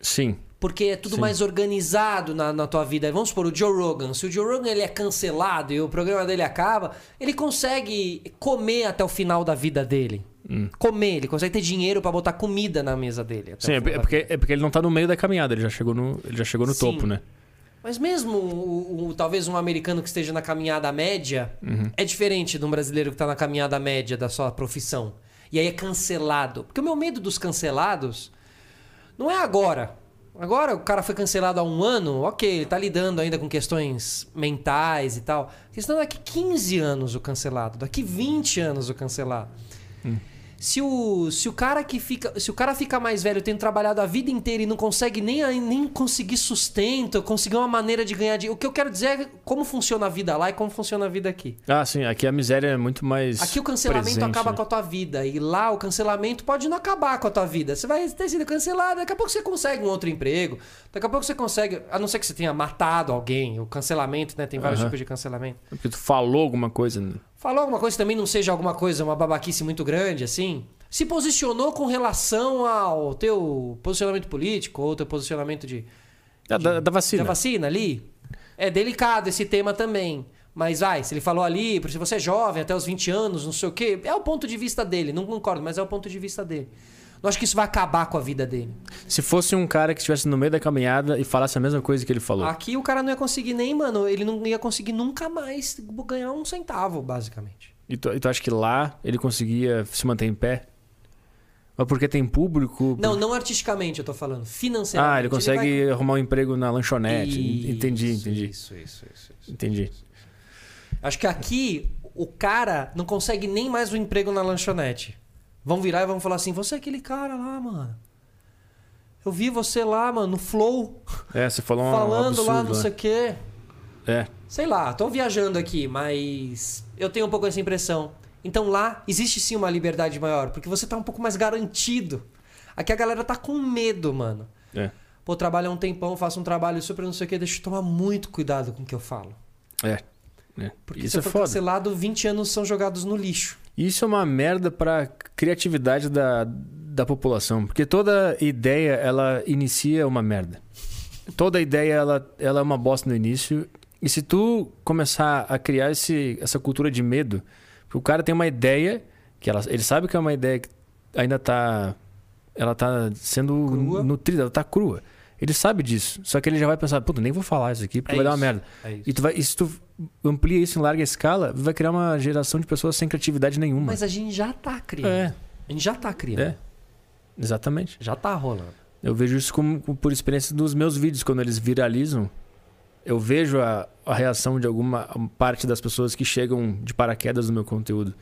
Sim. Porque é tudo Sim. mais organizado na, na tua vida. Vamos supor, o Joe Rogan. Se o Joe Rogan ele é cancelado e o programa dele acaba, ele consegue comer até o final da vida dele. Comer, ele consegue ter dinheiro pra botar comida na mesa dele. Sim, é, é porque, é porque ele não tá no meio da caminhada, ele já chegou no, ele já chegou no Sim. topo, né? Mas mesmo o, o- talvez um americano que esteja na caminhada média Uhum. é diferente de um brasileiro que tá na caminhada média da sua profissão. E aí é cancelado. Porque o meu medo dos cancelados não é agora. Agora o cara foi cancelado há um ano, ok, ele tá lidando ainda com questões mentais e tal. A questão é daqui 15 anos o cancelado, daqui 20 anos o cancelado. Se o, se o cara que fica. Se o cara fica mais velho, tendo trabalhado a vida inteira e não consegue nem, nem conseguir sustento, conseguir uma maneira de ganhar dinheiro. O que eu quero dizer é como funciona a vida lá e como funciona a vida aqui. Ah, sim, aqui a miséria é muito mais. Aqui o cancelamento presente, acaba né? com a tua vida. E lá o cancelamento pode não acabar com a tua vida. Você vai ter sido cancelado, daqui a pouco você consegue um outro emprego. Daqui a pouco você consegue. A não ser que você tenha matado alguém. O cancelamento, né? Tem vários Aham. tipos de cancelamento. Porque tu falou alguma coisa. né? Falou alguma coisa que também não seja alguma coisa, uma babaquice muito grande, assim. Se posicionou com relação ao teu posicionamento político ou teu posicionamento de, Da, da, da vacina. da vacina ali. É delicado esse tema também. Mas vai, se ele falou ali, se você é jovem, até os 20 anos, não sei o quê, é o ponto de vista dele. Não concordo, mas é o ponto de vista dele. Não acho que isso vai acabar com a vida dele. Se fosse um cara que estivesse no meio da caminhada e falasse a mesma coisa que ele falou. Aqui o cara não ia conseguir nem, mano, ele não ia conseguir nunca mais ganhar um centavo, basicamente. E, tu, e tu acha que lá ele conseguia se manter em pé? Mas porque tem público? Não, não artisticamente eu tô falando, financeiramente. Ah, ele consegue vai- arrumar um emprego na lanchonete. entendi, Isso, entendi. Isso, isso, isso, isso. Entendi. Acho que aqui o cara não consegue nem mais um emprego na lanchonete. Vão virar e vão falar assim: você é aquele cara lá, mano. Eu vi você lá, mano, no Flow, É, você falou um falando absurdo, lá, não né? sei o quê. É. Sei lá, tô viajando aqui, mas eu tenho um pouco essa impressão. Então lá existe sim uma liberdade maior, porque você tá um pouco mais garantido. Aqui a galera tá com medo, mano. É. Pô, trabalho há um tempão, faço um trabalho super não sei o quê, deixa eu tomar muito cuidado com o que eu falo. É. é. Porque Isso se é for foda. cancelado, 20 anos são jogados no lixo. Isso é uma merda pra criatividade da, da população. Porque toda ideia, ela inicia uma merda. Toda ideia, ela, ela é uma bosta no início. E se tu começar a criar esse, essa cultura de medo, o cara tem uma ideia, que ela, ele sabe que é uma ideia que ainda tá. Ela tá sendo Crua. nutrida, ela tá crua. Ele sabe disso. Só que ele já vai pensar, puta, nem vou falar isso aqui, porque É vai dar uma isso. merda. É isso. E, tu vai, e se tu amplia isso em larga escala, vai criar uma geração de pessoas sem criatividade nenhuma. Mas a gente já tá criando. É, A gente já tá criando. é. Exatamente. Já tá rolando. Eu vejo isso como, por experiência dos meus vídeos, quando eles viralizam. eu vejo a, a reação de alguma parte das pessoas que chegam de paraquedas no meu conteúdo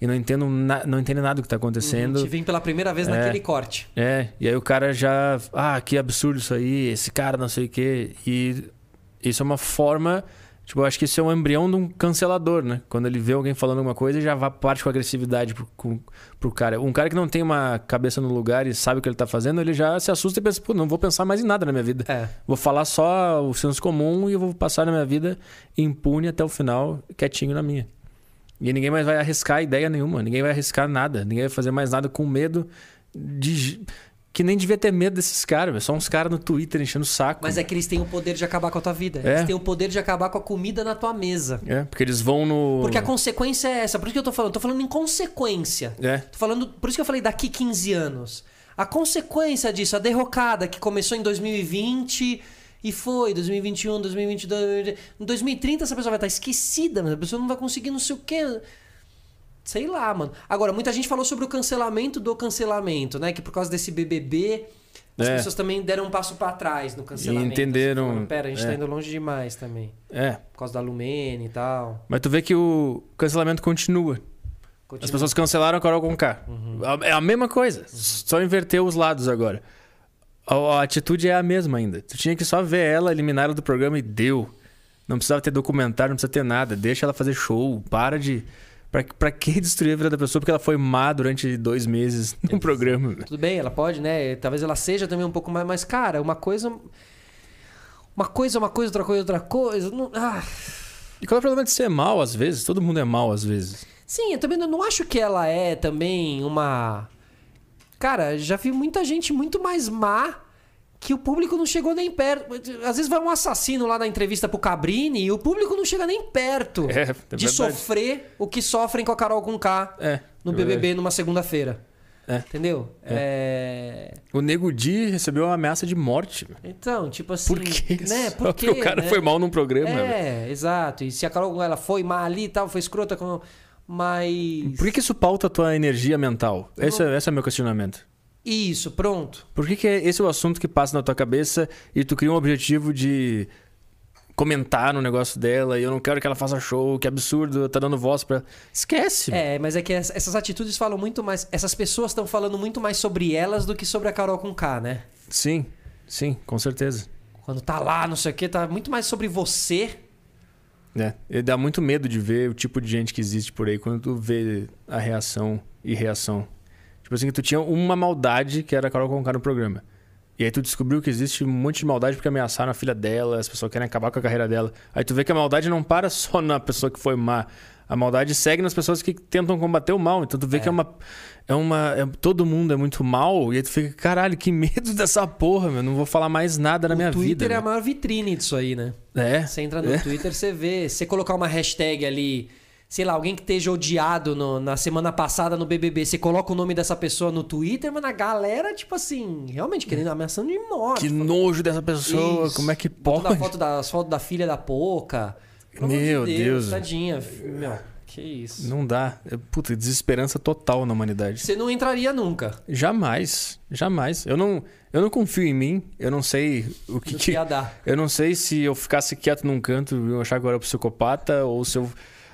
e não entendem, na, não entendem nada do que está acontecendo. Te vem pela primeira vez É. naquele corte. É, e aí o cara já. Ah, que absurdo isso aí, esse cara não sei o quê. E isso é uma forma. Tipo, eu acho que isso é um embrião de um cancelador, né? Quando ele vê alguém falando alguma coisa e já vai parte com agressividade pro, com, pro cara. Um cara que não tem uma cabeça no lugar e sabe o que ele tá fazendo, ele já se assusta e pensa, pô, não vou pensar mais em nada na minha vida. É. Vou falar só o senso comum e eu vou passar na minha vida impune até o final, quietinho na minha. E ninguém mais vai arriscar ideia nenhuma, ninguém vai arriscar nada, ninguém vai fazer mais nada com medo de. Que nem devia ter medo desses caras, velho. Só uns caras no Twitter enchendo o saco. Mas é que eles têm o poder de acabar com a tua vida. É. Eles têm o poder de acabar com a comida na tua mesa. É, porque eles vão no. Porque a consequência é essa. Por isso que eu tô falando. Tô falando em consequência. É. Tô falando. Por isso que eu falei daqui 15 anos. A consequência disso, a derrocada que começou em 2020 e foi 2021, 2022. Em 2030 essa pessoa vai estar esquecida, mas a pessoa não vai conseguir não sei o quê. Sei lá, mano. Agora, muita gente falou sobre o cancelamento do cancelamento, né? Que por causa desse BBB, as É. pessoas também deram um passo pra trás no cancelamento. entenderam- Assim, falaram, Pera, a gente tá é. indo longe demais também. É. Por causa da Lumene e tal. Mas tu vê que o cancelamento continua. Continua. As pessoas cancelaram a Carol Conká. Uhum. É a mesma coisa. Só inverteu os lados agora. A, a atitude é a mesma ainda. Tu tinha que só ver ela, eliminar ela do programa e deu. Não precisava ter documentário, não precisa ter nada. Deixa ela fazer show. Para de. Pra, pra que destruir a vida da pessoa porque ela foi má durante dois meses no programa? Tudo bem, ela pode, né? Talvez ela seja também um pouco mais. Mas, cara, uma coisa. Uma coisa, uma coisa, outra coisa, outra coisa. Não... Ah. E qual é o problema de ser mal às vezes? Todo mundo é mal às vezes. Sim, eu também não- não acho que ela é também uma. Cara, já vi muita gente muito mais má que o público não chegou nem perto. Às vezes vai um assassino lá na entrevista pro Cabrini e o público não chega nem perto É, é de sofrer o que sofrem com a Carol com K É. no é BBB numa segunda-feira. É. Entendeu? É. O Nego Di recebeu uma ameaça de morte. Então, tipo assim. Por quê? Né? Porque o cara né? foi mal num programa. É, exato. E se a Carol ela foi má ali e tal, foi escrota com. Mas. Por que, que isso pauta a tua energia mental? Esse, é- esse é o meu questionamento. Isso, pronto. Por que, que é- esse é o assunto que passa na tua cabeça e tu cria um objetivo de comentar no negócio dela e eu não quero que ela faça show, que absurdo, tá dando voz pra. Esquece! É, mas é que ess- essas atitudes falam muito mais. Essas pessoas estão falando muito mais sobre elas do que sobre a Carol com K, né? Sim, sim, com certeza. Quando tá lá, não sei o quê, tá muito mais sobre você. É, e dá muito medo de ver o tipo de gente que existe por aí quando tu vê a reação e reação. Tipo assim, que tu tinha uma maldade que era a Carol Conká no programa. E aí tu descobriu que existe um monte de maldade porque ameaçaram a filha dela, as pessoas querem acabar com a carreira dela. Aí tu vê que a maldade não para só na pessoa que foi má. A maldade segue nas pessoas que tentam combater o mal. Então tu vê que é uma. É uma é- todo mundo é muito mal. E aí tu fica, caralho, que medo dessa porra, meu. Não vou falar mais nada na o minha Twitter vida. é a meu. maior vitrine disso aí, né? É. Você entra no É. Twitter, você vê. Você colocar uma hashtag ali, sei lá, alguém que esteja odiado no- na semana passada no BBB, você coloca o nome dessa pessoa no Twitter, mas a galera, tipo assim, realmente querendo ameaçando de morte. Que nojo dessa pessoa, Isso. como é que Botando pode? a foto da, as fotos da filha da Poca. Amor de Meu Deus. Tadinha. Meu, que isso. Não dá. É, Puta, desesperança total na humanidade. Você não entraria nunca. Jamais, jamais. Eu não, eu não confio em mim. Eu não sei o que que ia dar. eu não sei se eu ficasse quieto num canto e eu achar que eu era psicopata ou se eu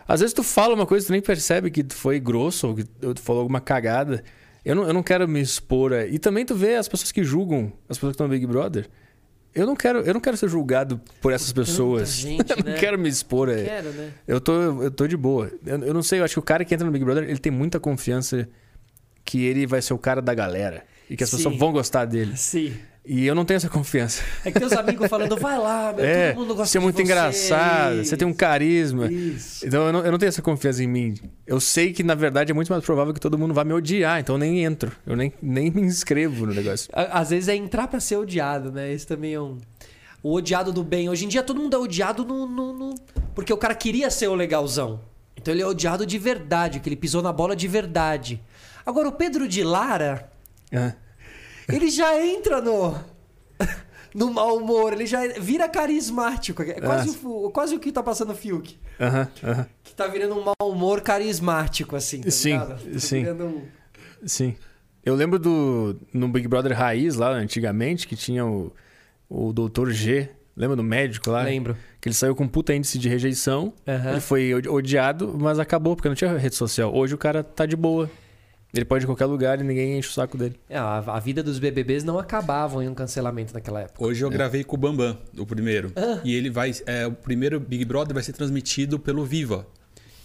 às vezes tu fala uma coisa e tu nem percebe que tu foi grosso ou que tu falou alguma cagada. Eu não, eu não quero me expor. a- E também tu vê as pessoas que julgam, as pessoas que estão no Big Brother. Eu não quero, eu não quero ser julgado por essas pessoas. gente, eu não né? quero me expor. a- Quero, né? Eu tô, eu tô de boa. Eu, eu não sei, eu acho que o cara que entra no Big Brother, ele tem muita confiança que ele vai ser o cara da galera. E que as Sim. pessoas vão gostar dele. Sim. E eu não tenho essa confiança. É que teus amigos falando, vai lá, meu, é, todo mundo gosta você é de muito você. engraçado, você tem um carisma. Isso. Então eu não, eu não tenho essa confiança em mim. Eu sei que, na verdade, é muito mais provável que todo mundo vá me odiar, então eu nem entro. Eu nem, nem me inscrevo no negócio. Às vezes é entrar pra ser odiado, né? Esse também é um. O odiado do bem. Hoje em dia todo mundo é odiado no, no- no- Porque o cara queria ser o legalzão. Então ele é odiado de verdade, que ele pisou na bola de verdade. Agora o Pedro de Lara, Ah, ele já entra no. no mau humor, ele já vira carismático. É quase, Ah. o, quase o que tá passando o Fiuk. Aham, aham. Que tá virando um mau humor carismático, assim. Tá Sim? Tá sim. um- Sim. Eu lembro do no Big Brother Raiz lá antigamente que tinha o, o Dr. G Lembra do médico lá? Lembro. Que ele saiu com um puta índice de rejeição. Ele foi odi- odiado, mas acabou, porque não tinha rede social. Hoje o cara tá de boa. Ele pode ir em qualquer lugar e ninguém enche o saco dele. É, a, a vida dos BBBs não acabavam em um cancelamento naquela época. Hoje eu gravei com o Bambam, o primeiro. Ah. E ele vai. É, o primeiro Big Brother vai ser transmitido pelo Viva.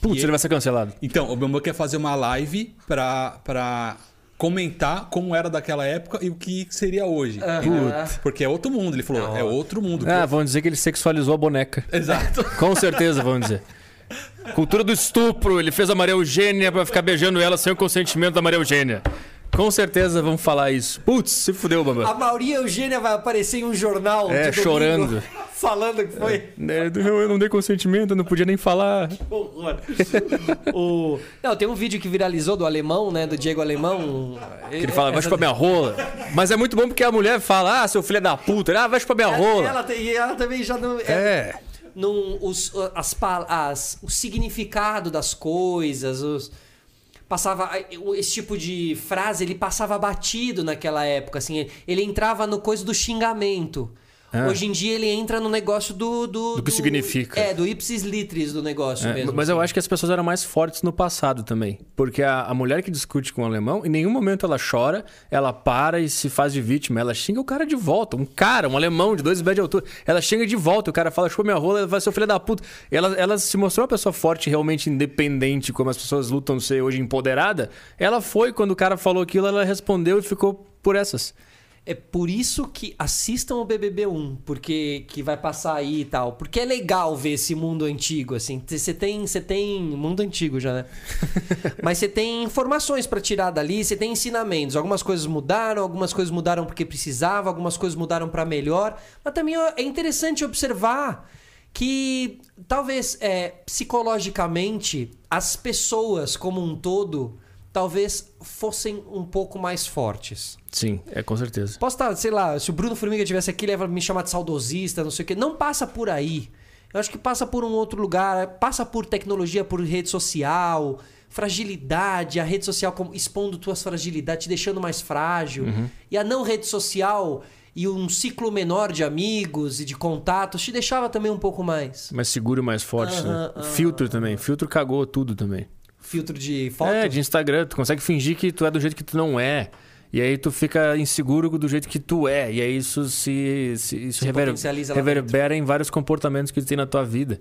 Putz, E ele vai ser cancelado. Então, o Bambam quer fazer uma live pra, pra comentar como era daquela época e o que seria hoje. Aham. Porque é outro mundo. Ele falou, Não, é outro mundo. Ah, vão dizer que ele sexualizou a boneca. Exato. Com certeza vão dizer. Cultura do estupro. Ele fez a Maria Eugênia pra ficar beijando ela sem o consentimento da Maria Eugênia. Com certeza vão falar isso. Putz, se fudeu, A Bambam. Maria Eugênia vai aparecer em um jornal. É, chorando. Falando que foi. É, Eu não dei consentimento, eu não podia nem falar. Horror. o... Não, tem um vídeo que viralizou do alemão, né? Do Diego Alemão. Que ele fala, vai chupar minha rola. Mas é muito bom porque a mulher fala, ah, seu filho é da puta. Ah, vai chupar minha rola. Ela, tem, ela também já não. É. num, os, as, as, o significado das coisas, os, passava esse tipo de frase ele passava batido naquela época assim ele entrava no coisa do xingamento Ah. hoje em dia ele entra no negócio do do, Do que significa. é do ipsis litris do negócio É, mesmo mas eu assim. acho que as pessoas eram mais fortes no passado também. Porque a, a mulher que discute com o alemão, em nenhum momento ela chora, ela para e se faz de vítima. Ela xinga o cara de volta. Um cara, um alemão de dois metros de altura. Ela xinga de volta. O cara fala, chupa minha rola, vai ser filho da puta. Ela, ela se mostrou uma pessoa forte, realmente independente, como as pessoas lutam ser hoje empoderada. Ela foi, quando o cara falou aquilo, ela respondeu e ficou por essas. É por isso que assistam o BBB1, porque que vai passar aí e tal. Porque é legal ver esse mundo antigo, assim. Você tem, você tem mundo antigo já, né? Mas você tem informações pra tirar dali, você tem ensinamentos. Algumas coisas mudaram, algumas coisas mudaram porque precisava, algumas coisas mudaram pra melhor. Mas também é interessante observar que talvez é, psicologicamente as pessoas como um todo talvez fossem um pouco mais fortes. Sim, é com certeza. Posso estar, sei lá, se o Bruno Formiga tivesse aqui, ele ia me chamar de saudosista, não sei o quê. Não passa por aí. Eu acho que passa por um outro lugar, passa por tecnologia, por rede social, fragilidade, a rede social como- expondo tuas fragilidades, te deixando mais frágil. E a não rede social e um ciclo menor de amigos e de contatos te deixava também um pouco mais. Mais seguro e mais forte, Aham, né? aham. Filtro também. Filtro cagou tudo também. Filtro de foto. É, de Instagram. Tu consegue fingir que tu é do jeito que tu não é. E aí tu fica inseguro do jeito que tu é. E aí isso se, se- isso Se rever- reverbera em vários comportamentos que tu tem na tua vida.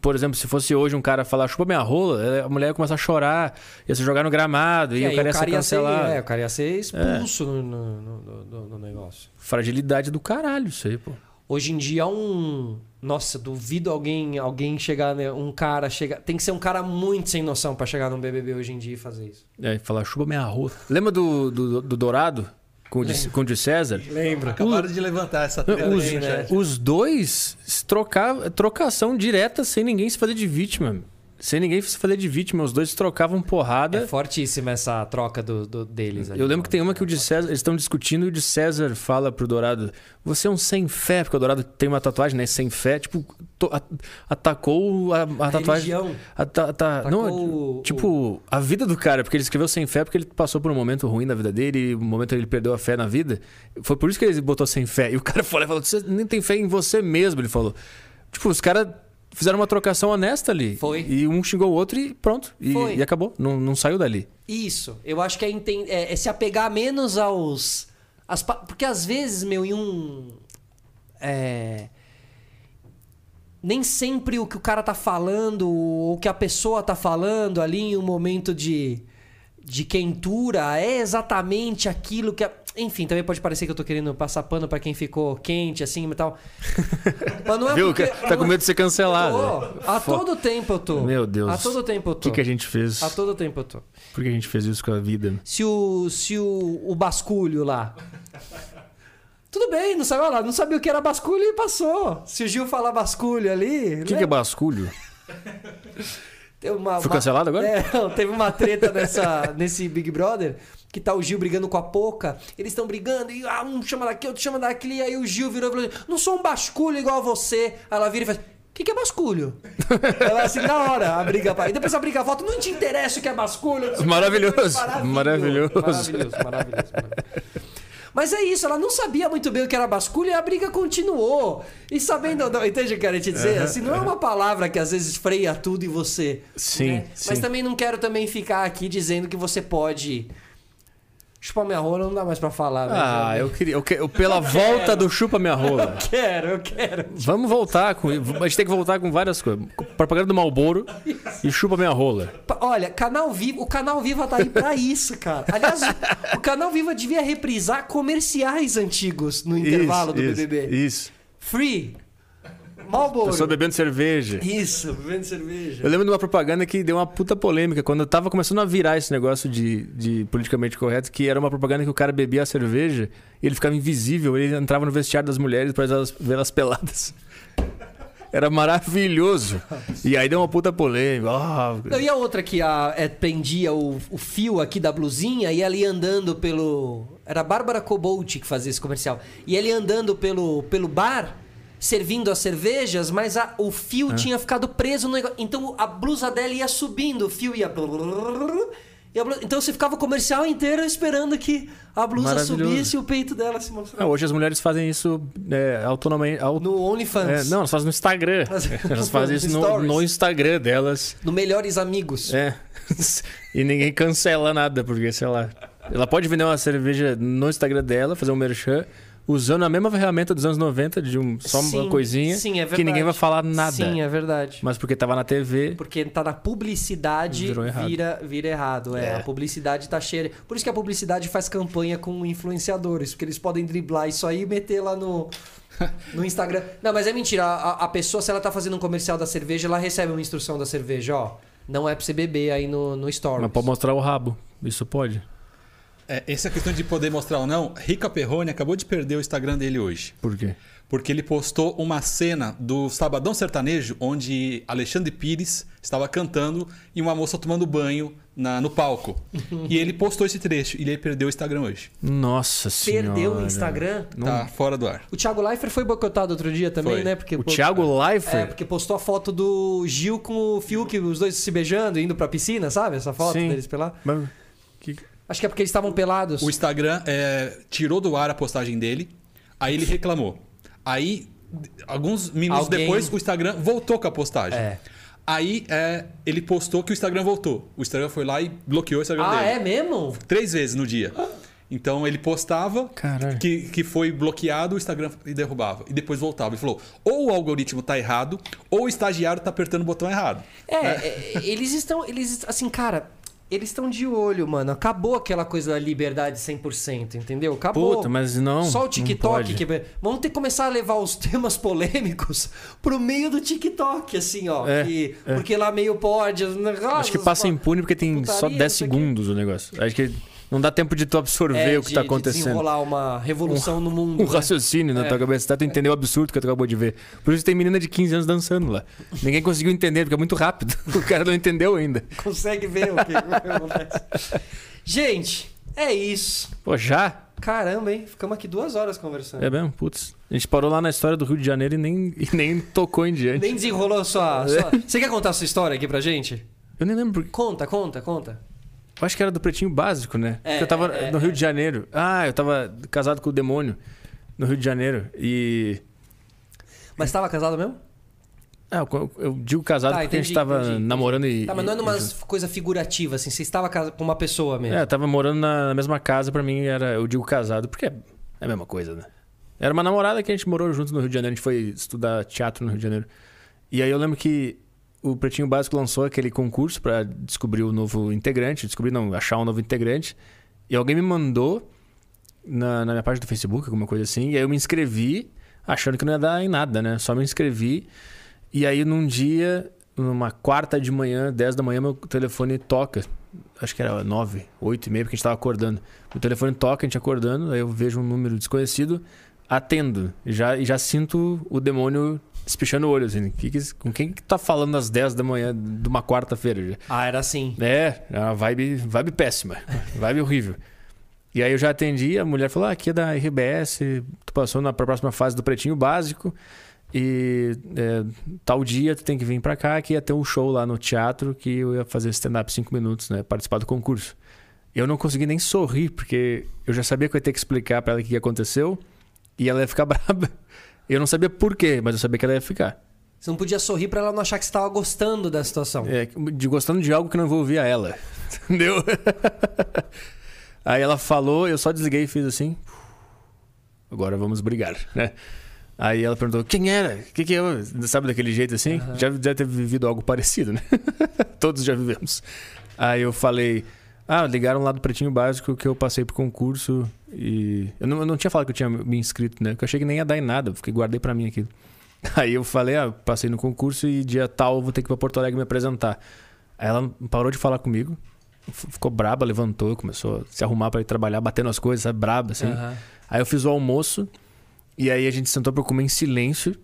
Por exemplo, se fosse hoje um cara falar chupa minha rola, eh, a mulher ia começar a chorar, ia se jogar no gramado, e, aí o cara ia ser cancelado. é, o cara ia ser expulso no, no- no- no- no negócio. Fragilidade do caralho, isso aí, pô. Hoje em dia um. Nossa, duvido alguém alguém chegar. né, Um cara chegar. Tem que ser um cara muito sem noção pra chegar num BBB hoje em dia e fazer isso. É, falar chupa minha rola. Lembra do, do, do Dourado? Com o, de, com o de César? Lembra? Acabaram de levantar essa treta Os, né? os dois trocavam, trocação direta sem ninguém se fazer de vítima. Sem ninguém se fazer de vítima. Os dois trocavam porrada. É fortíssima essa troca do, do- deles. ali. Eu lembro que tem uma que o de César, eles estão discutindo e o de César fala pro Dourado: Você é um sem fé, porque o Dourado tem uma tatuagem, né? Sem fé. Tipo, to- a- atacou a, a tatuagem. religião. a- tá- Atacou não, o- tipo, a vida do cara, porque ele escreveu sem fé porque ele passou por um momento ruim na vida dele, um momento ele perdeu a fé na vida. Foi por isso que ele botou sem fé. E o cara falou: Você nem tem fé em você mesmo, ele falou. Tipo, os caras fizeram uma trocação honesta ali. Foi. E um xingou o outro e pronto. E, e acabou. Não, não saiu dali. Isso. Eu acho que é, é- é se apegar menos aos. pa- porque às vezes, meu, em um. É. Nem sempre o que o cara tá falando, ou o que a pessoa tá falando ali em um momento de. De quentura é exatamente aquilo que. A... Enfim, também pode parecer que eu tô querendo passar pano pra quem ficou quente assim e tal. Mas não é Viu? porque. Tá com medo de ser cancelado. Tô. A todo tempo eu tô. Meu Deus. A todo tempo eu O tô. que, que a gente fez? A todo tempo eu tô. Por que a gente fez isso com a vida? Se o. Se o, o basculho lá. Tudo bem, não sabia lá, não sabia o que era basculho e passou. Se o Gil falar basculho ali. O que, que é basculho? Uma, uma- cancelado agora? É, não, teve uma treta nessa, nesse Big Brother que tá o Gil brigando com a Poca. Eles estão brigando e ah, um chama daqui, outro chama daquele. Aí o Gil virou e falou: Não sou um basculho igual a você. Aí ela vira e faz. O que, que é basculho? Ela assim, na hora, a briga. pá. E depois a briga volta, não te interessa o que é basculho. Maravilhoso. Maravilhoso. Maravilhoso. Maravilhoso, maravilhoso. maravilhoso. Mas é isso, ela não sabia muito bem o que era basculho e a briga continuou. E sabendo, não, entende o que eu quero te dizer? Assim, não é uma palavra que às vezes freia tudo em você. Sim, né? sim. Mas também não quero também ficar aqui dizendo que você pode. Chupar minha rola não dá mais pra falar, né? Ah, eu queria. Eu que- eu- pela volta do chupa minha rola. quero, eu quero. Vamos voltar com. A gente tem que voltar com várias coisas. Propaganda do Malboro e chupa minha rola. Olha, canal Viva, o canal Viva tá aí pra isso, cara. Aliás, o canal Viva devia reprisar comerciais antigos no intervalo do isso, BBB. Isso. Free. Malboro. Pessoa bebendo cerveja. Isso, bebendo cerveja. Eu lembro de uma propaganda que deu uma puta polêmica quando eu tava começando a virar esse negócio de, de politicamente correto, que era uma propaganda que o cara bebia a cerveja e ele ficava invisível, ele entrava no vestiário das mulheres pra elas ver elas peladas. Era maravilhoso. E aí deu uma puta polêmica. Não, e a outra que a, é, prendia o, o fio aqui da blusinha e ali andando pelo. Era a Bárbara Cobolt que fazia esse comercial. E ele andando pelo, pelo bar, servindo as cervejas, mas a- o fio tinha ficado preso no negócio. Então a blusa dela ia subindo, o fio ia. blusa- Então você ficava o comercial inteiro esperando que a blusa subisse e o peito dela se mostrasse. Ah, hoje as mulheres fazem isso é, autonomamente. au- No OnlyFans. É, não, elas fazem no Instagram. Elas fazem isso no, no Instagram delas. No Melhores Amigos. É. e ninguém cancela nada, porque, sei lá. Ela pode vender uma cerveja no Instagram dela, fazer um merchan, usando a mesma ferramenta dos anos 90, de um, só uma Sim, coisinha, sim, é que ninguém vai falar nada. Sim, é verdade. Mas porque tava na TV. Porque tá na publicidade, Virou errado. vira, vira errado. É, É. a publicidade tá cheia. Por isso que a publicidade faz campanha com influenciadores, porque eles podem driblar isso aí e meter lá no, no Instagram. Não, mas é mentira. A, a pessoa, se ela tá fazendo um comercial da cerveja, ela recebe uma instrução da cerveja, ó. Não é pra você beber aí no, no Stories. Mas pode mostrar o rabo. Isso pode. É, essa questão de poder mostrar ou não, Rica Perrone acabou de perder o Instagram dele hoje. Por quê? Porque ele postou uma cena do Sabadão Sertanejo, onde Alexandre Pires estava cantando e uma moça tomando banho na- no palco. e ele postou esse trecho e ele perdeu o Instagram hoje. Nossa senhora. Perdeu o Instagram. Tá fora do ar. O Thiago Leifert foi boicotado outro dia também, Foi. né? Porque, O Thiago É, Leifert? porque postou a foto do Gil com o Fiuk, os dois se beijando, indo pra piscina, sabe? Essa foto Sim. deles pelados. Mas- Acho que é porque eles estavam pelados. O Instagram é, tirou do ar a postagem dele, aí ele reclamou. Aí, alguns minutos Alguém- depois, o Instagram voltou com a postagem. É. Aí é, ele postou que o Instagram voltou. O Instagram foi lá e bloqueou o Instagram Ah, dele. é mesmo? Três vezes no dia. Então ele postava Caralho. que, que foi bloqueado, o Instagram e derrubava. E depois voltava. Ele falou: ou o algoritmo tá errado, ou o estagiário tá apertando o botão errado. É, é, eles estão. Eles, assim, cara, eles estão de olho, mano. Acabou aquela coisa da liberdade 100%, entendeu? Acabou. Puta, mas não. Só o TikTok que. Vamos ter que começar a levar os temas polêmicos pro meio do TikTok, assim, ó. É, que- é. Porque lá meio pode. Acho que passa impune porque tem só putaria, 10 o quê. segundos o negócio. Acho que não dá tempo de tu absorver é, o que de- tá de acontecendo. desenrolar uma revolução no mundo. Um né? raciocínio na É. tua cabeça, até tu entender o absurdo que tu acabou de ver. Por isso tem menina de 15 anos dançando lá. Ninguém conseguiu entender, porque é muito rápido. O cara não entendeu ainda. Consegue ver o que acontece. Gente, é isso. Pô, já? Caramba, hein? Ficamos aqui duas horas conversando. É mesmo? Putz. A gente parou lá na história do Rio de Janeiro e nem, e nem tocou em diante. Nem desenrolou a sua, Você quer contar a sua história aqui pra gente? Eu nem lembro. Conta, conta, conta. Eu acho que era do Pretinho Básico, né? É, eu tava é, no Rio de Janeiro. Ah, eu tava casado com o demônio no Rio de Janeiro. E. Mas tava casado mesmo? Ah, eu, eu digo casado Tá, porque a entendi, gente tava entendi, entendi. namorando e. Tá, mas não é numa coisa figurativa, assim. Você estava com uma pessoa mesmo. É, tava morando na, mesma casa, pra mim era. Eu digo casado, porque é a mesma coisa, né? Era uma namorada que a gente morou junto no Rio de Janeiro, a gente foi estudar teatro no Rio de Janeiro. E aí eu lembro que o Pretinho Básico lançou aquele concurso pra descobrir o novo integrante, descobrir não, achar um novo integrante. E alguém me mandou na, na minha página do Facebook, alguma coisa assim, e aí eu me inscrevi, achando que não ia dar em nada, né? Só me inscrevi. E aí num dia, numa quarta de manhã, 10 da manhã, meu telefone toca. Acho que era 9, 8 e meia, porque a gente tava acordando. O telefone toca, a gente acordando, aí eu vejo um número desconhecido, atendo. Já, já sinto o demônio espichando o olho, assim. Que que- com quem que tá falando às 10 da manhã de uma quarta-feira? Ah, era assim. É, é uma vibe, vibe péssima. Vibe horrível. E aí eu já atendi, a mulher falou: ah, aqui é da RBS, tu passou na pra próxima fase do Pretinho Básico. E é, tal dia tu tem que vir pra cá, que ia ter um show lá no teatro que eu ia fazer stand-up cinco minutos, né? Participar do concurso. Eu não consegui nem sorrir, porque eu já sabia que eu ia ter que explicar pra ela o que aconteceu e ela ia ficar braba. Eu não sabia por quê, mas eu sabia que ela ia ficar. Você não podia sorrir pra ela não achar que você tava gostando da situação. É, de gostando de algo que não envolvia ela. Entendeu? Aí ela falou, eu só desliguei e fiz assim. Agora vamos brigar, né? Aí ela perguntou, quem era? O que, que eu. Sabe daquele jeito assim? Aham. Já, já teve vivido algo parecido, né? Todos já vivemos. Aí eu falei, ah, ligaram lá do Pretinho Básico que eu passei pro concurso e. Eu não, eu não tinha falado que eu tinha me inscrito, né? Porque eu achei que nem ia dar em nada, fiquei, guardei pra mim aquilo. Aí eu falei, ah, passei no concurso e dia tal eu vou ter que ir pra Porto Alegre me apresentar. Aí ela parou de falar comigo, ficou braba, levantou, começou a se arrumar pra ir trabalhar, batendo as coisas, sabe? Braba, assim. Aham. Aí eu fiz o almoço e aí a gente sentou pra comer em silêncio.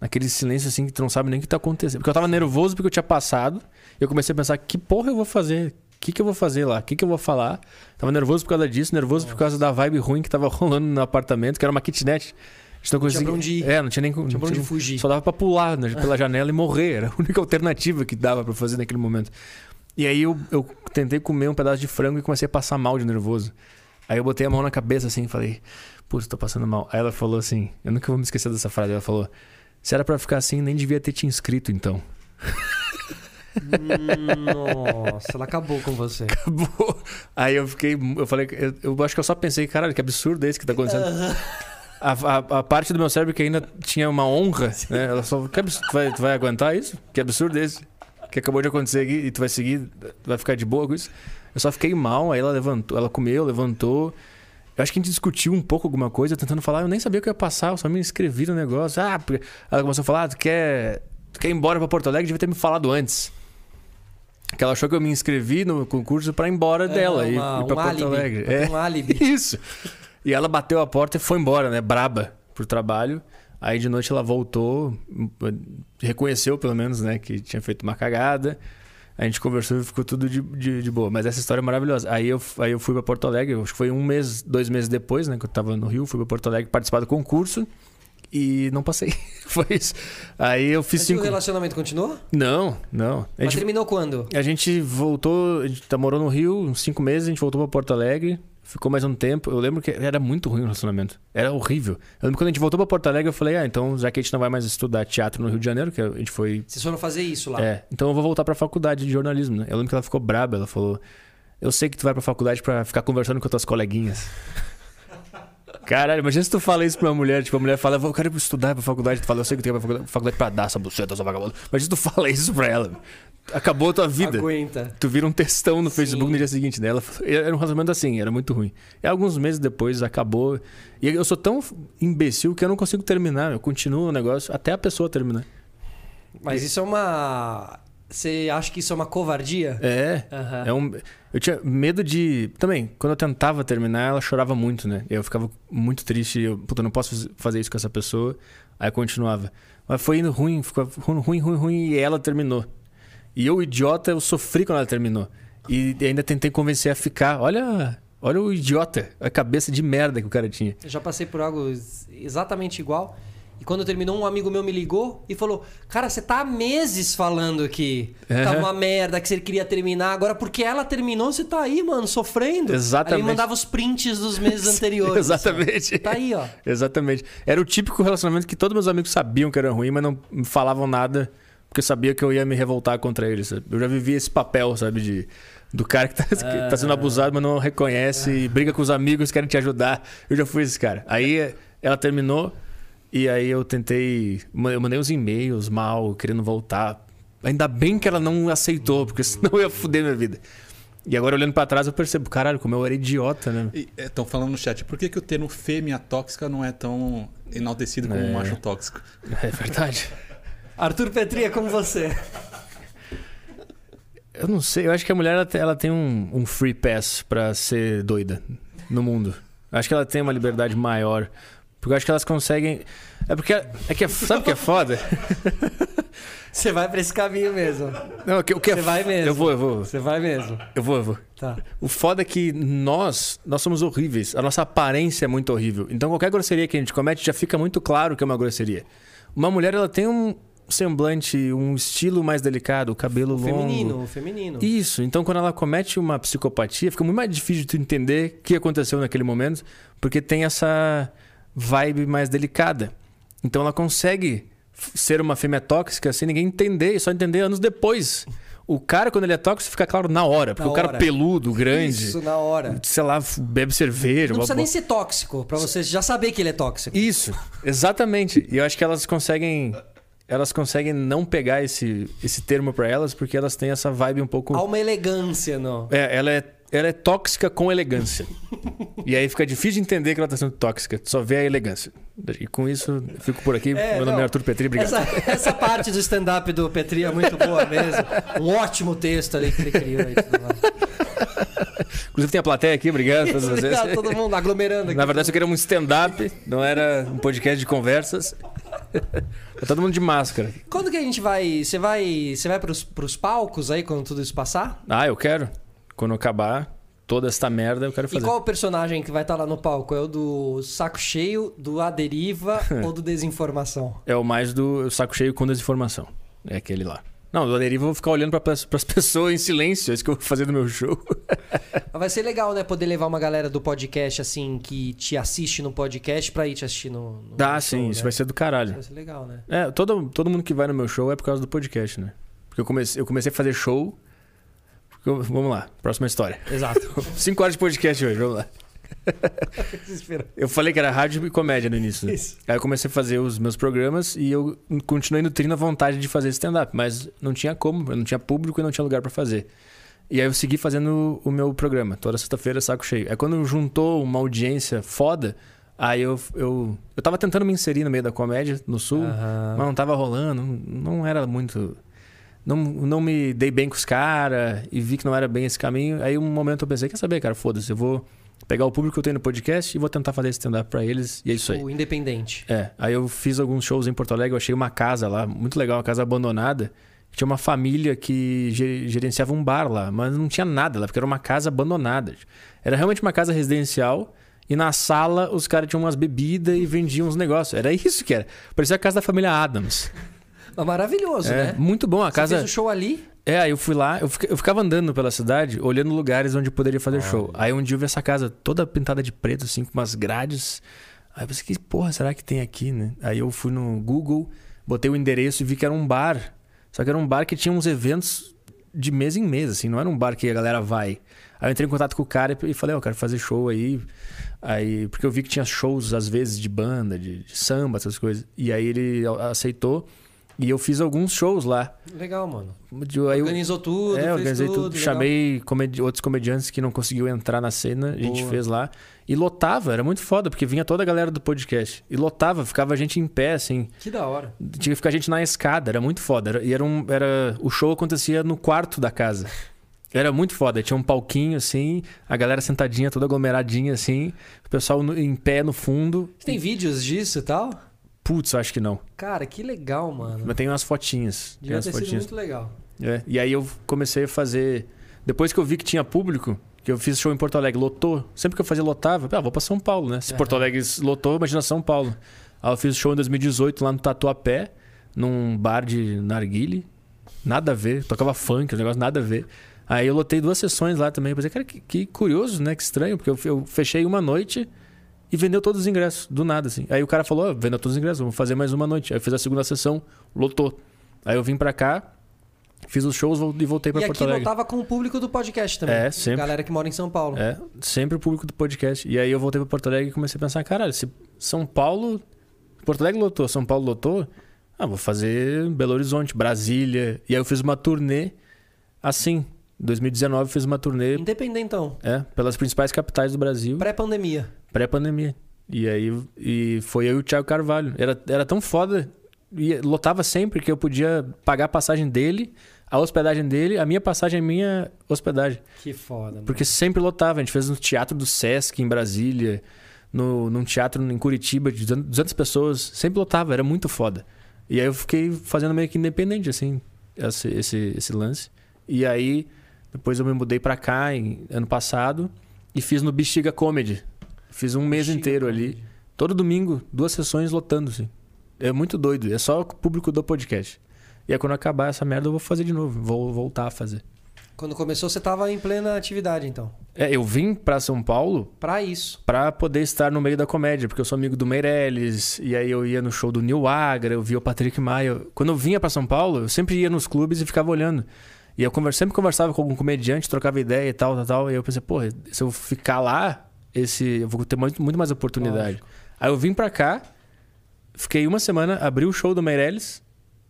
Naquele silêncio assim que tu não sabe nem o que tá acontecendo. Porque eu tava nervoso porque eu tinha passado. E eu comecei a pensar, que porra eu vou fazer? O que, que eu vou fazer lá? O que, que eu vou falar? Tava nervoso por causa disso, nervoso por causa da vibe ruim que tava rolando no apartamento, que era uma kitnet. A gente não Não tinha pra onde ir. É, não tinha nem Tinha pra onde fugir. Só dava pra pular né, pela janela e morrer. Era a única alternativa que dava pra fazer naquele momento. E aí eu, eu tentei comer um pedaço de frango e comecei a passar mal de nervoso. Aí eu botei a mão na cabeça assim e falei, putz, tô passando mal. Aí ela falou assim, eu nunca vou me esquecer dessa frase. Ela falou, se era pra ficar assim, nem devia ter te inscrito então. Nossa, ela acabou com você. Acabou. Aí eu fiquei, eu falei, eu, eu acho que eu só pensei, caralho, que absurdo é esse que tá acontecendo. A, a, a parte do meu cérebro que ainda tinha uma honra, né? Ela só, que absurdo, tu, vai, tu vai aguentar isso? Que absurdo é esse? Que acabou de acontecer aqui e tu vai seguir, vai ficar de boa com isso? Eu só fiquei mal, aí ela levantou, ela comeu, levantou. Eu acho que a gente discutiu um pouco alguma coisa, tentando falar, eu nem sabia o que ia passar, eu só me inscrevi no negócio. Ah, porque- ela começou a falar, ah, tu quer, tu quer ir embora pra Porto Alegre, devia ter me falado antes. Que ela achou que eu me inscrevi no concurso pra ir embora dela É, e uma- ir pra um Porto álibi. Alegre. É. Um álibi. Isso. E ela bateu a porta e foi embora, né? Braba pro trabalho. Aí de noite ela voltou, reconheceu pelo menos, né, que tinha feito uma cagada. A gente conversou e ficou tudo de, de, de boa. Mas essa história é maravilhosa. Aí eu, aí eu fui pra Porto Alegre, acho que foi um mês, dois meses depois, né, que eu tava no Rio, fui pra Porto Alegre participar do concurso e não passei. foi isso. Aí eu fiz Mas cinco. o relacionamento continuou? Não, não. A Mas gente, terminou quando? a gente voltou, a gente tá- morou no Rio uns cinco meses, a gente voltou pra Porto Alegre, ficou mais um tempo. Eu lembro que era muito ruim o relacionamento. Era horrível. Eu lembro que quando a gente voltou pra Porto Alegre, eu falei, ah, então já que a gente não vai mais estudar teatro no Rio de Janeiro, que a gente foi. Vocês foram fazer isso lá? É, então eu vou voltar pra faculdade de jornalismo, né? Eu lembro que ela ficou braba, ela falou. Eu sei que tu vai pra faculdade pra ficar conversando com as tuas coleguinhas. Caralho, imagina se tu fala isso pra uma mulher, tipo, a mulher fala, eu quero ir estudar pra faculdade, tu fala, eu sei que tu quer pra faculdade, pra dar essa buceta, essa vagabunda. Imagina se tu fala isso pra ela. Acabou a tua vida. Aguenta. Tu vira um textão no Sim. Facebook no dia seguinte dela. Era um relacionamento assim, era muito ruim. E alguns meses depois acabou. E eu sou tão imbecil que eu não consigo terminar. Eu continuo o negócio até a pessoa terminar. Mas isso é uma. Você acha que isso é uma covardia? É. Aham. É um... Eu tinha medo de. Também, quando eu tentava terminar, ela chorava muito, né? Eu ficava muito triste. Eu, puta, não posso faz- fazer isso com essa pessoa. Aí eu continuava. Mas foi indo ruim, ficou ruim, ruim, ruim. E ela terminou. E eu, idiota, eu sofri quando ela terminou. E ainda tentei convencer a ficar. Olha. Olha o idiota, a cabeça de merda que o cara tinha. Eu já passei por algo ex- exatamente igual. E quando terminou, um amigo meu me ligou e falou: Cara, você tá há meses falando que É. tá uma merda, que você queria terminar. Agora, porque ela terminou, você tá aí, mano, sofrendo. Exatamente. Aí me mandava os prints dos meses anteriores. Exatamente. assim. Tá aí, ó. Exatamente. Era o típico relacionamento que todos meus amigos sabiam que era ruim, mas não falavam nada, porque sabia que eu ia me revoltar contra eles. Eu já vivi esse papel, sabe, de do cara que tá, que tá sendo abusado, mas não reconhece, e briga com os amigos, querem te ajudar. Eu já fui esse cara. Aí ela terminou, e aí eu tentei. Eu mandei uns e-mails mal, querendo voltar. Ainda bem que ela não aceitou, porque senão eu ia foder minha vida. E agora olhando pra trás eu percebo, caralho, como eu era idiota, né? Estão falando no chat, por que, que o termo fêmea tóxica não é tão enaltecido como É. macho tóxico? É verdade. Arthur Petri é como você. Eu não sei, eu acho que a mulher ela tem, ela tem um, um free pass pra ser doida no mundo. Eu acho que ela tem uma liberdade maior. Porque eu acho que elas conseguem. É porque. É que é- sabe o que é foda? Você vai pra esse caminho mesmo. Não, o que, o que é Você vai mesmo. Eu vou, eu vou. Você vai mesmo. Eu vou, eu vou. Tá. O foda é que nós, nós somos horríveis. A nossa aparência é muito horrível. Então qualquer grosseria que a gente comete já fica muito claro que é uma grosseria. Uma mulher, ela tem um, semblante, um estilo mais delicado, o cabelo O longo. feminino, o feminino. Isso, então quando ela comete uma psicopatia, fica muito mais difícil de tu entender o que aconteceu naquele momento, porque tem essa vibe mais delicada. Então ela consegue ser uma fêmea tóxica sem ninguém entender, só entender anos depois. O cara, quando ele é tóxico, fica claro na hora, porque Na o cara hora. peludo, grande, Isso, na hora. sei lá, bebe cerveja. Não precisa nem ser tóxico pra você já saber que ele é tóxico. Isso, exatamente. E eu acho que elas conseguem. Elas conseguem não pegar esse, esse termo pra elas, porque elas têm essa vibe um pouco. Há uma elegância, não. É, ela é, ela é tóxica com elegância. e aí fica difícil de entender que ela tá sendo tóxica. Só vê a elegância. E com isso, eu fico por aqui. É, Meu nome não. é Arthur Petri, obrigado. Essa, essa parte do stand-up do Petri é muito boa mesmo. Um ótimo texto ali que ele criou aí. Tudo. Inclusive tem a plateia aqui, obrigado a todos vocês. Obrigado, todo mundo aglomerando aqui. Na verdade, aqui era um stand-up, não era um podcast de conversas. tá todo mundo de máscara. Quando que a gente vai. Você vai. Você vai pros, pros palcos aí quando tudo isso passar? Ah, eu quero. Quando acabar toda esta merda, eu quero E fazer. qual o personagem que vai estar lá no palco? É o do saco cheio, do A Deriva ou do Desinformação? É o mais do saco cheio com desinformação. É aquele lá. Não, do Aderiva eu vou ficar olhando para as pessoas em silêncio. É isso que eu vou fazer no meu show. Mas vai ser legal, né? Poder levar uma galera do podcast, assim, que te assiste no podcast pra ir te assistir no. no Dá, sim, show, isso né? vai ser do caralho. Vai ser legal, né? É, todo, todo mundo que vai no meu show é por causa do podcast, né? Porque eu comecei, eu comecei a fazer show. Vamos lá, próxima história. Exato. Cinco horas de podcast hoje, vamos lá. Eu falei que era rádio e comédia no início. Né? Isso. Aí eu comecei a fazer os meus programas e eu continuei nutrindo a vontade de fazer stand-up, mas não tinha como, eu não tinha público e não tinha lugar pra fazer. E aí eu segui fazendo o meu programa, toda sexta-feira, saco cheio. Aí quando juntou uma audiência foda, aí eu, eu, eu tava tentando me inserir no meio da comédia, no sul, Aham. mas não tava rolando, não era muito. Não, não me dei bem com os caras e vi que não era bem esse caminho. Aí um momento eu pensei, quer saber, cara, foda-se, eu vou pegar o público que eu tenho no podcast e vou tentar fazer stand-up pra eles. E é isso aí. O Independente. É, aí eu fiz alguns shows em Porto Alegre, eu achei uma casa lá, muito legal, uma casa abandonada. Tinha uma família que ge- gerenciava um bar lá, mas não tinha nada lá, porque era uma casa abandonada. Era realmente uma casa residencial e na sala os caras tinham umas bebidas e vendiam uns negócios. Era isso que era. Parecia a casa da família Adams. Maravilhoso, É, né? muito bom. A Você casa. fez o show ali? É, aí eu fui lá, eu, fica- eu ficava andando pela cidade, olhando lugares onde eu poderia fazer show. Aí um dia eu vi essa casa toda pintada de preto, assim, com umas grades. Aí eu pensei, que porra será que tem aqui, né? Aí eu fui no Google, botei o endereço e vi que era um bar. Só que era um bar que tinha uns eventos de mês em mês, assim, não era um bar que a galera vai. Aí eu entrei em contato com o cara e falei, ó, eu quero fazer show aí. Aí, porque eu vi que tinha shows, às vezes, de banda, de, de samba, essas coisas. E aí ele aceitou. E eu fiz alguns shows lá. Legal, mano. Aí eu- Organizou tudo, é, organizei tudo. tudo. Chamei comedi- outros comediantes que não conseguiu entrar na cena, a gente Boa. fez lá. E lotava, era muito foda, porque vinha toda a galera do podcast. E lotava, ficava a gente em pé, assim. Que da hora. Tinha que ficar a gente na escada, era muito foda. Era- e era um. Era, o show acontecia no quarto da casa. Era muito foda. Tinha um palquinho, assim, a galera sentadinha, toda aglomeradinha, assim. O pessoal em pé no fundo. Você tem vídeos disso e tal? Putz, acho que não. Cara, que legal, mano. Mas tem umas fotinhas. Tem Devia umas ter sido fotinhas. muito legal. É, E aí eu comecei a fazer. Depois que eu vi que tinha público, que eu fiz show em Porto Alegre, lotou. Sempre que eu fazia lotava, ah, vou pra São Paulo, né? Se. Porto Alegre lotou, imagina São Paulo. Aí eu fiz show em 2018 lá no Tatuapé, num bar de narguile. Nada a ver, tocava funk, um negócio nada a ver. Aí eu lotei duas sessões lá também. Eu pensei, cara, que, que curioso, né? Que estranho, porque eu, eu fechei uma noite e vendeu todos os ingressos, do nada, assim. Aí o cara falou, ó, vendeu todos os ingressos, vamos fazer mais uma noite. Aí eu fiz a segunda sessão, lotou. Aí eu vim pra cá, fiz os shows e voltei pra E Porto aqui Alegre. lotava com o público do podcast também. É, sempre. Galera que mora em São Paulo. É, sempre o público do podcast. E aí eu voltei pra Porto Alegre e comecei a pensar, caralho, se São Paulo. Porto Alegre lotou, São Paulo lotou. Ah, vou fazer Belo Horizonte, Brasília. E aí eu fiz uma turnê assim. Em 2019 eu fiz uma turnê Independentão. é, pelas principais capitais do Brasil, Pré-pandemia. Pré-pandemia. E aí e foi eu e o Thiago Carvalho. Era, era tão foda. E lotava sempre que eu podia pagar a passagem dele, a hospedagem dele, a minha passagem, a minha hospedagem. Que foda, mano. Porque sempre lotava. A gente fez no Teatro do Sesc, em Brasília, no, num teatro em Curitiba, de 200 pessoas. Sempre lotava, era muito foda. E aí eu fiquei fazendo meio que independente, assim, esse, esse, esse lance. E aí, depois eu me mudei pra cá, em, ano passado, e fiz no Bexiga Comedy. Fiz um mês Bexiga inteiro ali. Todo domingo, duas sessões lotando, assim. É muito doido. É só o público do podcast. E aí quando acabar essa merda eu vou fazer de novo. Vou voltar a fazer. Quando começou, você tava em plena atividade, então. É, eu vim pra São Paulo Pra isso. pra poder estar no meio da comédia, porque eu sou amigo do Meirelles, e aí eu ia no show do Neil Agra, eu via o Patrick Maia. Quando eu vinha pra São Paulo, eu sempre ia nos clubes e ficava olhando. E eu sempre conversava com algum comediante, trocava ideia e tal, tal, tal. E eu pensei, porra, se eu ficar lá, esse, eu vou ter muito, mais oportunidade. Aí eu vim pra cá, fiquei uma semana, abri o show do Meirelles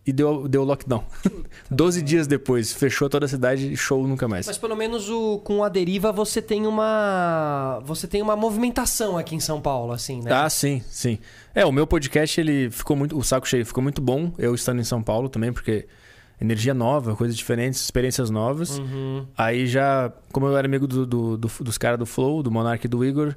e deu, deu lockdown. Doze dias depois, fechou toda a cidade, show nunca mais. Mas pelo menos o, com a deriva você tem uma. Você tem uma movimentação aqui em São Paulo, assim, né? Ah, sim, sim. É, o meu podcast, ele ficou muito. O saco cheio ficou muito bom. Eu estando em São Paulo também, porque energia nova, coisas diferentes, experiências novas. Uhum. Aí já, como eu era amigo do, do- do- dos caras do Flow, do Monark e do Igor,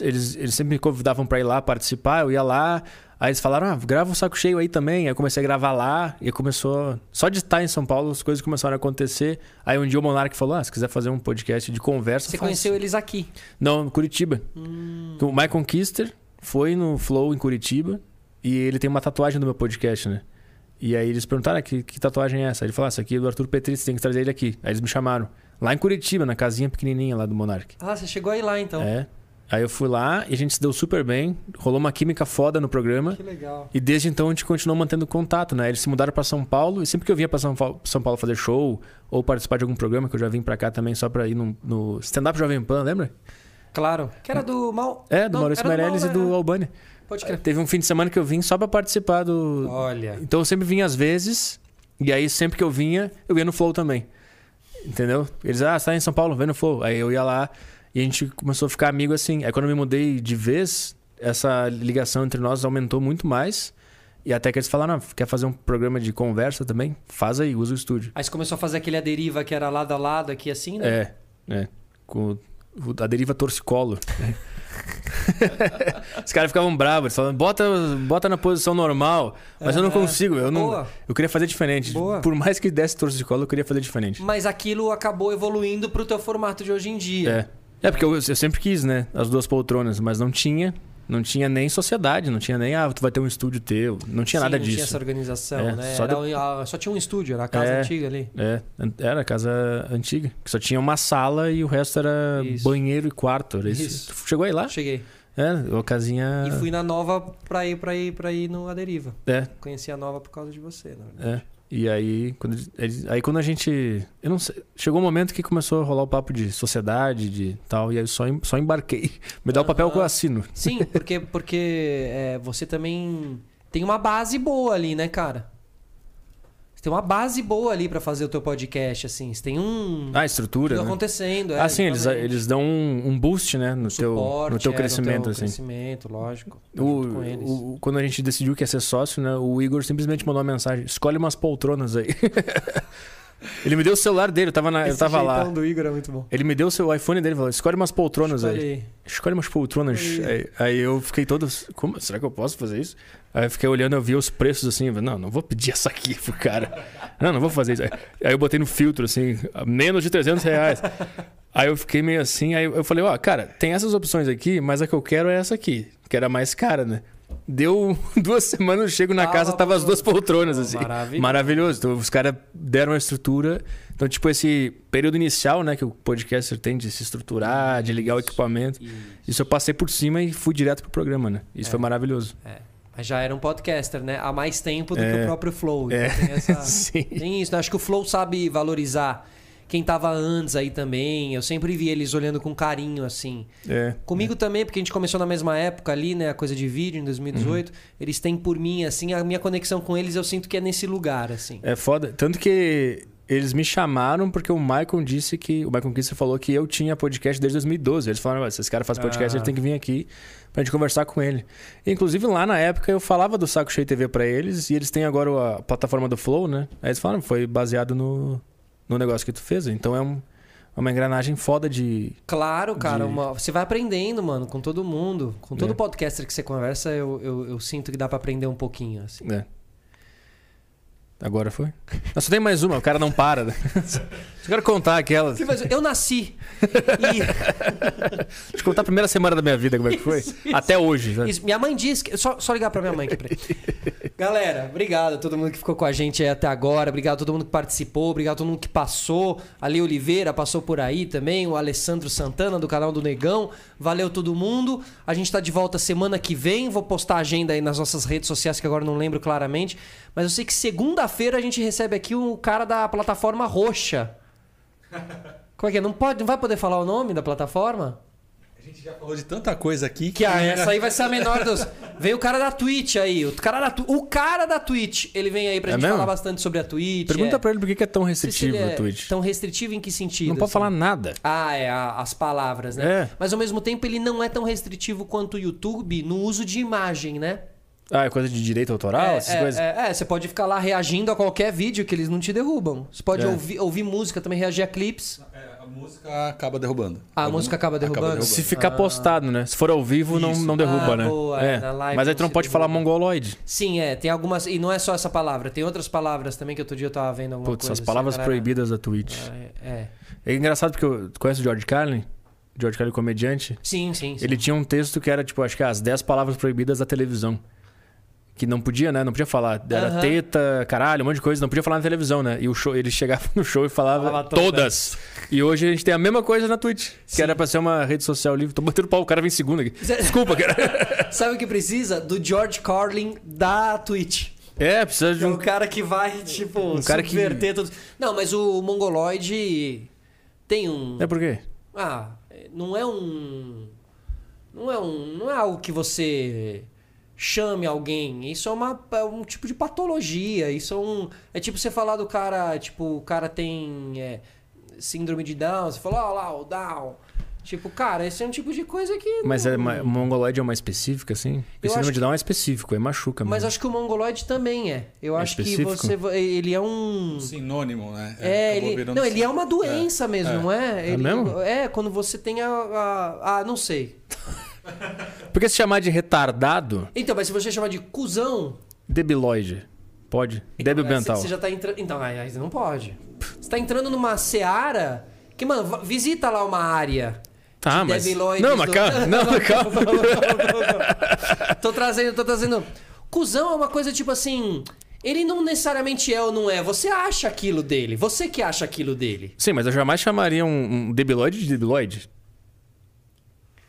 eles, eles sempre me convidavam pra ir lá participar, eu ia lá. Aí eles falaram, ah, grava o saco cheio aí também. Aí eu comecei a gravar lá e começou. Só de estar em São Paulo, as coisas começaram a acontecer. Aí um dia o Monark falou: ah, se quiser fazer um podcast de conversa. Você faz. conheceu eles aqui. Não, em Curitiba. Hum. O Michael Kister foi no Flow em Curitiba e ele tem uma tatuagem do meu podcast, né? E aí eles perguntaram ah, que, que tatuagem é essa? Ele falou: ah, essa aqui é do Arthur Petri, você tem que trazer ele aqui. Aí eles me chamaram. Lá em Curitiba, na casinha pequenininha lá do Monark. Ah, você chegou aí lá então. É. Aí eu fui lá e a gente se deu super bem. Rolou uma química foda no programa. Que legal. E desde então a gente continuou mantendo contato, né? Eles se mudaram pra São Paulo e sempre que eu vinha pra São Paulo, São Paulo fazer show ou participar de algum programa, que eu já vim pra cá também só pra ir no, no stand-up Jovem Pan, lembra? Claro. Que era do Mal. É, do Não, Maurício Meirelles e do né? Albani. Pode crer. Teve um fim de semana que eu vim só pra participar do. Olha. Então eu sempre vinha às vezes, e aí sempre que eu vinha, eu ia no Flow também. Entendeu? Eles, ah, você tá em São Paulo, vem no Flow. Aí eu ia lá e a gente começou a ficar amigo assim. Aí quando eu me mudei de vez, essa ligação entre nós aumentou muito mais. E até que eles falaram, ah, quer fazer um programa de conversa também? Faz aí, usa o estúdio. Aí você começou a fazer aquele a deriva que era lado a lado aqui assim, né? É, é. Com a deriva torcicolo. Os caras ficavam bravos, eles falavam, bota, bota na posição normal. Mas eu não Aham. consigo, eu não. Boa. Eu queria fazer diferente. Boa. Por mais que desse torcicolo, eu queria fazer diferente. Mas aquilo acabou evoluindo pro teu formato de hoje em dia. É. É, porque eu, eu sempre quis, né? As duas poltronas, mas não tinha. Não tinha nem sociedade, não tinha nem, ah, tu vai ter um estúdio teu. Não tinha Sim, nada não disso. tinha essa organização, É, né? só Era de- só tinha um estúdio, era a casa É. antiga ali. É, era a casa antiga, que só tinha uma sala e o resto era Isso. banheiro e quarto. Era isso. Isso. Tu chegou aí lá? Cheguei. É, uma casinha. E fui na nova pra ir, pra ir, pra ir no A Deriva. É, Conheci a nova por causa de você, na verdade. É. E aí quando, eles- aí, quando a gente. Eu não sei. Chegou um momento que começou a rolar o papo de sociedade, de tal, e aí eu só, só embarquei. Me dá o papel que eu assino. Sim, porque, porque é, você também tem uma base boa ali, né, cara? Tem uma base boa ali pra fazer o teu podcast, assim. Você tem um. Ah, estrutura. tudo Né? acontecendo. É, ah, sim, eles, eles dão um, um boost, né, no, teu, Suporte, no teu é, crescimento, teu assim. crescimento, lógico. O- o- quando a gente decidiu que ia ser sócio, né? O Igor simplesmente mandou uma mensagem: escolhe umas poltronas aí. Ele me deu o celular dele, eu tava, na, eu tava lá. do Igor é muito bom. Ele me deu o seu iPhone dele e falou: escolhe umas poltronas aí. Escolhe aí. Escolhe umas poltronas. Aí. Aí, aí eu fiquei todo. Como? Será que eu posso fazer isso? Aí eu fiquei olhando, eu vi os preços assim. falei, Não, não vou pedir essa aqui pro cara. Não, não vou fazer isso. Aí aí eu botei no filtro, assim, menos de 300 reais. Aí eu fiquei meio assim. Aí eu falei: Ó, cara, tem essas opções aqui, mas a que eu quero é essa aqui, que era mais cara, né? Deu duas semanas, eu chego na Tava casa, tava as duas poltronas, assim. maravilhoso. Maravilhoso. Então, os caras deram a estrutura. Então, tipo, esse período inicial, né, que o podcaster tem de se estruturar, de ligar o equipamento. Isso. Isso eu passei por cima e fui direto pro programa, né? Isso É. foi maravilhoso. É. Mas já era um podcaster, né? Há mais tempo do que É. o próprio Flow. Então É. tem, essa... Sim. tem isso, né? Acho que o Flow sabe valorizar quem tava antes aí também. Eu sempre vi eles olhando com carinho, assim. É. Comigo também, porque a gente começou na mesma época ali, né? A coisa de vídeo, em 2018. Uhum. Eles têm por mim, assim, a minha conexão com eles eu sinto que é nesse lugar, assim. É foda. Tanto que eles me chamaram porque o Michael disse que. O Michael Kisser falou que eu tinha podcast desde 2012. Eles falaram: "Ó, se esse cara faz podcast, Ah. ele tem que vir aqui pra gente conversar com ele. E, inclusive, lá na época eu falava do Saco Cheio TV pra eles e eles têm agora a plataforma do Flow, né? Aí eles falaram: foi baseado no, no negócio que tu fez. Então é um- é uma engrenagem foda de. Claro, cara, De- uma- você vai aprendendo, mano, com todo mundo. Com todo É. podcaster que você conversa, eu, eu, eu sinto que dá pra aprender um pouquinho, assim. né? Agora foi. Não, só tem mais uma, o cara não para. Né? Eu quero contar aquela. Eu nasci. E Deixa eu contar a primeira semana da minha vida, como é que foi. Até hoje. né? Isso, minha mãe disse que. Só, só ligar pra minha mãe aqui. Peraí. Galera, obrigado a todo mundo que ficou com a gente aí até agora. Obrigado a todo mundo que participou. Obrigado a todo mundo que passou. Ali Oliveira passou por aí também. O Alessandro Santana do canal do Negão. Valeu todo mundo. A gente tá de volta semana que vem. Vou postar a agenda aí nas nossas redes sociais que agora não lembro claramente. Mas eu sei que segunda-feira a gente recebe aqui o cara da plataforma roxa. Como é que é? Não, pode, não vai poder falar o nome da plataforma? A gente já falou de tanta coisa aqui Que ah, essa aí vai ser a menor dos. Vem o cara da Twitch aí. O cara da, Tu- o cara da Twitch. Ele vem aí pra É gente mesmo? falar bastante sobre a Twitch. Pergunta é. pra ele por que que é tão restritivo ele é o Twitch. Tão restritivo em que sentido? Não pode assim? falar nada. Ah, é, a- as palavras, né? É. Mas ao mesmo tempo ele não é tão restritivo quanto o YouTube no uso de imagem, né? Ah, é coisa de direito autoral, é, essas é, coisas? é, é, você pode ficar lá reagindo a qualquer vídeo que eles não te derrubam. Você pode É. ouvir, ouvir música, também reagir a clipes. É, a música acaba derrubando. Ah, a Algum- música acaba derrubando? Se ficar postado, né? Se for ao vivo, não, Isso. não derruba, Ah, né? boa, é. na live Mas aí tu não pode falar derruba. mongoloide. Sim, é. Tem algumas. E não é só essa palavra, tem outras palavras também que outro dia eu tava vendo alguma Putz, coisa. as assim, palavras a galera- proibidas da Twitch. É, é. É engraçado porque eu conhece o George Carlin? George Carlin comediante. Sim, sim, sim. Ele tinha um texto que era, tipo, acho que as 10 palavras proibidas da televisão. Que não podia, né? Não podia falar. Era Aham. teta, caralho, um monte de coisa. Não podia falar na televisão, né? E o show, ele chegava no show e falava, Falava todas. todas. E hoje a gente tem a mesma coisa na Twitch. Sim. Que era pra ser uma rede social livre. Tô batendo pau, o cara vem em segundo aqui. Desculpa, cara. Sabe o que precisa? Do George Carlin da Twitch. É, precisa de É um. cara que vai, tipo, Um cara que- subverter tudo. Não, mas o Mongoloid tem um. É por quê? Ah, não é um. Não é um. Não é algo que você chame alguém. Isso é, uma, é um tipo de patologia. Isso é um. É tipo você falar do cara, tipo, o cara tem é, síndrome de Down. Você falou, ó lá, o Down. Tipo, cara, esse é um tipo de coisa que. Mas não- é uma, mongoloide é uma específica, assim? Porque Eu síndrome de Down é específico, é machuca Mas mesmo. acho que o mongoloide também é. Eu É acho que específico? você. Ele é um. Sinônimo, né? É, acabou ele, não, ele é uma doença mesmo, é. não é? É Ele- mesmo? É, quando você tem a, a- Ah, não sei. Porque se chamar de retardado, Então, mas se você chamar de cuzão. debiloide. Pode. Débil é, mental. Você já tá entrando. Então, aí, não pode. Você tá entrando numa seara. Que, mano, visita lá uma área. Tá, de mas. Não, mas calma. Não, mas calma. tô trazendo, tô trazendo. Cusão é uma coisa tipo assim. Ele não necessariamente é ou não é. Você acha aquilo dele. Você que acha aquilo dele. Sim, mas eu jamais chamaria um, um de debiloide.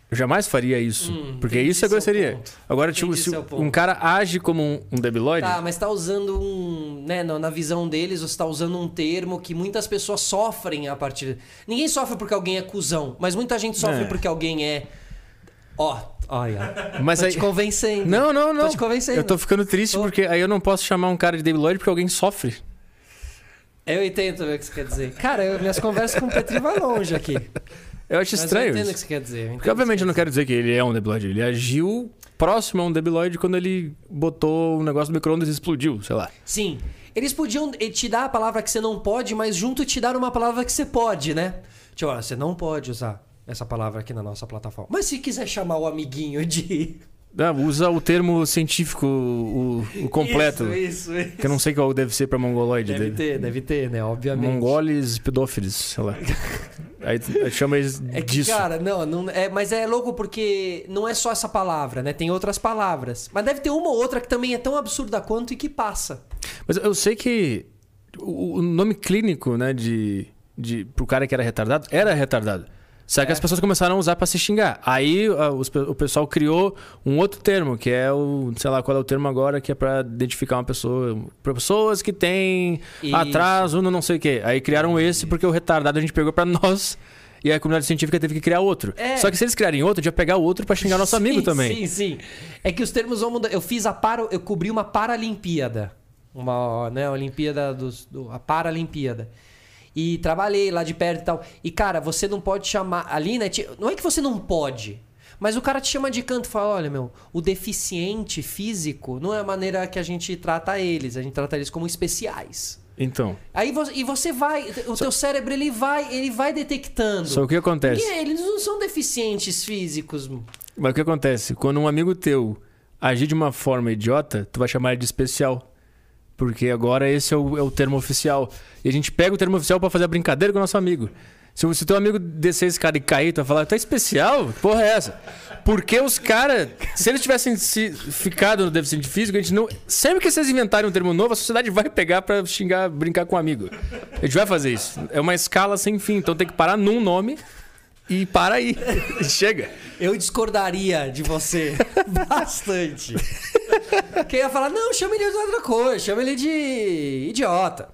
Eu jamais faria isso. Hum, porque isso eu seu gostaria. Agora, tipo, se um cara age como um, um debiloide. Tá, mas tá usando um. Né, na visão deles, você tá usando um termo que muitas pessoas sofrem a partir. Ninguém sofre porque alguém é cuzão, mas muita gente sofre É. porque alguém é. Ó, olha. Mas tô aí- te convencendo. Não, não, não. Tô te convencendo. Eu tô ficando triste Tô. porque aí eu não posso chamar um cara de debiloide porque alguém sofre. Eu entendo o que você quer dizer. Cara, eu- minhas conversas com o Petri vai longe aqui. Eu acho Mas estranho eu entendo o que você quer dizer. Porque, obviamente, que eu não quero dizer que ele é um debiloide. Ele agiu próximo a um debiloide quando ele botou o negócio do micro-ondas e explodiu, sei lá. Sim. Eles podiam eh, te dar a palavra que você não pode, mas junto te dar uma palavra que você pode, né? Tipo, olha, você não pode usar essa palavra aqui na nossa plataforma. Mas se quiser chamar o amiguinho de. Ah, usa o termo científico, o, o completo. Isso, isso, isso. Que eu não sei qual deve ser pra mongoloide Deve dele. ter, deve ter, né? Obviamente. Mongoles pedófilos, sei lá. Aí chama eles É que, disso. cara, não, não é, mas é louco porque não é só essa palavra, né? Tem outras palavras. Mas deve ter uma ou outra que também é tão absurda quanto e que passa. Mas eu sei que o, o nome clínico, né, de, de pro cara que era retardado, era retardado. Só que É. as pessoas começaram a usar pra se xingar. Aí a- os o pessoal criou um outro termo, que é o, sei lá qual é o termo agora, que é pra identificar uma pessoa, pessoas que têm Isso. atraso no não sei o quê. Aí criaram esse porque o retardado a gente pegou pra nós. E a comunidade científica teve que criar outro. É. Só que se eles criarem outro, já pegar o outro pra xingar nosso amigo Sim, também. Sim, sim. É que os termos vão mudar. Eu fiz a para, eu cobri uma Paralimpíada. Uma, né, Olimpíada dos, do, a Paralimpíada. E trabalhei lá de perto e tal. E, cara, você não pode chamar. Ali, né? Não é que você não pode. Mas o cara te chama de canto e fala: olha, meu, o deficiente físico não é a maneira que a gente trata eles. A gente trata eles como especiais. Então, Aí você, e você vai, o teu cérebro ele vai, ele vai detectando. só o que acontece? E eles não são deficientes físicos. Mas o que acontece? Quando um amigo teu agir de uma forma idiota, tu vai chamar ele de especial. Porque agora esse é o, é o termo oficial. E a gente pega o termo oficial pra fazer a brincadeira com o nosso amigo. Se o teu amigo descer esse cara e cair, tu vai falar, tá especial? Porra é essa? Porque os caras, se eles tivessem se- ficado no deficiente físico, a gente não. Sempre que vocês inventarem um termo novo, a sociedade vai pegar pra xingar, brincar com o amigo. A gente vai fazer isso. É uma escala sem fim. Então tem que parar num nome e para aí. Chega. Eu discordaria de você bastante. Quem ia falar, não, chama ele de outra coisa, chama ele de idiota.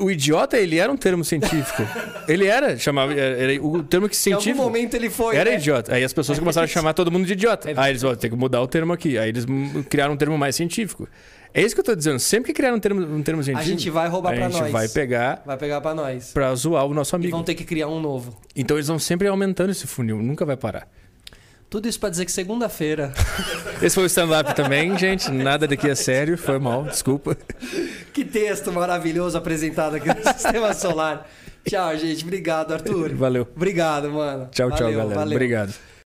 O idiota, ele era um termo científico. Ele era, chamava. Era, era o termo que Em algum científico. momento ele foi. Era né? idiota. Aí as pessoas começaram a chamar todo mundo de idiota. É Aí eles, ó, tem que mudar o termo aqui. Aí eles criaram um termo mais científico. É isso que eu tô dizendo. Sempre que criaram um termo, um termo científico. gente vai roubar a pra gente nós. vai pegar Vai pegar pra nós. pra zoar o nosso E amigo. vão ter que criar um novo. Então eles vão sempre aumentando esse funil. Nunca vai parar. Tudo isso pra dizer que segunda-feira. Esse foi o stand-up também, gente. Nada daqui é sério. Foi mal. Desculpa. que texto maravilhoso apresentado aqui no Sistema Solar. Tchau, gente. Obrigado, Arthur. Valeu. Obrigado, mano. Tchau, tchau, Valeu, galera. valeu. Obrigado.